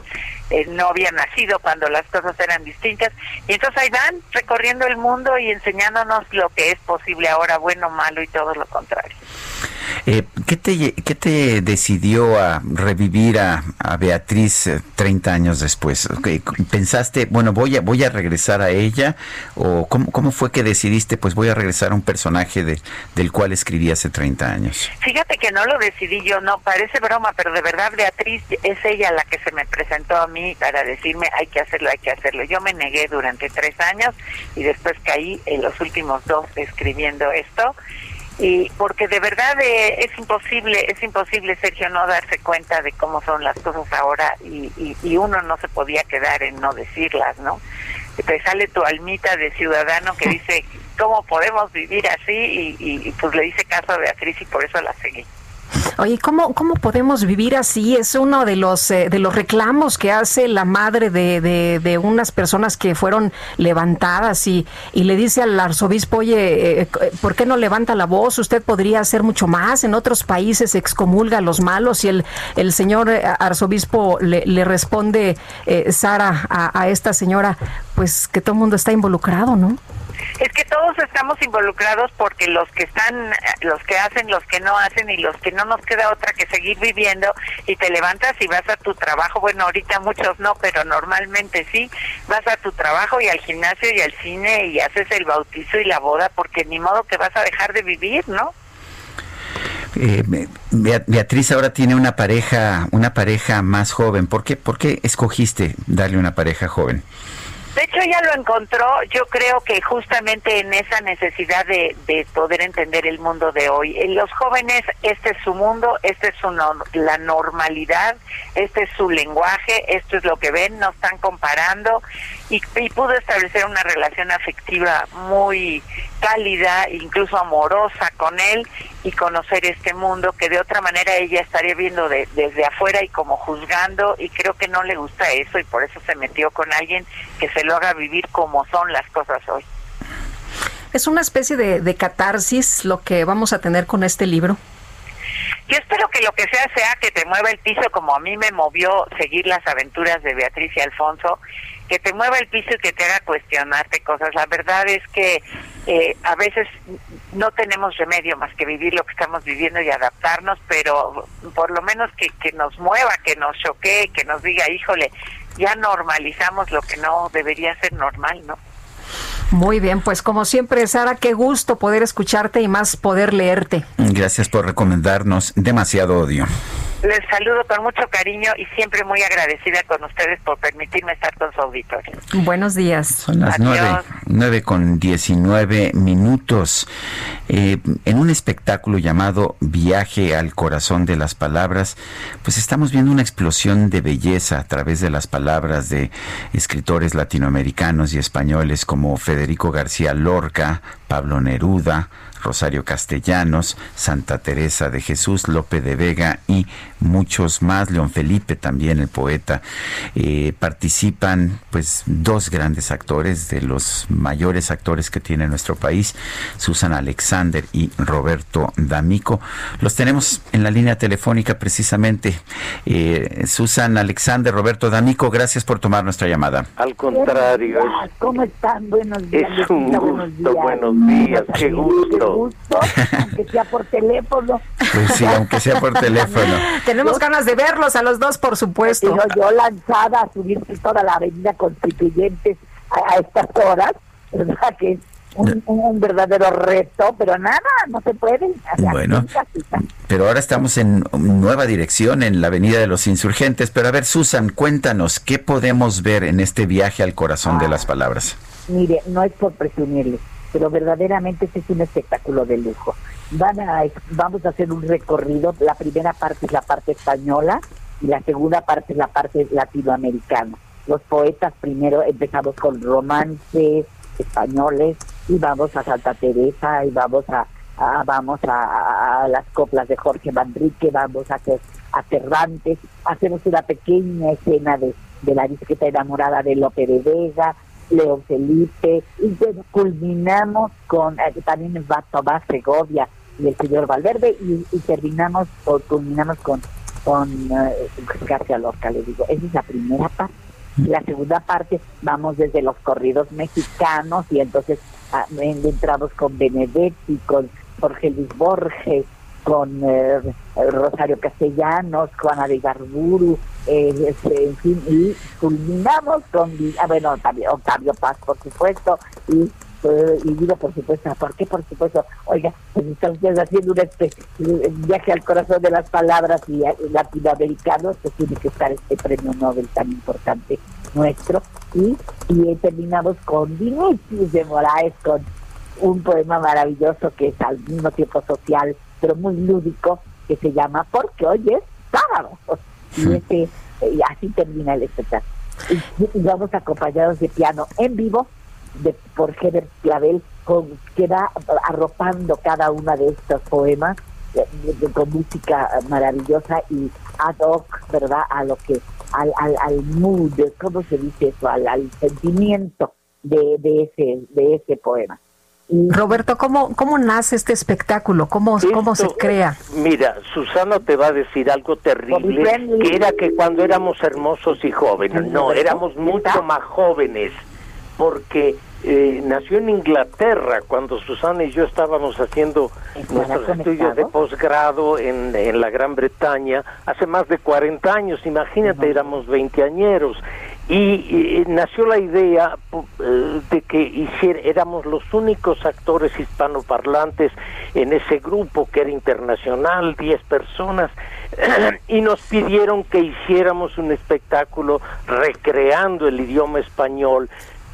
eh, no había nacido cuando las cosas eran distintas. Y entonces ahí van recorriendo el mundo y enseñándonos lo que es posible ahora, bueno, malo y todo lo contrario. Eh, ¿qué, te, ¿Qué te decidió a revivir a, a Beatriz eh, 30 años después? ¿Pensaste, bueno, voy a, voy a regresar a ella? ¿O cómo, cómo fue que decidiste, pues voy a regresar a un personaje de, del cual escribí hace 30 años? Fíjate que no lo decidí yo, no, parece broma, pero de verdad Beatriz es ella la que se me presentó a mí para decirme hay que hacerlo, hay que hacerlo. Yo me negué durante tres años y después caí en los últimos dos escribiendo esto. Y porque de verdad eh, es imposible, es imposible, Sergio, no darse cuenta de cómo son las cosas ahora y, y, y uno no se podía quedar en no decirlas, ¿no? Te sale tu almita de ciudadano que <laughs> dice, ¿cómo podemos vivir así? Y, y, y pues le hice caso a Beatriz y por eso la seguí. Oye, ¿cómo, ¿cómo podemos vivir así? Es uno de los, eh, de los reclamos que hace la madre de, de, de unas personas que fueron levantadas y, y le dice al arzobispo, oye, eh, eh, ¿por qué no levanta la voz? Usted podría hacer mucho más. En otros países se excomulga a los malos y el, el señor eh, arzobispo le, le responde, eh, Sara, a esta señora, pues que todo el mundo está involucrado, ¿no? Es que todos estamos involucrados porque los que están, los que hacen, los que no hacen y los que no nos queda otra que seguir viviendo y te levantas y vas a tu trabajo. Bueno, ahorita muchos no, pero normalmente sí. Vas a tu trabajo y al gimnasio y al cine y haces el bautizo y la boda porque ni modo que vas a dejar de vivir, ¿no? Eh, Bea- Beatriz ahora tiene una pareja, una pareja más joven. ¿Por qué, ¿Por qué escogiste darle una pareja joven? De hecho, ella lo encontró, yo creo que justamente en esa necesidad de, de poder entender el mundo de hoy. Los jóvenes, este es su mundo, esta es su no- la normalidad, este es su lenguaje, esto es lo que ven, no están comparando y pudo establecer una relación afectiva muy cálida, incluso amorosa con él y conocer este mundo que de otra manera ella estaría viendo desde afuera y como juzgando y creo que no le gusta eso y por eso se metió con alguien que se lo haga vivir como son las cosas hoy. ¿Es una especie de, de catarsis lo que vamos a tener con este libro? Yo espero que lo que sea sea que te mueva el piso como a mí me movió seguir las aventuras de Beatriz y Alfonso, que te mueva el piso y que te haga cuestionarte cosas. La verdad es que eh, a veces no tenemos remedio más que vivir lo que estamos viviendo y adaptarnos, pero por lo menos que, que nos mueva, que nos choquee, que nos diga, híjole, ya normalizamos lo que no debería ser normal, ¿no? Muy bien, pues como siempre, Sara, qué gusto poder escucharte y más poder leerte. Gracias por recomendarnos demasiado odio. Les saludo con mucho cariño y siempre muy agradecida con ustedes por permitirme estar con su auditorio. Buenos días. Son las nueve, nueve con diecinueve minutos. Eh, en un espectáculo llamado Viaje al corazón de las palabras, pues estamos viendo una explosión de belleza a través de las palabras de escritores latinoamericanos y españoles como Federico García Lorca, Pablo Neruda, Rosario Castellanos, Santa Teresa de Jesús, Lope de Vega y muchos más, León Felipe también, el poeta. Eh, participan pues dos grandes actores, de los mayores actores que tiene nuestro país, Susan Alexander y Roberto D'Amico. Los tenemos en la línea telefónica precisamente. Eh, Susan Alexander, Roberto D'Amico, gracias por tomar nuestra llamada. Al contrario. ¿Cómo están? Buenos días. Es un gusto, buenos días, qué gusto aunque sea por teléfono. Pues sí, aunque sea por teléfono. <laughs> Tenemos ganas de verlos a los dos, por supuesto. yo lanzada a subir toda la avenida Constituyentes a, a estas horas, ¿verdad? Que un, un, verdadero reto, pero nada, no se puede. Bueno, pero ahora estamos en nueva dirección, en la Avenida de los Insurgentes. Pero a ver, Susan, cuéntanos, ¿qué podemos ver en este viaje al corazón de las palabras? Mire, no es por presumirle, pero verdaderamente este es un espectáculo de lujo. Van a, vamos a hacer un recorrido, la primera parte es la parte española y la segunda parte es la parte latinoamericana. Los poetas primero empezamos con romances españoles y vamos a Santa Teresa y vamos a, vamos a, las coplas de Jorge Manrique, vamos a a Cervantes, hacemos una pequeña escena de, de la disqueta enamorada de Lope de Vega, León Felipe, y culminamos con, eh, también va Tomás Segovia y el señor Valverde, y, terminamos, o culminamos con, con eh, García Lorca, le digo, esa es la primera parte. La segunda parte vamos desde los corridos mexicanos y entonces ah, entramos con Benedetti, con Jorge Luis Borges, con eh, Rosario Castellanos, Juana de Garburu, eh, este, en fin, y culminamos con, ah, bueno, también Octavio Paz, por supuesto, y eh, y digo por supuesto, ¿por qué por supuesto? Oiga, pues están ustedes haciendo un viaje al corazón de las palabras y, latinoamericanos, pues tiene que estar este premio Nobel tan importante nuestro. Y, y terminamos con Vinicius de Moraes, con un poema maravilloso que es al mismo tiempo social, pero muy lúdico, que se llama Porque hoy es sábado. Y, ese, y así termina el espectáculo. Y, vamos acompañados de piano en vivo de, por Heber Clavel, con, que va arropando cada una de estos poemas con música maravillosa y ad hoc, ¿verdad? A lo que, al, al, al mood, ¿cómo se dice eso? Al, al sentimiento de, de, ese, de ese poema. Roberto, ¿cómo, ¿cómo nace este espectáculo? ¿Cómo, ¿Cómo se crea? Mira, Susana te va a decir algo terrible, que era que cuando éramos hermosos y jóvenes, no, éramos mucho más jóvenes, porque eh, nació en Inglaterra cuando Susana y yo estábamos haciendo nuestros estudios de posgrado en, en, la Gran Bretaña hace más de 40 años, imagínate, éramos veinteañeros y, nació la idea eh, de que hiciera, éramos los únicos actores hispanoparlantes en ese grupo que era internacional, 10 personas, <clears throat> y nos pidieron que hiciéramos un espectáculo recreando el idioma español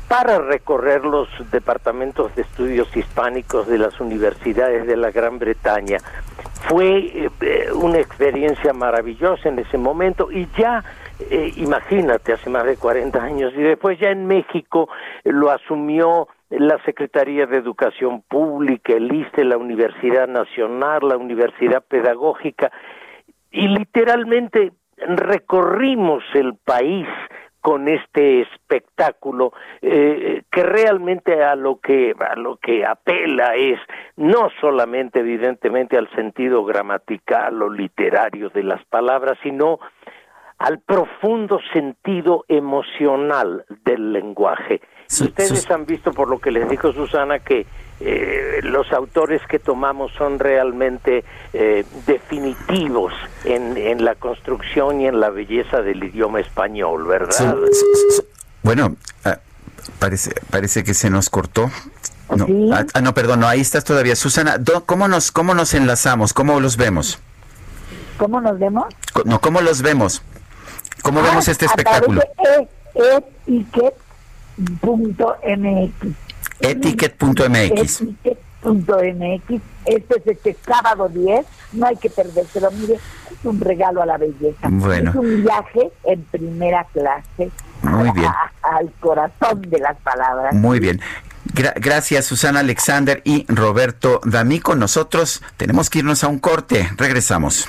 para recorrer los departamentos de estudios hispánicos de las universidades de la Gran Bretaña. Fue eh, una experiencia maravillosa en ese momento y ya eh, imagínate, hace más de 40 años, y después ya en México lo asumió la Secretaría de Educación Pública, el ISTE, la Universidad Nacional, la Universidad Pedagógica, y literalmente recorrimos el país con este espectáculo eh, que realmente a lo que a lo que apela es no solamente evidentemente al sentido gramatical o literario de las palabras sino al profundo sentido emocional del lenguaje. Ustedes han visto por lo que les dijo Susana que eh, los autores que tomamos son realmente eh, definitivos en, en, la construcción y en la belleza del idioma español, ¿verdad? bueno, ah, parece, parece que se nos cortó. No, ah, ah, no, perdón, no, ahí estás todavía. Susana, ¿cómo nos, ¿cómo nos enlazamos? ¿Cómo los vemos? ¿Cómo nos vemos? No, ¿cómo los vemos? ¿Cómo vemos este espectáculo? Etiquet.mx. Etiquet.mx. Etiquet.mx. Este es este sábado 10. No hay que perdérselo. Mire, es un regalo a la belleza. Bueno. Es un viaje en primera clase. Muy bien. al corazón de las palabras. Muy bien. gracias Susana Alexander y Roberto D'Amico. Nosotros tenemos que irnos a un corte. Regresamos.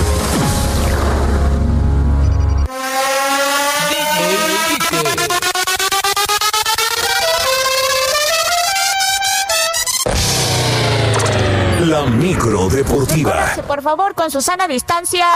La micro deportiva. Por favor, con Susana distancia.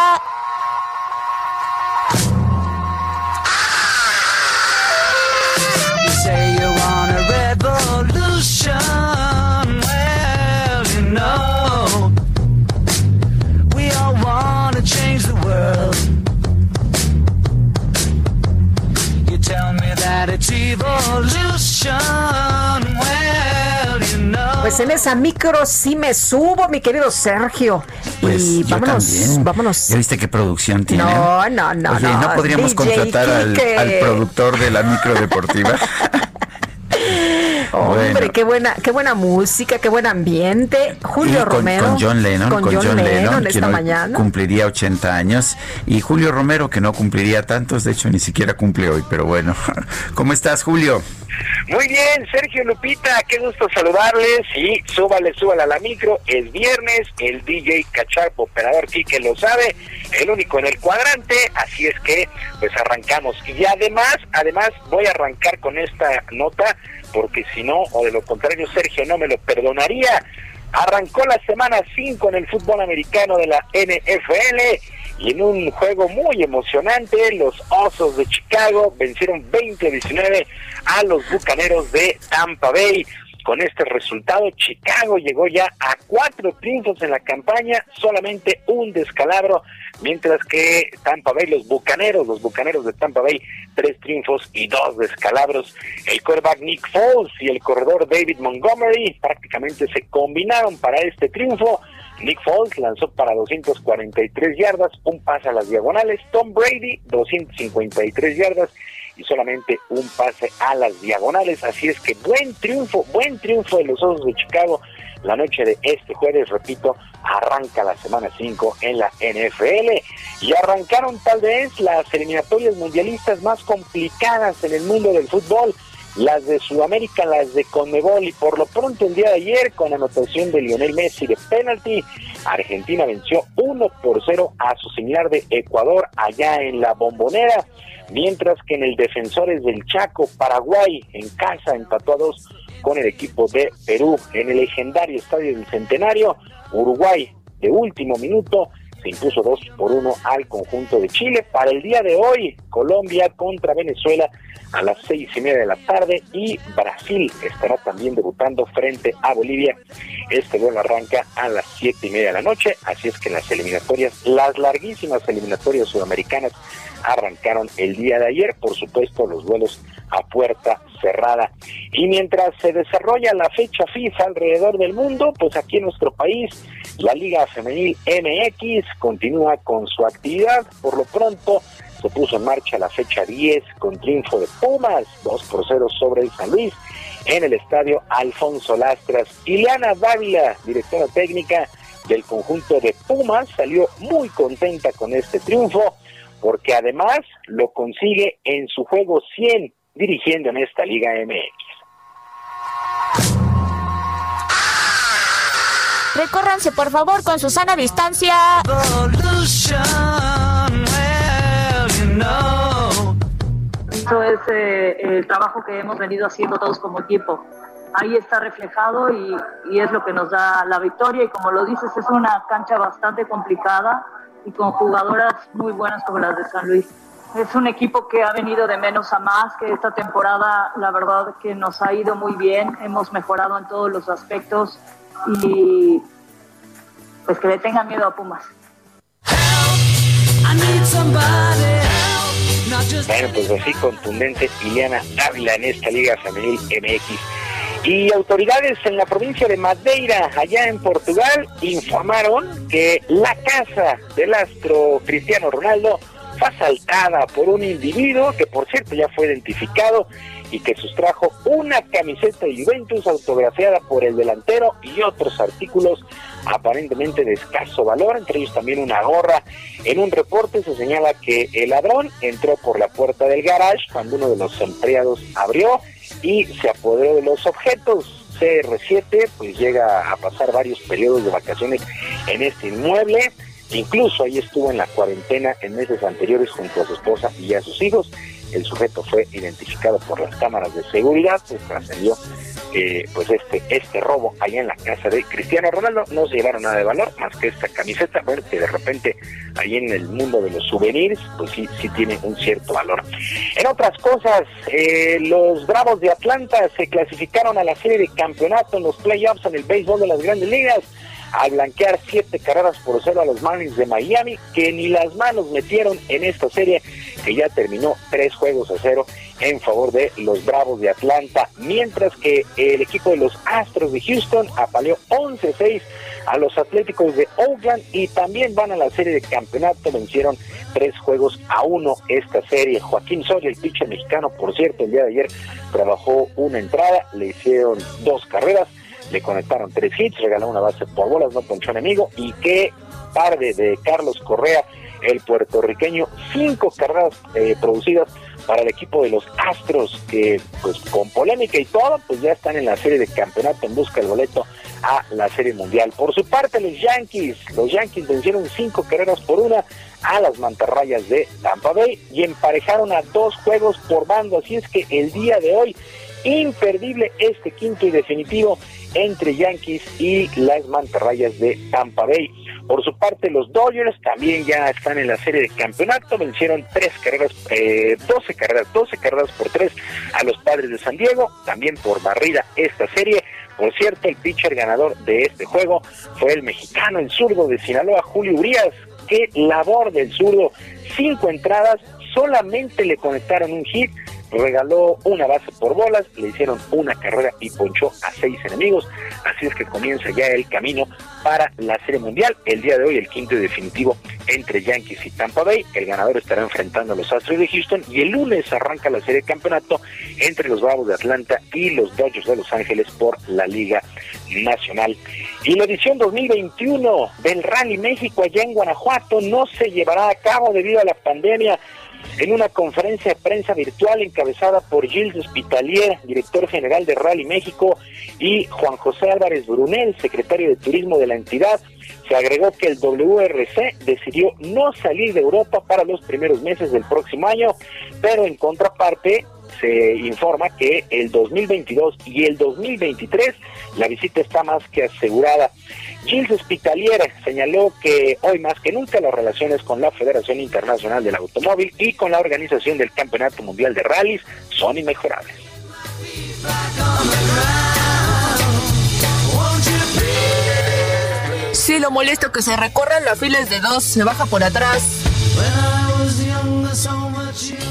Pues en esa micro sí me subo, mi querido Sergio. Pues y vámonos, también. vámonos. ¿Ya viste qué producción tiene? No, no, no. Oye, ¿no, podríamos contratar al, al, productor de la micro deportiva? <laughs> Hombre, qué buena, qué buena música, qué buen ambiente. Julio con, Romero. Con John Lennon, con, John, Lennon, esta mañana. cumpliría 80 años. Y Julio Romero, que no cumpliría tantos, de hecho ni siquiera cumple hoy, pero bueno. <laughs> ¿Cómo estás, Julio? Muy bien, Sergio Lupita, qué gusto saludarles y súbale, súbale a la micro. Es viernes, el DJ Cacharpo, operador Quique lo sabe, el único en el cuadrante, así es que pues arrancamos. Y además, además voy a arrancar con esta nota porque si no, o de lo contrario, Sergio no me lo perdonaría. Arrancó la semana 5 en el fútbol americano de la NFL y en un juego muy emocionante, los Osos de Chicago vencieron 20-19 a los Bucaneros de Tampa Bay. Con este resultado, Chicago llegó ya a cuatro triunfos en la campaña, solamente un descalabro mientras que Tampa Bay, los Bucaneros, los Bucaneros de Tampa Bay, tres triunfos y dos descalabros. El quarterback Nick Foles y el corredor David Montgomery prácticamente se combinaron para este triunfo. Nick Foles lanzó para 243 yardas, un pase a las diagonales. Tom Brady, 253 yardas y solamente un pase a las diagonales. Así es que buen triunfo, buen triunfo de los Osos de Chicago la noche de este jueves, repito, arranca la semana 5 en la NFL y arrancaron tal vez las eliminatorias mundialistas más complicadas en el mundo del fútbol, las de Sudamérica, las de Conmebol. Y por lo pronto el día de ayer con anotación de Lionel Messi de penalti, Argentina venció 1 por 0 a su similar de Ecuador allá en la Bombonera, mientras que en el Defensores del Chaco, Paraguay en casa empató a 2 con el equipo de Perú en el legendario Estadio del Centenario. Uruguay de último minuto se impuso 2 por 1 al conjunto de Chile. Para el día de hoy, Colombia contra Venezuela a las seis y media de la tarde y Brasil estará también debutando frente a Bolivia. Este vuelo arranca a las siete y media de la noche, así es que las eliminatorias, las larguísimas eliminatorias sudamericanas arrancaron el día de ayer, por supuesto los vuelos a puerta cerrada. Y mientras se desarrolla la fecha FIFA alrededor del mundo, pues aquí en nuestro país la Liga Femenil MX continúa con su actividad. Por lo pronto se puso en marcha la fecha 10 con triunfo de Pumas, 2 por 0 sobre el San Luis en el estadio Alfonso Lastras. Ileana Dávila, directora técnica del conjunto de Pumas, salió muy contenta con este triunfo porque además lo consigue en su juego 100 dirigiendo en esta Liga MX. Recórranse por favor con su sana distancia. Eso es eh, el trabajo que hemos venido haciendo todos como equipo. Ahí está reflejado y, y es lo que nos da la victoria. Y como lo dices, es una cancha bastante complicada y con jugadoras muy buenas como las de San Luis. Es un equipo que ha venido de menos a más, que esta temporada la verdad que nos ha ido muy bien, hemos mejorado en todos los aspectos y pues que le tengan miedo a Pumas. Bueno, pues así contundente Ileana Ávila en esta Liga Femenil MX. Y autoridades en la provincia de Madeira, allá en Portugal, informaron que la casa del astro Cristiano Ronaldo fue asaltada por un individuo que por cierto ya fue identificado y que sustrajo una camiseta de Juventus autografiada por el delantero y otros artículos aparentemente de escaso valor, entre ellos también una gorra. En un reporte se señala que el ladrón entró por la puerta del garage cuando uno de los empleados abrió y se apoderó de los objetos. CR7 pues llega a pasar varios periodos de vacaciones en este inmueble. Incluso ahí estuvo en la cuarentena en meses anteriores junto a su esposa y a sus hijos. El sujeto fue identificado por las cámaras de seguridad, pues trascendió eh, pues este este robo allá en la casa de Cristiano Ronaldo. No se llevaron nada de valor más que esta camiseta, bueno, que de repente ahí en el mundo de los souvenirs, pues sí, sí tiene un cierto valor. En otras cosas, eh, los Bravos de Atlanta se clasificaron a la serie de campeonato en los playoffs en el béisbol de las grandes ligas al blanquear siete carreras por cero a los Marlins de Miami, que ni las manos metieron en esta serie, que ya terminó tres juegos a cero en favor de los Bravos de Atlanta, mientras que el equipo de los Astros de Houston apaleó 11-6 a los Atléticos de Oakland y también van a la serie de campeonato, vencieron tres juegos a uno esta serie. Joaquín Soria, el pitcher mexicano, por cierto, el día de ayer trabajó una entrada, le hicieron dos carreras, le conectaron tres hits, regaló una base por bolas, no ponchó enemigo y qué tarde de Carlos Correa, el puertorriqueño, cinco carreras eh, producidas para el equipo de los Astros, que pues con polémica y todo, pues ya están en la serie de campeonato en busca del boleto a la serie mundial. Por su parte, los Yankees, los Yankees vencieron cinco carreras por una a las mantarrayas de Tampa Bay y emparejaron a dos juegos por bando, así es que el día de hoy imperdible este quinto y definitivo entre Yankees y las mantarrayas de Tampa Bay. Por su parte, los Dodgers también ya están en la serie de campeonato, vencieron tres carreras, eh, 12 carreras, 12 carreras por tres a los padres de San Diego, también por barrida esta serie. Por cierto, el pitcher ganador de este juego fue el mexicano, el zurdo de Sinaloa, Julio Urias. Qué labor del zurdo, cinco entradas, solamente le conectaron un hit regaló una base por bolas, le hicieron una carrera y ponchó a seis enemigos. Así es que comienza ya el camino para la Serie Mundial. El día de hoy, el quinto y definitivo entre Yankees y Tampa Bay. El ganador estará enfrentando a los Astros de Houston y el lunes arranca la serie de campeonato entre los Bravos de Atlanta y los Dodgers de Los Ángeles por la Liga Nacional. Y la edición 2021 del Rally México allá en Guanajuato no se llevará a cabo debido a la pandemia en una conferencia de prensa virtual encabezada por Gilles Hospitalier, director general de Rally México, y Juan José Álvarez Brunel, secretario de Turismo de la entidad, se agregó que el WRC decidió no salir de Europa para los primeros meses del próximo año, pero en contraparte se informa que el 2022 y el 2023 la visita está más que asegurada. Gilles Hospitalier señaló que hoy más que nunca las relaciones con la Federación Internacional del Automóvil y con la organización del Campeonato Mundial de Rallys son inmejorables. Sí, lo molesto que se recorran las filas de dos, se baja por atrás.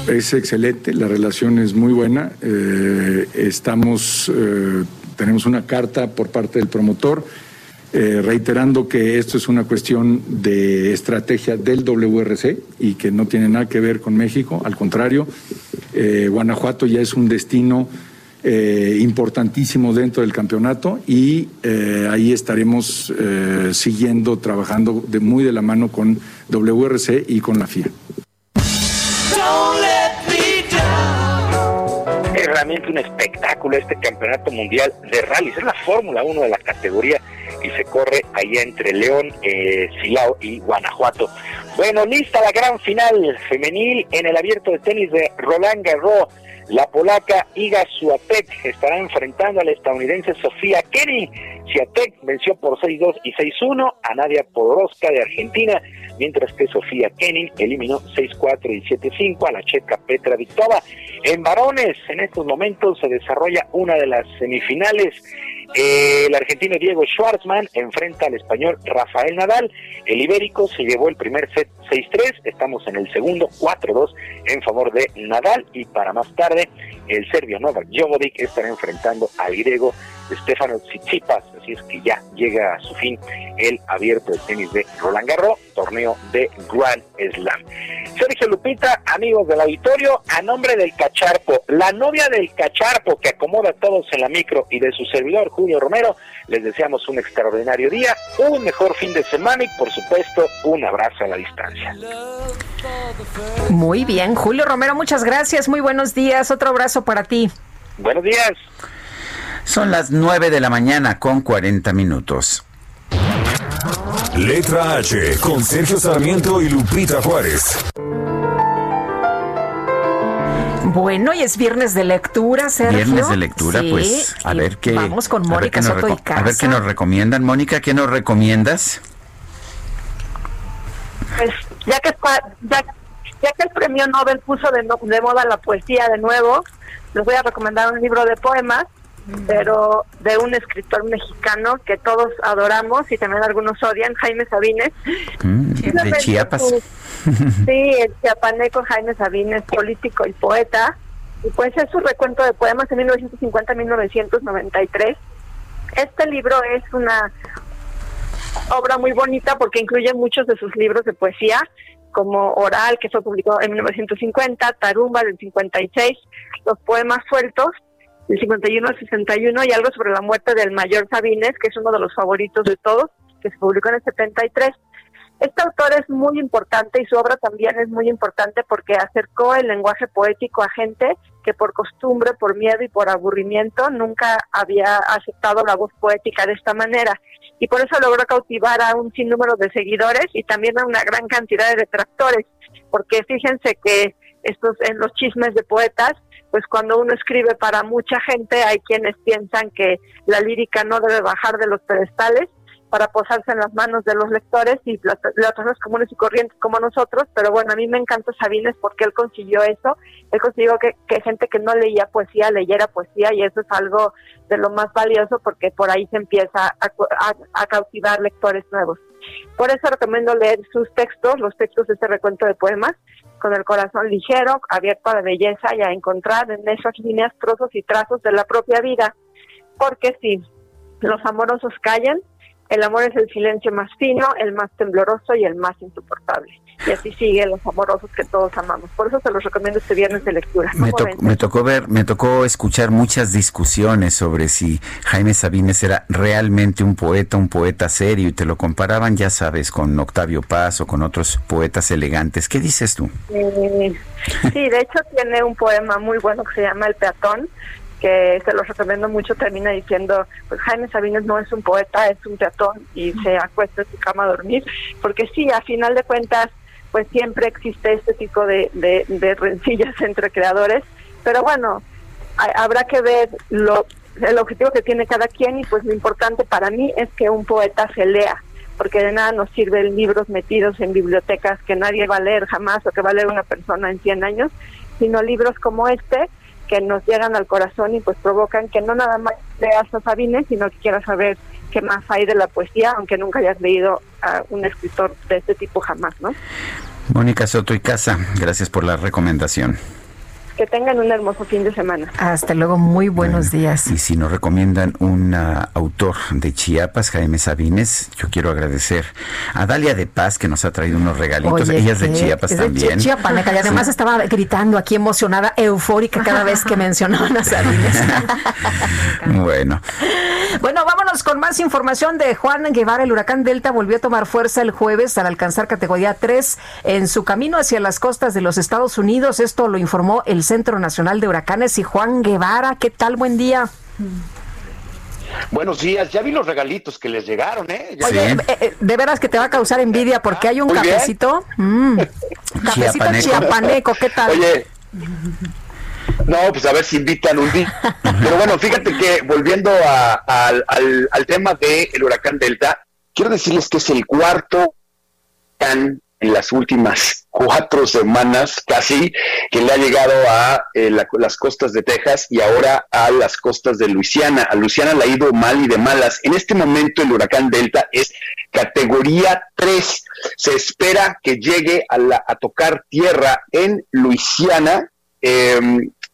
Es excelente, la relación es muy buena. Eh, estamos, eh, tenemos una carta por parte del promotor eh, reiterando que esto es una cuestión de estrategia del WRC y que no tiene nada que ver con México. Al contrario, Guanajuato ya es un destino importantísimo dentro del campeonato y ahí estaremos siguiendo, trabajando de, muy de la mano con WRC y con la FIA. Es realmente un espectáculo este campeonato mundial de rallies. Es la Fórmula 1 de la categoría y se corre allá entre León, eh, Silao y Guanajuato. Bueno, lista la gran final femenil en el abierto de tenis de Roland Garros. La polaca Iga Swiatek estará enfrentando a la estadounidense Sofía Kenny. Swiatek venció por 6-2 y 6-1 a Nadia Podoroska de Argentina mientras que Sofía Kenin eliminó 6-4 y 7-5 a la checa Petra Vitova. En varones, en estos momentos se desarrolla una de las semifinales. El argentino Diego Schwartzman enfrenta al español Rafael Nadal. El ibérico se llevó el primer set 6-3. Estamos en el segundo 4-2 en favor de Nadal. Y para más tarde, el serbio Novak Djokovic estará enfrentando al griego Stefano Tsitsipas, así es que ya llega a su fin el abierto de tenis de Roland Garros, torneo de Grand Slam. Sergio Lupita, amigos del auditorio, a nombre del Cacharpo, la novia del Cacharpo que acomoda a todos en la micro y de su servidor Julio Romero, les deseamos un extraordinario día, un mejor fin de semana y por supuesto un abrazo a la distancia. Muy bien, Julio Romero, muchas gracias, muy buenos días, otro abrazo para ti. Buenos días. Son las 9 de la mañana con 40 minutos. Letra H con Sergio Sarmiento y Lupita Juárez. Bueno, y es viernes de lectura, Sergio. Viernes de lectura, pues a ver qué. Vamos con Mónica Soto y A ver qué nos recomiendan. Mónica, ¿qué nos recomiendas? Pues ya que, ya, que el premio Nobel puso de, de moda la poesía de nuevo, les voy a recomendar un libro de poemas pero de un escritor mexicano que todos adoramos y también algunos odian, Jaime Sabines. Mm, de Chiapas. <laughs> sí, el chiapaneco Jaime Sabines, político y poeta. Y pues es su recuento de poemas de 1950-1993. Este libro es una obra muy bonita porque incluye muchos de sus libros de poesía, como Oral, que fue publicado en 1950, Tarumba del 56, los poemas sueltos del 51 al 61 y algo sobre la muerte del mayor Sabines, que es uno de los favoritos de todos, que se publicó en el 73. Este autor es muy importante y su obra también es muy importante porque acercó el lenguaje poético a gente que por costumbre, por miedo y por aburrimiento nunca había aceptado la voz poética de esta manera. Y por eso logró cautivar a un sinnúmero de seguidores y también a una gran cantidad de detractores, porque fíjense que estos en los chismes de poetas pues cuando uno escribe para mucha gente hay quienes piensan que la lírica no debe bajar de los pedestales para posarse en las manos de los lectores y las, personas comunes y corrientes como nosotros, pero bueno, a mí me encanta Sabines porque él consiguió eso, él consiguió que, gente que no leía poesía leyera poesía y eso es algo de lo más valioso porque por ahí se empieza a cautivar lectores nuevos. Por eso recomiendo leer sus textos, los textos de este recuento de poemas, con el corazón ligero, abierto a la belleza y a encontrar en esas líneas trozos y trazos de la propia vida. Porque si los amorosos callan, el amor es el silencio más fino, el más tembloroso y el más insoportable. Y así sigue los amorosos que todos amamos. Por eso se los recomiendo este viernes de lectura. Me, me, tocó ver, me tocó escuchar muchas discusiones sobre si Jaime Sabines era realmente un poeta, un poeta serio, y te lo comparaban, ya sabes, con Octavio Paz o con otros poetas elegantes. ¿Qué dices tú? Eh, sí, de hecho tiene un poema muy bueno que se llama El peatón, que se los recomiendo mucho, termina diciendo, pues Jaime Sabines no es un poeta, es un teatón y se acuesta en su cama a dormir, porque sí, a final de cuentas, pues siempre existe este tipo de, de, rencillas <laughs> entre creadores, pero bueno, habrá que ver lo, el objetivo que tiene cada quien y pues lo importante para mí es que un poeta se lea, porque de nada nos sirven libros metidos en bibliotecas que nadie va a leer jamás o que va a leer una persona en 100 años, sino libros como este que nos llegan al corazón y pues provocan que no nada más leas a Sabines, sino que quieras saber qué más hay de la poesía, aunque nunca hayas leído a un escritor de este tipo jamás, ¿no? Mónica Soto y Casa, gracias por la recomendación. Que tengan un hermoso fin de semana. Hasta luego, muy buenos días. Y si nos recomiendan un ah, autor de Chiapas, Jaime Sabines, yo quiero agradecer a Dalia de Paz que nos ha traído unos regalitos. Oye, Ella es de. Chiapas Es de también. Chiapaneca, y además Sí. estaba gritando aquí emocionada, eufórica cada vez que mencionaban a Sabines. <laughs> Bueno, Bueno, vámonos con más información de Juan Guevara. El huracán Delta volvió a tomar fuerza el jueves al alcanzar categoría 3 en su camino hacia las costas de los Estados Unidos. Esto lo informó el Centro Nacional de Huracanes. Y Juan Guevara, ¿qué tal? Buen día. Buenos días, ya vi los regalitos que les llegaron, ¿eh? Ya- Oye, eh, eh, de veras que te va a causar envidia porque hay un Muy cafecito. Mm, <laughs> cafecito Chiapaneco. chiapaneco, ¿qué tal? Oye, no, pues a ver si invitan un día. Pero bueno, fíjate que volviendo a- al, al- al tema del huracán Delta, quiero decirles que es el cuarto en las últimas cuatro semanas casi que le ha llegado a eh, la- las costas de Texas y ahora a las costas de Luisiana. A Luisiana le ha ido mal y de malas. En este momento el huracán Delta es categoría 3. Se espera que llegue a, la- a tocar tierra en Luisiana, eh,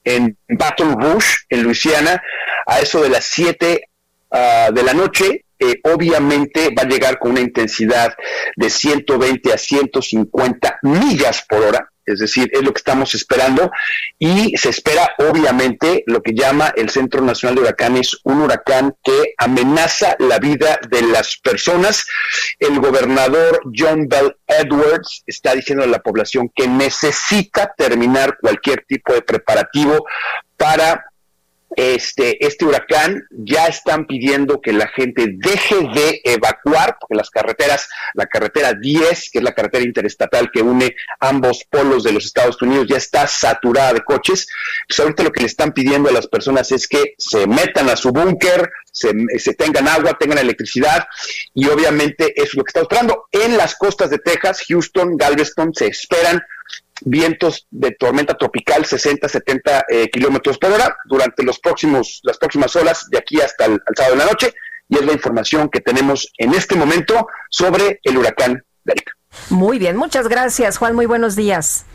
en Baton Rouge, en Luisiana, a eso de las 7 ah, de la noche. Eh, obviamente va a llegar con una intensidad de 120 a 150 millas por hora, es decir, es lo que estamos esperando y se espera obviamente lo que llama el Centro Nacional de Huracanes un huracán que amenaza la vida de las personas. El gobernador John Bell Edwards está diciendo a la población que necesita terminar cualquier tipo de preparativo para este, este huracán, ya están pidiendo que la gente deje de evacuar, porque las carreteras, la carretera 10, que es la carretera interestatal que une ambos polos de los Estados Unidos, ya está saturada de coches. Pues ahorita lo que le están pidiendo a las personas es que se metan a su búnker, se, se tengan agua, tengan electricidad, y obviamente eso es lo que está esperando. En las costas de Texas, Houston, Galveston, se esperan vientos de tormenta tropical 60 70 eh, kilómetros por hora durante los próximos las próximas horas de aquí hasta el al sábado de la noche y es la información que tenemos en este momento sobre el huracán Delta. Muy bien, muchas gracias, Juan. Muy buenos días.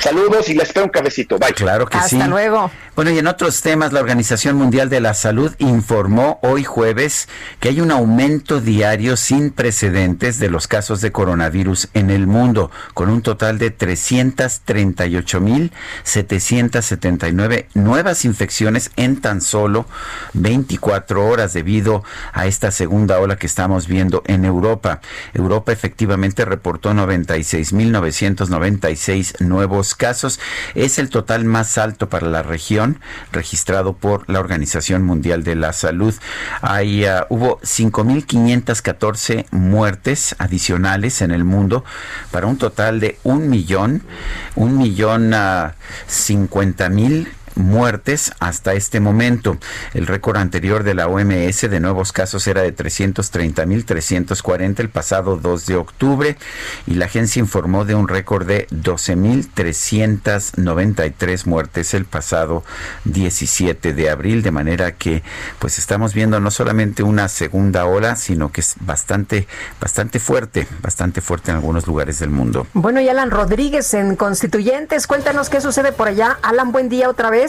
Saludos y les espero un cafecito. Bye. Claro que sí. Hasta luego. Bueno, y en otros temas, la Organización Mundial de la Salud informó hoy jueves que hay un aumento diario sin precedentes de los casos de coronavirus en el mundo, con un total de 338.779 nuevas infecciones en tan solo 24 horas debido a esta segunda ola que estamos viendo en Europa. Europa efectivamente reportó 96.996 nuevos casos. Es el total más alto para la región registrado por la Organización Mundial de la Salud. Hay, uh, hubo 5.514 muertes adicionales en el mundo para un total de un millón, un millón uh, cincuenta mil muertes hasta este momento. El récord anterior de la OMS de nuevos casos era de 330.340 el pasado 2 de octubre y la agencia informó de un récord de 12.393 muertes el pasado 17 de abril, de manera que pues estamos viendo no solamente una segunda ola, sino que es bastante bastante fuerte, bastante fuerte en algunos lugares del mundo. Bueno, y Alan Rodríguez en Constituyentes, cuéntanos qué sucede por allá. Alan, buen día otra vez.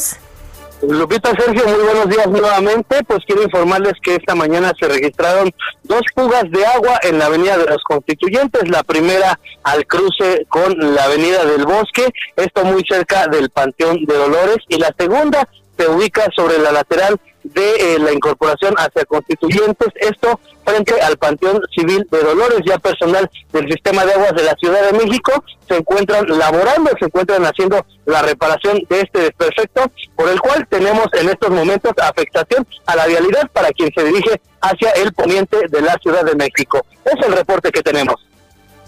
Lupita Sergio, muy buenos días nuevamente. Pues quiero informarles que esta mañana se registraron dos fugas de agua en la Avenida de los Constituyentes. La primera al cruce con la Avenida del Bosque, esto muy cerca del Panteón de Dolores, y la segunda se ubica sobre la lateral de eh, la incorporación hacia Constituyentes, esto frente al Panteón Civil de Dolores, ya personal del sistema de aguas de la Ciudad de México se encuentran laborando, se encuentran haciendo la reparación de este desperfecto, por el cual tenemos en estos momentos afectación a la vialidad para quien se dirige hacia el poniente de la Ciudad de México. Es el reporte que tenemos.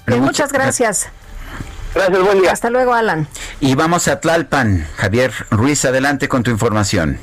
Bien, muchas gracias. Gracias, buen día. Hasta luego, Alan. Y vamos a Tlalpan. Javier Ruiz, adelante con tu información.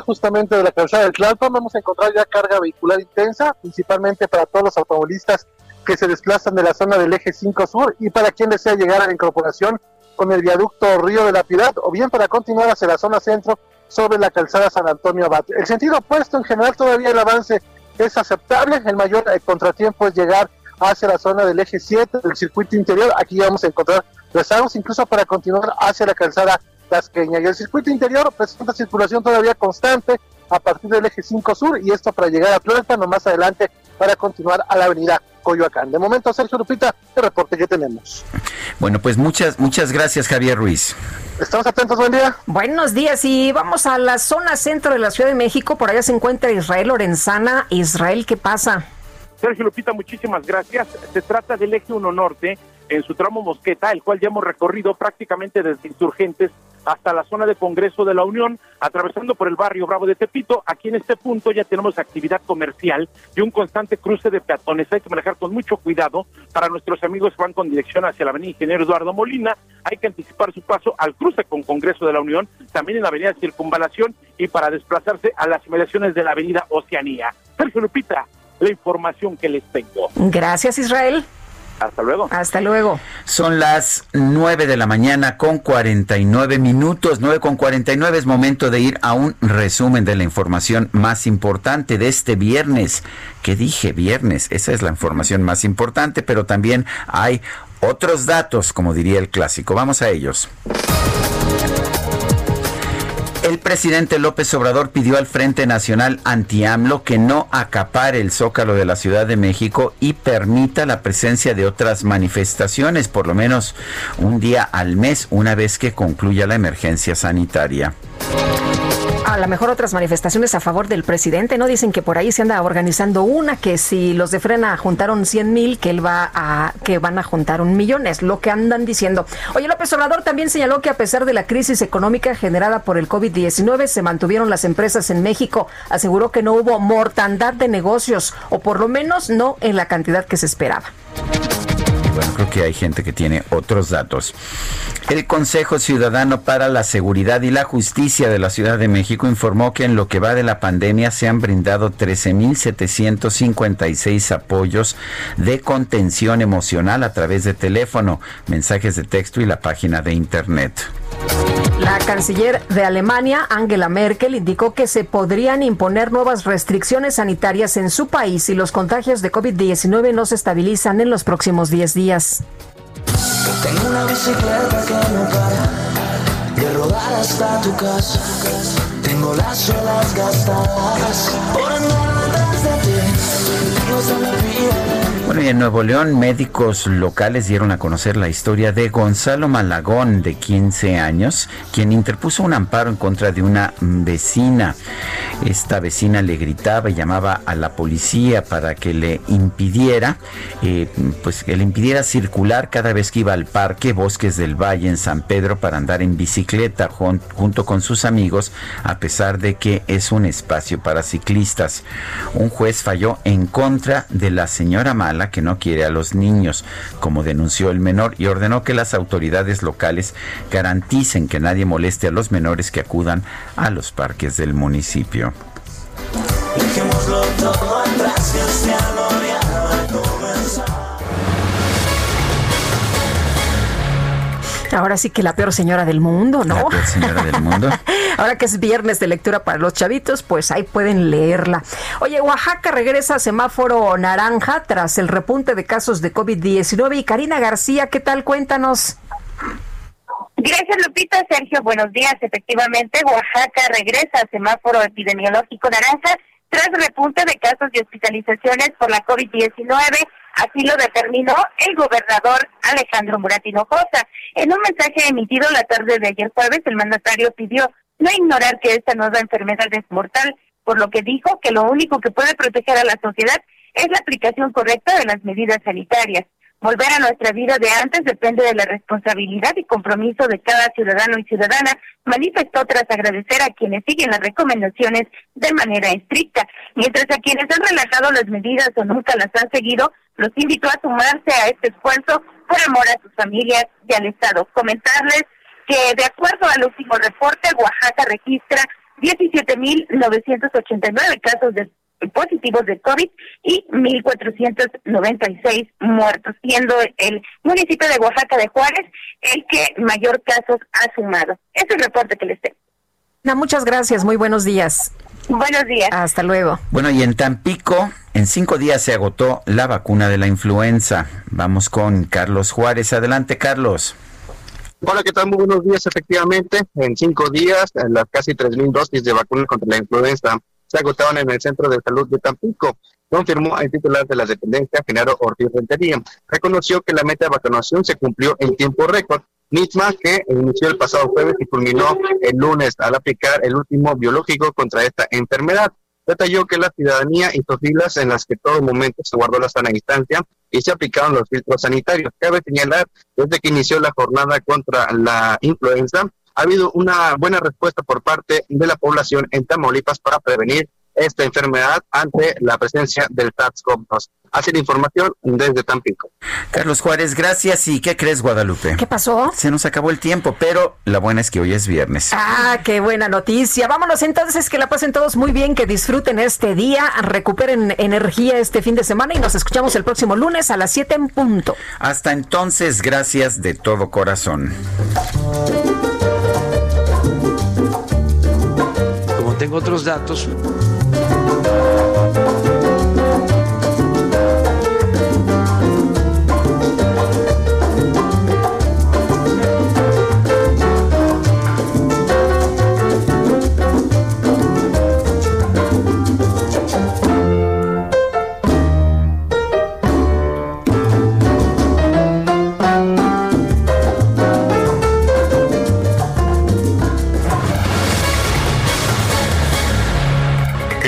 Justamente de la calzada del Tlalpan vamos a encontrar ya carga vehicular intensa, principalmente para todos los automovilistas que se desplazan de la zona del eje 5 sur y para quien desea llegar a la incorporación con el viaducto Río de la Piedad o bien para continuar hacia la zona centro sobre la calzada San Antonio Abad. El sentido opuesto, en general, todavía el avance es aceptable. El mayor eh, contratiempo es llegar hacia la zona del eje 7 del circuito interior. Aquí vamos a encontrar rezagos, incluso para continuar hacia la calzada Tasqueña. Y el circuito interior presenta circulación todavía constante a partir del eje 5 sur y esto para llegar a Tlalpan o más adelante para continuar a la avenida Coyoacán. De momento, Sergio Lupita, el reporte que tenemos. Bueno, pues muchas, muchas gracias, Javier Ruiz. Estamos atentos, buen día. Buenos días y vamos a la zona centro de la Ciudad de México. Por allá se encuentra Israel Lorenzana. Israel, ¿qué pasa? Sergio Lupita, muchísimas gracias. Se trata del eje 1 Norte en su tramo Mosqueta, el cual ya hemos recorrido prácticamente desde Insurgentes hasta la zona de Congreso de la Unión, atravesando por el barrio Bravo de Tepito. Aquí en este punto ya tenemos actividad comercial y un constante cruce de peatones. Hay que manejar con mucho cuidado para nuestros amigos que van con dirección hacia la avenida Ingeniero Eduardo Molina. Hay que anticipar su paso al cruce con Congreso de la Unión, también en la avenida Circunvalación y para desplazarse a las inmediaciones de la avenida Oceanía. Sergio Lupita, la información que les tengo. Gracias, Israel. Hasta luego. Hasta luego. Son las 9 de la mañana con 49 minutos. 9 con 49 es momento de ir a un resumen de la información más importante de este viernes. ¿Qué dije? Viernes. Esa es la información más importante, pero también hay otros datos, como diría el clásico. Vamos a ellos. El presidente López Obrador pidió al Frente Nacional Anti-AMLO que no acapare el zócalo de la Ciudad de México y permita la presencia de otras manifestaciones, por lo menos un día al mes, una vez que concluya la emergencia sanitaria a lo mejor otras manifestaciones a favor del presidente, ¿no? Dicen que por ahí se anda organizando una, que si los de Frena juntaron 100 mil, que él va a, que van a juntar un millón, es lo que andan diciendo. Oye, López Obrador también señaló que a pesar de la crisis económica generada por el COVID-19, se mantuvieron las empresas en México. Aseguró que no hubo mortandad de negocios, o por lo menos no en la cantidad que se esperaba. Bueno, creo que hay gente que tiene otros datos. El Consejo Ciudadano para la Seguridad y la Justicia de la Ciudad de México informó que en lo que va de la pandemia se han brindado 13.756 apoyos de contención emocional a través de teléfono, mensajes de texto y la página de Internet. La canciller de Alemania, Angela Merkel, indicó que se podrían imponer nuevas restricciones sanitarias en su país si los contagios de COVID-19 no se estabilizan en los próximos 10 días. Tengo una bicicleta que no para de rodar hasta tu casa. Tengo las suelas gastadas por andar en Nuevo León, médicos locales dieron a conocer la historia de Gonzalo Malagón, de 15 años, quien interpuso un amparo en contra de una vecina. Esta vecina le gritaba y llamaba a la policía para que le impidiera, eh, pues que le impidiera circular cada vez que iba al parque Bosques del Valle en San Pedro para andar en bicicleta junto con sus amigos, a pesar de que es un espacio para ciclistas. Un juez falló en contra de la señora Mala que no quiere a los niños, como denunció el menor, y ordenó que las autoridades locales garanticen que nadie moleste a los menores que acudan a los parques del municipio. Ahora sí que la peor señora del mundo, ¿no? La peor señora del mundo. <laughs> Ahora que es viernes de lectura para los chavitos, pues ahí pueden leerla. Oye, Oaxaca regresa a semáforo naranja tras el repunte de casos de COVID-19. Y Karina García, ¿qué tal? Cuéntanos. Gracias, Lupita. Sergio, buenos días. Efectivamente, Oaxaca regresa a semáforo epidemiológico naranja tras repunte de casos y hospitalizaciones por la COVID-19 Así lo determinó el gobernador Alejandro Murat Hinojosa. En un mensaje emitido la tarde de ayer jueves, el mandatario pidió no ignorar que esta nueva enfermedad es mortal, por lo que dijo que lo único que puede proteger a la sociedad es la aplicación correcta de las medidas sanitarias. Volver a nuestra vida de antes depende de la responsabilidad y compromiso de cada ciudadano y ciudadana, manifestó tras agradecer a quienes siguen las recomendaciones de manera estricta, mientras a quienes han relajado las medidas o nunca las han seguido, los invitó a sumarse a este esfuerzo por amor a sus familias y al Estado. Comentarles que de acuerdo al último reporte, Oaxaca registra 17.989 casos positivos de COVID y 1.496 muertos, siendo el municipio de Oaxaca de Juárez el que mayor casos ha sumado. Es el reporte que les tengo. Muchas gracias, muy buenos días. Buenos días. Hasta luego. Bueno, y en Tampico, en cinco días se agotó la vacuna de la influenza. Vamos con Carlos Juárez. Adelante, Carlos. Hola, ¿qué tal? Muy buenos días. Efectivamente, en cinco días, las casi 3.000 dosis de vacuna contra la influenza se agotaron en el Centro de Salud de Tampico confirmó el titular de la dependencia, Genaro Ortiz Rentería. Reconoció que la meta de vacunación se cumplió en tiempo récord, misma que inició el pasado jueves y culminó el lunes al aplicar el último biológico contra esta enfermedad. Detalló que la ciudadanía hizo filas en las que todo momento se guardó la sana distancia y se aplicaron los filtros sanitarios. Cabe señalar, desde que inició la jornada contra la influenza, ha habido una buena respuesta por parte de la población en Tamaulipas para prevenir esta enfermedad ante la presencia del SARS-CoV-2. Así la información desde Tampico. Carlos Juárez, gracias. ¿Y qué crees, Guadalupe? ¿Qué pasó? Se nos acabó el tiempo, pero la buena es que hoy es viernes. Ah, qué buena noticia. Vámonos entonces, que la pasen todos muy bien, que disfruten este día, recuperen energía este fin de semana y nos escuchamos el próximo lunes a las 7 en punto. Hasta entonces, gracias de todo corazón. Como tengo otros datos,